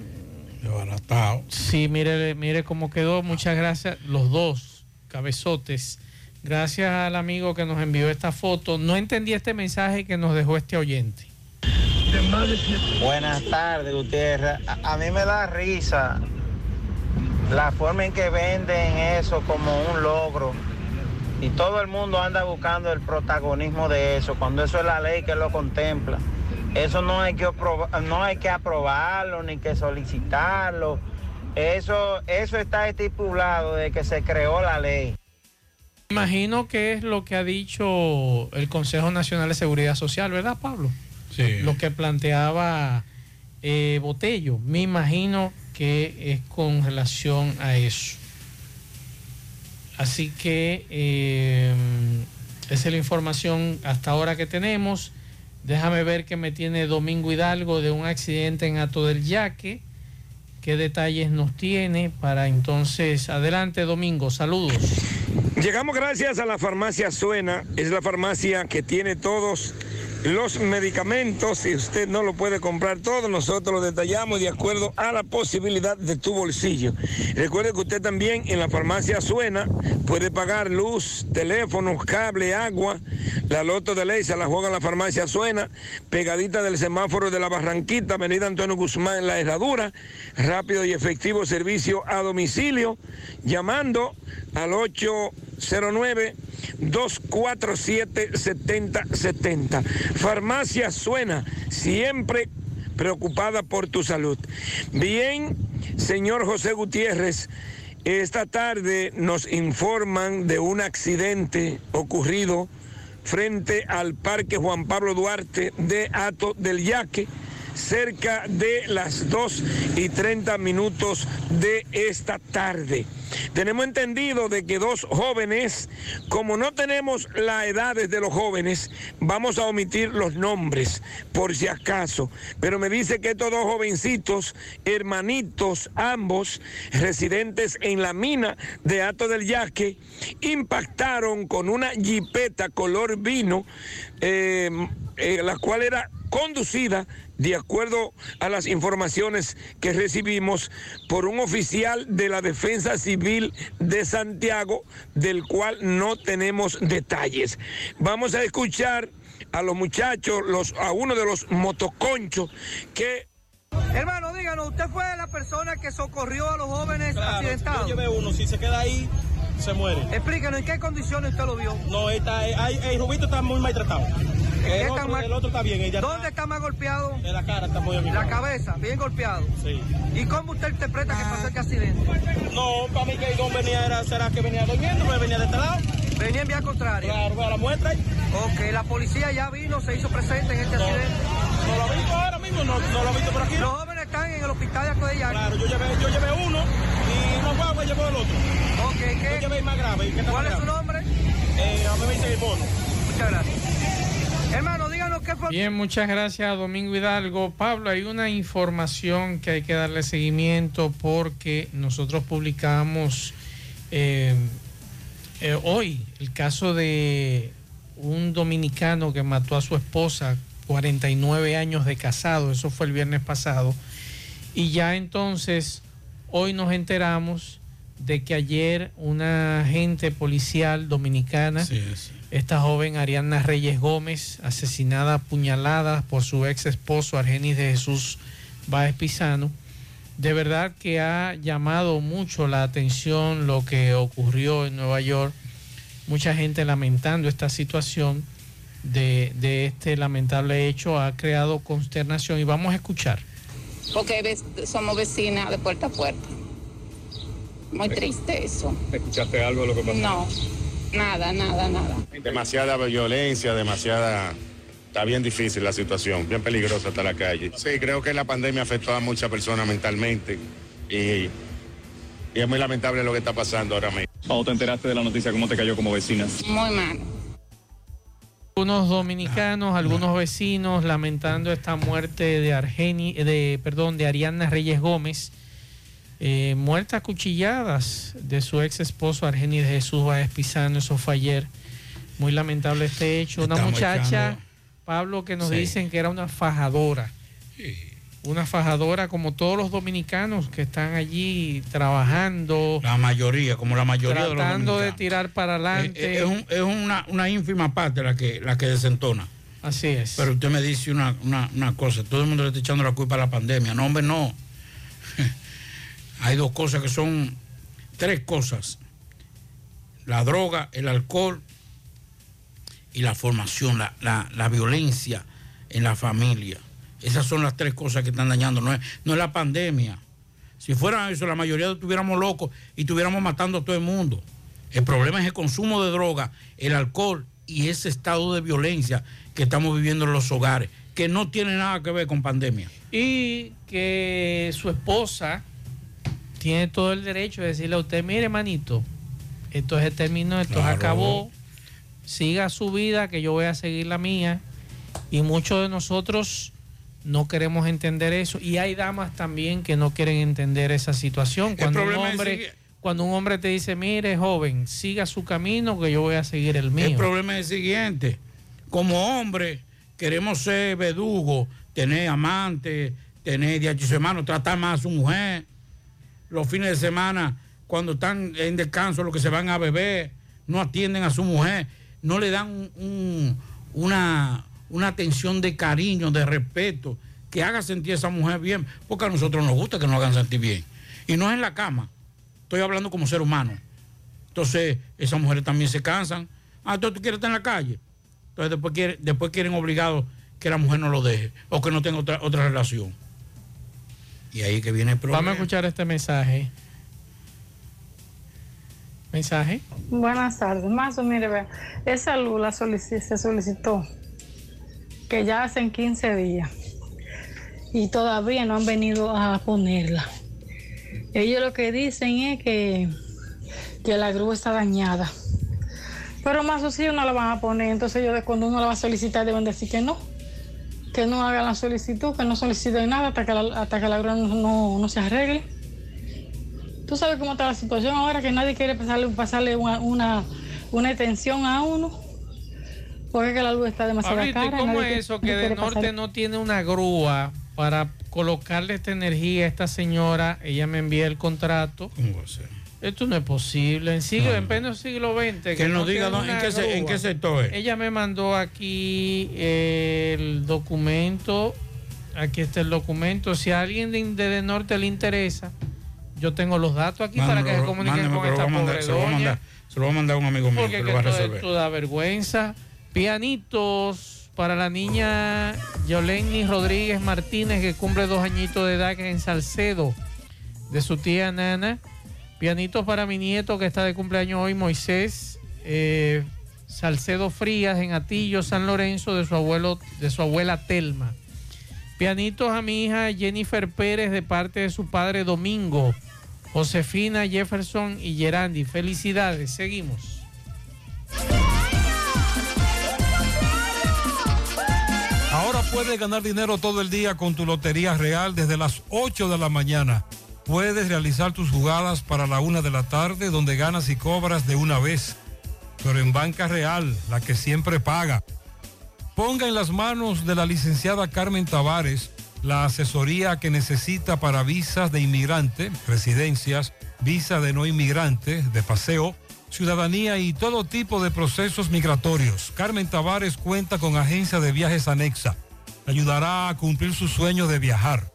[SPEAKER 8] Sí, mire, mire cómo quedó. Muchas gracias. Los dos cabezotes. Gracias al amigo que nos envió esta foto. No entendí este mensaje que nos dejó este oyente.
[SPEAKER 30] Buenas tardes, Gutiérrez. A, mí me da risa la forma en que venden eso como un logro. Y todo el mundo anda buscando el protagonismo de eso, cuando eso es la ley que lo contempla. Eso no hay que, no hay que aprobarlo ni que solicitarlo. Eso, eso está estipulado de que se creó la ley.
[SPEAKER 8] Imagino que es lo que ha dicho el Consejo Nacional de Seguridad Social, ¿verdad, Pablo?
[SPEAKER 10] Sí.
[SPEAKER 8] Lo que planteaba eh, Botello. Me imagino que es con relación a eso. Así que eh, esa es la información hasta ahora que tenemos. Déjame ver que me tiene Domingo Hidalgo de un accidente en Ato del Yaque. ¿Qué detalles nos tiene para entonces? Adelante, Domingo. Saludos.
[SPEAKER 59] Llegamos gracias a la farmacia Suena, es la farmacia que tiene todos los medicamentos. Si usted no lo puede comprar todo, nosotros lo detallamos de acuerdo a la posibilidad de tu bolsillo. Recuerde que usted también en la farmacia Suena puede pagar luz, teléfonos, cable, agua. La loto de ley se la juega en la farmacia Suena, pegadita del semáforo de la Barranquita, Avenida Antonio Guzmán en la Herradura. Rápido y efectivo servicio a domicilio, llamando al 809 247 7070. Farmacia Suena, siempre preocupada por tu salud. Bien, señor José Gutiérrez, esta tarde nos informan de un accidente ocurrido frente al Parque Juan Pablo Duarte de Ato del Yaque. Cerca de las 2 y 30 minutos de esta tarde. Tenemos entendido de que dos jóvenes, como no tenemos la edad de los jóvenes, vamos a omitir los nombres por si acaso. Pero me dice que estos dos jovencitos, hermanitos, ambos residentes en la mina de Ato del Yaque, impactaron con una jipeta color vino, eh, eh, la cual era conducida de acuerdo a las informaciones que recibimos por un oficial de la Defensa Civil de Santiago, del cual no tenemos detalles. Vamos a escuchar a los muchachos, los, a uno de los motoconchos que...
[SPEAKER 60] Hermano, díganos, ¿usted fue la persona que socorrió a los jóvenes
[SPEAKER 61] Claro,
[SPEAKER 60] accidentados?
[SPEAKER 61] yo llevé uno, si se queda ahí, se muere.
[SPEAKER 60] Explíquenos, ¿en qué condiciones usted lo vio?
[SPEAKER 61] No, está, eh, hay- el Rubito está muy maltratado.
[SPEAKER 60] ¿Qué
[SPEAKER 61] El otro,
[SPEAKER 60] mal-
[SPEAKER 61] el otro está bien. Ella
[SPEAKER 60] ¿Dónde está más golpeado?
[SPEAKER 61] En la cara está muy bien.
[SPEAKER 60] La cabeza, bien golpeado.
[SPEAKER 61] Sí.
[SPEAKER 60] ¿Y cómo usted interpreta que pasó este accidente?
[SPEAKER 61] No, para mí que el don venía, era, será que venía durmiendo, pero venía de este lado.
[SPEAKER 60] Venía en vía contraria.
[SPEAKER 61] Claro, a la muestra.
[SPEAKER 60] Ok, la policía ya vino, se hizo presente en este
[SPEAKER 61] No,
[SPEAKER 60] accidente.
[SPEAKER 61] No lo he visto ahora mismo, no, no lo he visto por aquí.
[SPEAKER 60] Los jóvenes están en el hospital de Acodeyac.
[SPEAKER 61] Claro, yo llevé, yo llevé uno y no fue, me llevó el otro.
[SPEAKER 60] Ok, ¿qué?
[SPEAKER 61] Yo llevé el más grave. ¿y qué está
[SPEAKER 60] ¿Cuál es su nombre?
[SPEAKER 61] Eh, a mí me bono.
[SPEAKER 60] Muchas gracias. Hermano, díganos qué fue.
[SPEAKER 8] Bien, muchas gracias Domingo Hidalgo. Pablo, hay una información que hay que darle seguimiento porque nosotros publicamos eh, eh, hoy el caso de un dominicano que mató a su esposa, 49 años de casado, eso fue el viernes pasado, y ya entonces hoy nos enteramos de que ayer una agente policial dominicana, esta joven Ariana Reyes Gómez, asesinada a puñaladas por su ex esposo Argenis de Jesús Báez Pisano, de verdad que ha llamado mucho la atención lo que ocurrió en Nueva York, mucha gente lamentando esta situación de, de este lamentable hecho, ha creado consternación y vamos a escuchar.
[SPEAKER 62] porque somos vecinas de puerta a puerta. Muy triste eso.
[SPEAKER 63] ¿Escuchaste algo de lo que pasó?
[SPEAKER 62] No, nada, nada, nada.
[SPEAKER 63] Demasiada violencia, demasiada... Está bien difícil la situación, bien peligrosa está la calle. Sí, creo que la pandemia afectó a muchas personas mentalmente y, y es muy lamentable lo que está pasando ahora mismo.
[SPEAKER 64] ¿Cuándo te enteraste de la noticia? ¿Cómo te cayó como vecina?
[SPEAKER 62] Muy mal.
[SPEAKER 8] Algunos dominicanos, algunos vecinos lamentando esta muerte de Argeni, de, perdón, de Ariana Reyes Gómez, eh, muerta a cuchilladas de su ex esposo Argeni de Jesús Báez Pisano, eso fue ayer. Muy lamentable este hecho. Una muchacha, Pablo, que nos
[SPEAKER 10] Sí.
[SPEAKER 8] dicen que era una fajadora. Una fajadora como todos los dominicanos que están allí trabajando.
[SPEAKER 10] La mayoría, como la mayoría de los
[SPEAKER 8] Tratando de tirar para adelante.
[SPEAKER 10] Eh, Es, un- es una, una ínfima parte la que, la que desentona.
[SPEAKER 8] Así es.
[SPEAKER 10] Pero usted me dice una, una, una cosa, todo el mundo le está echando la culpa a la pandemia. No, hombre, no. [LAUGHS] Hay dos cosas que son, tres cosas. La droga, el alcohol y la formación, la, la- la violencia en la familia. Esas son las tres cosas que están dañando. No es, no es la pandemia. Si fuera eso, la mayoría estuviéramos locos y estuviéramos matando a todo el mundo. El problema es el consumo de droga, el alcohol y ese estado de violencia que estamos viviendo en los hogares, que no tiene nada que ver con pandemia.
[SPEAKER 8] y que su esposa tiene todo el derecho de decirle a usted, mire, manito, esto se terminó, esto se
[SPEAKER 10] Claro.
[SPEAKER 8] acabó, siga su vida, que yo voy a seguir la mía. Y muchos de nosotros no queremos entender eso. Y hay damas también que no quieren entender esa situación. Cuando un
[SPEAKER 10] es
[SPEAKER 8] hombre,
[SPEAKER 10] que-
[SPEAKER 8] cuando un hombre te dice, mire, joven, siga su camino, que yo voy a seguir el mío.
[SPEAKER 10] El problema es el siguiente, como hombre queremos ser verdugo, tener amante, tener de su hermano, tratar más a su mujer. Los fines de semana, cuando están en descanso, los que se van a beber, no atienden a su mujer, no le dan un- un- una, una atención de cariño, de respeto, que haga sentir a esa mujer bien, porque a nosotros nos gusta que nos hagan sentir bien. Y no es en la cama, estoy hablando como ser humano. Entonces, esas mujeres también se cansan. Ah, entonces tú quieres estar en la calle. Entonces, después, quiere- después quieren obligados que la mujer no lo deje o que no tenga otra, otra relación. Y ahí que viene el problema.
[SPEAKER 8] Vamos a escuchar este mensaje. Mensaje.
[SPEAKER 65] Buenas tardes. Más o mire, vea, esa luz la solici- se solicitó que ya hacen 15 días. y todavía no han venido a ponerla. Ellos lo que dicen es que, que la grúa está dañada. Pero más o sí no la van a poner, entonces ellos de cuando uno la va a solicitar deben decir que no. Que no hagan la solicitud, que no soliciten nada hasta que la, hasta que la grúa no, no- no se arregle. Tú sabes cómo está la situación ahora, que nadie quiere pasarle, pasarle una, una, una extensión a uno. Porque es que la luz está demasiado
[SPEAKER 8] ¿y
[SPEAKER 65] cara.
[SPEAKER 8] cómo
[SPEAKER 65] nadie
[SPEAKER 8] es eso que de
[SPEAKER 65] quiere
[SPEAKER 8] norte
[SPEAKER 65] pasar-
[SPEAKER 8] no tiene una grúa para colocarle esta energía a esta señora? Ella me envía el contrato. Esto no es posible. En, siglo, en pleno siglo XX.
[SPEAKER 10] Que nos diga en qué se- en qué sector es.
[SPEAKER 8] Ella me mandó aquí el documento. Aquí está el documento. Si a alguien de, de, norte le interesa, yo tengo los datos aquí para que se comuniquen con
[SPEAKER 10] que
[SPEAKER 8] esta
[SPEAKER 10] a mandar,
[SPEAKER 8] pobre
[SPEAKER 10] se lo
[SPEAKER 8] doña.
[SPEAKER 10] mandar- se lo a mandar un amigo mío
[SPEAKER 8] Porque
[SPEAKER 10] que
[SPEAKER 8] que
[SPEAKER 10] lo va a resolver.
[SPEAKER 8] esto da vergüenza. Pianitos para la niña Yoleni Rodríguez Martínez, que cumple dos añitos de edad, que es en Salcedo, de su tía Nana. Pianitos para mi nieto, que está de cumpleaños hoy, Moisés eh, Salcedo Frías, en Atillo, San Lorenzo, de su, abuelo, de su abuela Telma. Pianitos a mi hija Jennifer Pérez, de parte de su padre Domingo. Josefina, Jefferson y Gerandi. Felicidades. Seguimos.
[SPEAKER 23] Ahora puedes ganar dinero todo el día con tu Lotería Real desde las 8 de la mañana. Puedes realizar tus jugadas para la una de la tarde donde ganas y cobras de una vez. Pero en Banca Real, la que siempre paga. Ponga en las manos de la licenciada Carmen Tavares la asesoría que necesita para visas de inmigrante, residencias, visa de no inmigrante, de paseo, ciudadanía y todo tipo de procesos migratorios. Carmen Tavares cuenta con agencia de viajes anexa. Ayudará a cumplir sus sueños de viajar.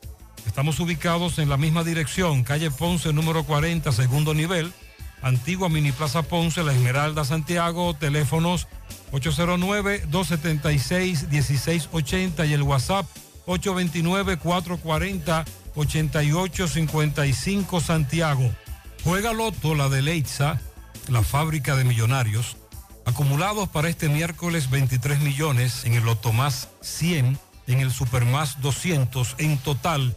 [SPEAKER 23] Estamos ubicados en la misma dirección, calle Ponce número 40, segundo nivel, antigua Mini Plaza Ponce, La Esmeralda, Santiago, teléfonos 809-276-1680 y el WhatsApp 829-440-8855 Santiago. Juega Loto, la de Leitza, la fábrica de millonarios. Acumulados para este miércoles 23 millones en el Loto Más 100, en el Super Más 200, en total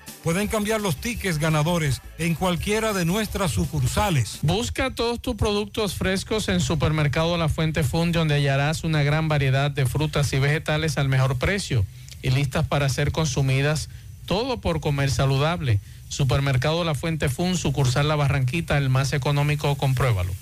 [SPEAKER 23] Pueden cambiar los tickets ganadores en cualquiera de nuestras sucursales.
[SPEAKER 8] Busca todos tus productos frescos en Supermercado La Fuente Fund, donde hallarás una gran variedad de frutas y vegetales al mejor precio y listas para ser consumidas, todo por comer saludable. Supermercado La Fuente Fund, sucursal La Barranquita, el más económico, compruébalo.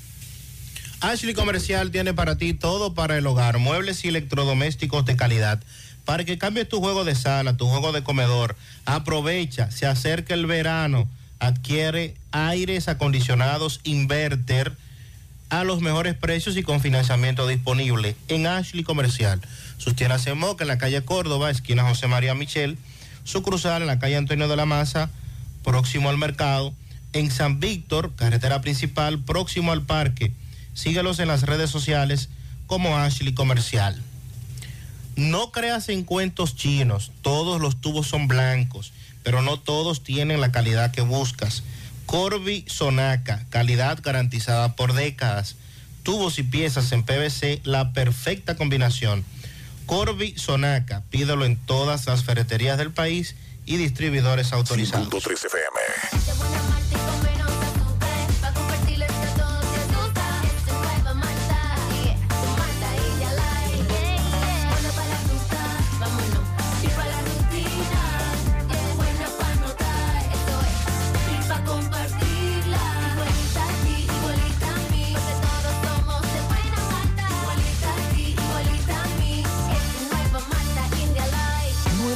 [SPEAKER 24] Ashley Comercial tiene para ti todo para el hogar, muebles y electrodomésticos de calidad. Para que cambies tu juego de sala, tu juego de comedor, aprovecha, se acerca el verano, adquiere aires acondicionados inverter a los mejores precios y con financiamiento disponible en Ashley Comercial. Sus tiendas en Moca, en la calle Córdoba, esquina José María Michel, sucursal en la calle Antonio de la Maza, próximo al mercado, en San Víctor, carretera principal, próximo al parque. Síguelos en las redes sociales como Ashley Comercial. No creas en cuentos chinos, todos los tubos son blancos, pero no todos tienen la calidad que buscas. Corby Sonaca, calidad garantizada por décadas. Tubos y piezas en PVC, la perfecta combinación. Corby Sonaca, pídelo en todas las ferreterías del país y distribuidores autorizados.
[SPEAKER 66] 5.3 FM.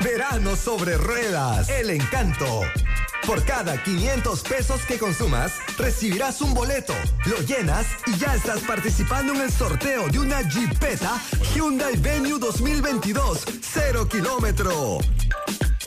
[SPEAKER 34] Verano sobre ruedas. El encanto. Por cada 500 pesos que consumas, recibirás un boleto, lo llenas y ya estás participando en el sorteo de una Jeepeta Hyundai Venue 2022, 0 kilómetro.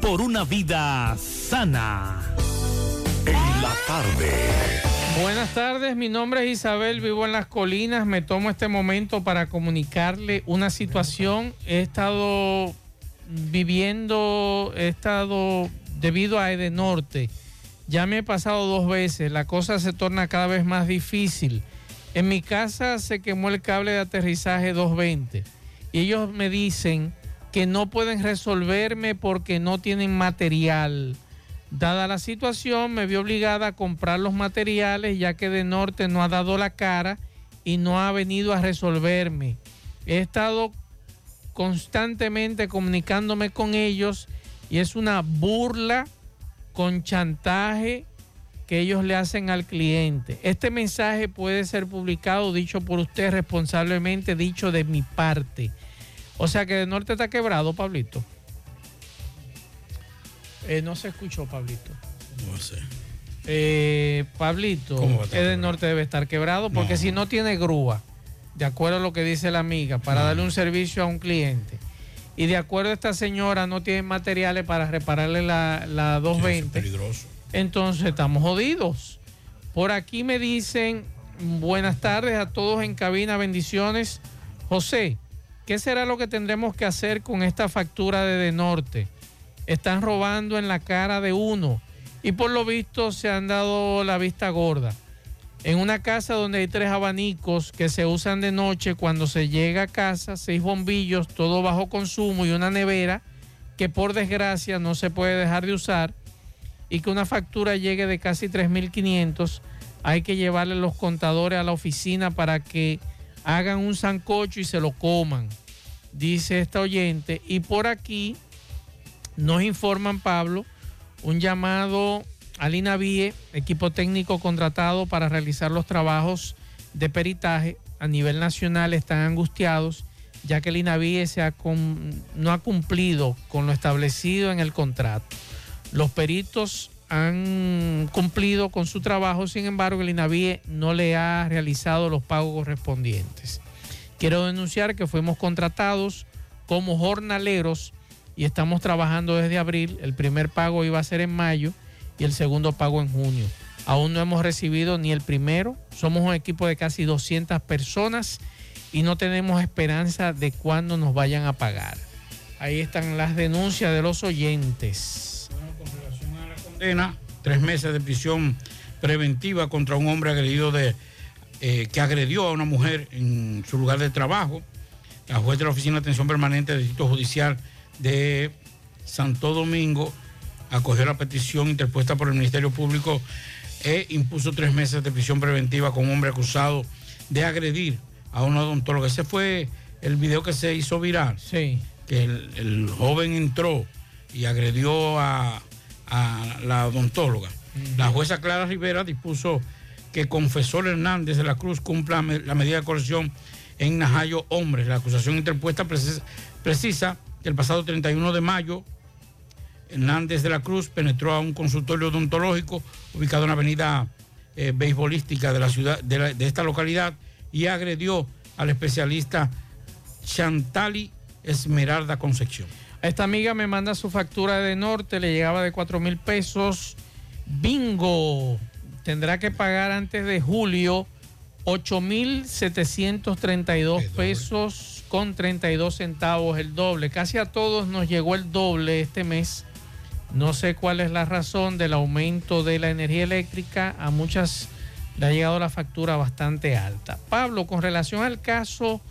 [SPEAKER 2] por una vida sana.
[SPEAKER 5] En la tarde.
[SPEAKER 8] Buenas tardes, mi nombre es Isabel, vivo en las colinas, me tomo este momento para comunicarle una situación. He estado viviendo, he estado debido a Edenorte. Ya me he pasado dos veces, la cosa se torna cada vez más difícil. En mi casa se quemó el cable de aterrizaje 220 y ellos me dicen que no pueden resolverme porque no tienen material. Dada la situación, me vi obligada a comprar los materiales ya que de norte no ha dado la cara y no ha venido a resolverme. He estado constantemente comunicándome con ellos y es una burla con chantaje que ellos le hacen al cliente. Este mensaje puede ser publicado, dicho por usted responsablemente, dicho de mi parte. O sea que de norte está quebrado, Pablito. Eh, no se escuchó, Pablito.
[SPEAKER 10] No sé.
[SPEAKER 8] Eh, Pablito,
[SPEAKER 10] ¿Cómo va a estar
[SPEAKER 8] el de norte debe estar quebrado porque
[SPEAKER 10] No.
[SPEAKER 8] si no tiene grúa, de acuerdo a lo que dice la amiga, para darle un servicio a un cliente, y de acuerdo a esta señora no tiene materiales para repararle la, la 220,
[SPEAKER 10] Peligroso.
[SPEAKER 8] entonces estamos jodidos. Por aquí me dicen, buenas tardes a todos en cabina, bendiciones. José, ¿qué será lo que tendremos que hacer con esta factura de De Norte? Están robando en la cara de uno y por lo visto se han dado la vista gorda. En una casa donde hay tres abanicos que se usan de noche cuando se llega a casa, seis bombillos, todo bajo consumo y una nevera que por desgracia no se puede dejar de usar y que una factura llegue de casi 3.500, hay que llevarle los contadores a la oficina para que hagan un sancocho y se lo coman, dice esta oyente. Y por aquí nos informan, Pablo, un llamado al INAVIE, equipo técnico contratado para realizar los trabajos de peritaje a nivel nacional, están angustiados ya que el INAVIE no ha cumplido con lo establecido en el contrato. Los peritos han cumplido con su trabajo, sin embargo, el INAVIE no le ha realizado los pagos correspondientes. Quiero denunciar que fuimos contratados como jornaleros y estamos trabajando desde abril. El primer pago iba a ser en mayo y el segundo pago en junio. Aún no hemos recibido ni el primero. Somos un equipo de casi 200 personas y no tenemos esperanza de cuándo nos vayan a pagar. Ahí están las denuncias de los oyentes.
[SPEAKER 10] Condena, tres meses de prisión preventiva contra un hombre agredido de, eh, que agredió a una mujer en su lugar de trabajo. La juez de la Oficina de Atención Permanente del Distrito Judicial de Santo Domingo acogió la petición interpuesta por el Ministerio Público e impuso tres meses de prisión preventiva con un hombre acusado de agredir a una odontóloga. Ese fue el video que se hizo viral.
[SPEAKER 8] Sí.
[SPEAKER 10] Que el, el joven entró y agredió a, a la odontóloga. La jueza Clara Rivera dispuso que Confesor Hernández de la Cruz cumpla la medida de coerción en Najayo Hombres. La acusación interpuesta precis- precisa que el pasado 31 de mayo Hernández de la Cruz penetró a un consultorio odontológico ubicado en la avenida eh, beisbolística de la ciudad de, la- de esta localidad y agredió al especialista Chantali Esmeralda Concepción.
[SPEAKER 8] Esta amiga me manda su factura de norte, le llegaba de 4 mil pesos. Bingo, tendrá que pagar antes de julio 8 mil 732 pesos con 32 centavos, el doble. Casi a todos nos llegó el doble este mes. No sé cuál es la razón del aumento de la energía eléctrica. A muchas le ha llegado la factura bastante alta. Pablo, con relación al caso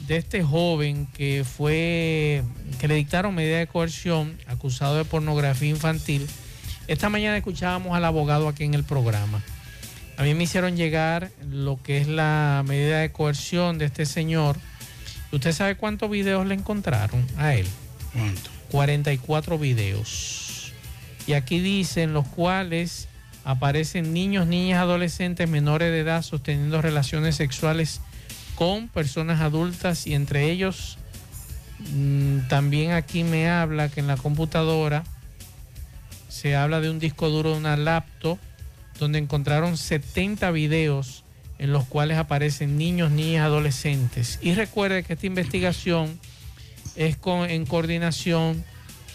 [SPEAKER 8] de este joven que fue, que le dictaron medida de coerción acusado de pornografía infantil, esta mañana escuchábamos al abogado aquí en el programa. A mí me hicieron llegar lo que es la medida de coerción de este señor. ¿Usted sabe cuántos videos le encontraron a él?
[SPEAKER 10] ¿Cuánto?
[SPEAKER 8] 44 videos. Y aquí dicen los cuales aparecen niños, niñas, adolescentes menores de edad sosteniendo relaciones sexuales con personas adultas y entre ellos mm, también aquí me habla que en la computadora se habla de un disco duro de una laptop donde encontraron 70 videos en los cuales aparecen niños, niñas, adolescentes. Y recuerde que esta investigación es con- en coordinación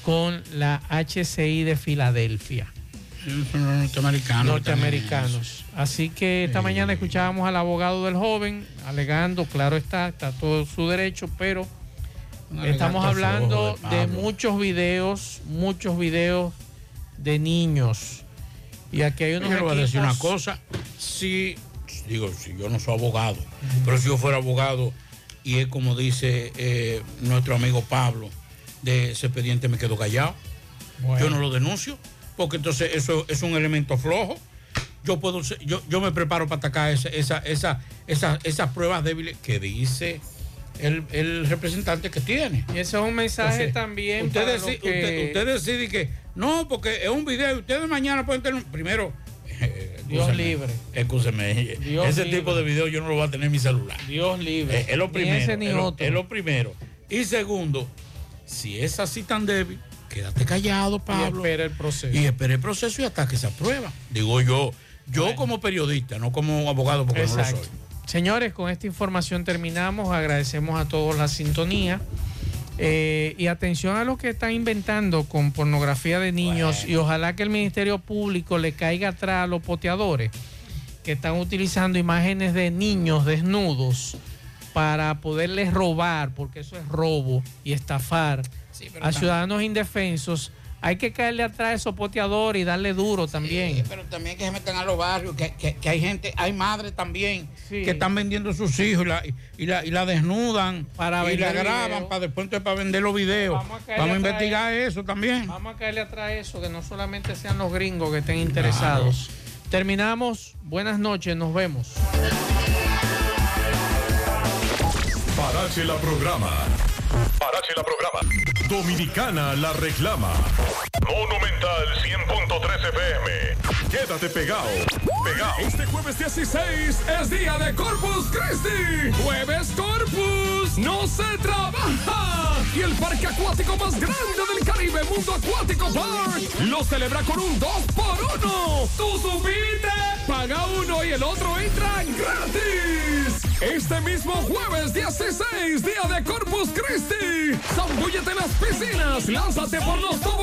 [SPEAKER 8] con la HCI de Filadelfia.
[SPEAKER 10] Son los norteamericanos.
[SPEAKER 8] Norteamericanos. Así que esta mañana escuchábamos al abogado del joven alegando, claro está, está todo su derecho, pero estamos hablando
[SPEAKER 10] de
[SPEAKER 8] muchos videos, muchos videos de niños. Y aquí hay unos
[SPEAKER 10] Yo voy a decir una cosa. Si, digo, si yo no soy abogado, pero si yo fuera abogado y es como dice eh, nuestro amigo Pablo, de ese expediente me quedo callado.
[SPEAKER 8] Bueno.
[SPEAKER 10] Yo no lo denuncio, porque entonces eso es un elemento flojo. Yo puedo yo, yo me preparo para atacar esa, esa, esa, esa- esas pruebas débiles que dice el, el representante que tiene.
[SPEAKER 8] Y ese es un mensaje
[SPEAKER 10] Entonces,
[SPEAKER 8] también
[SPEAKER 10] Usted,
[SPEAKER 8] para
[SPEAKER 10] deci-
[SPEAKER 8] los que-
[SPEAKER 10] usted, usted decide que no, porque es un video y ustedes mañana pueden tener. Primero, [LAUGHS] eh,
[SPEAKER 8] Dios libre.
[SPEAKER 10] Excúseme,
[SPEAKER 8] Dios
[SPEAKER 10] ese
[SPEAKER 8] libre.
[SPEAKER 10] tipo de video yo no lo voy a tener en mi celular.
[SPEAKER 8] Dios libre.
[SPEAKER 10] Eh, es lo
[SPEAKER 8] Ni
[SPEAKER 10] primero.
[SPEAKER 8] ese ni
[SPEAKER 10] es, lo,
[SPEAKER 8] otro.
[SPEAKER 10] es lo primero. Y segundo, si es así tan débil, quédate callado, Pablo.
[SPEAKER 8] espera el proceso.
[SPEAKER 10] Y espera el proceso y hasta que se aprueba. Digo yo, yo como periodista, no como abogado, porque no
[SPEAKER 8] Exacto.
[SPEAKER 10] lo soy.
[SPEAKER 8] Señores, con esta información terminamos. Agradecemos a todos la sintonía. Eh, y atención a los que están inventando con pornografía de niños y ojalá que el Ministerio Público le caiga atrás a los poteadores que están utilizando imágenes de niños desnudos para poderles robar, porque eso es robo y estafar
[SPEAKER 10] pero
[SPEAKER 8] a ciudadanos indefensos. Hay que caerle atrás a esos poteadores y darle duro también.
[SPEAKER 10] pero también que se metan a los barrios, que, que- que hay gente, hay madres también
[SPEAKER 8] Sí.
[SPEAKER 10] que están vendiendo sus hijos y la, y la, y la desnudan
[SPEAKER 8] Para
[SPEAKER 10] y la graban
[SPEAKER 8] video.
[SPEAKER 10] para después entonces para vender los videos.
[SPEAKER 8] Vamos
[SPEAKER 10] Vamos
[SPEAKER 8] a
[SPEAKER 10] investigar eso también.
[SPEAKER 8] Vamos a caerle atrás a eso, que no solamente sean los gringos que estén interesados. Terminamos. Buenas noches, nos vemos.
[SPEAKER 67] Parache la programa. Parache la programa. Dominicana la reclama. Monumental 100.13 FM. Quédate pegado. Pegado.
[SPEAKER 68] Este jueves 16 es día de Corpus Christi. Jueves Corpus. No se trabaja. Y el parque acuático más grande del Caribe, Mundo Acuático Park, lo celebra con un 2 por 1 Tú supiste. Paga uno y el otro entra gratis. Este mismo jueves 16, día de Corpus Christi. Zambúllete las piscinas. Lánzate por los toboganes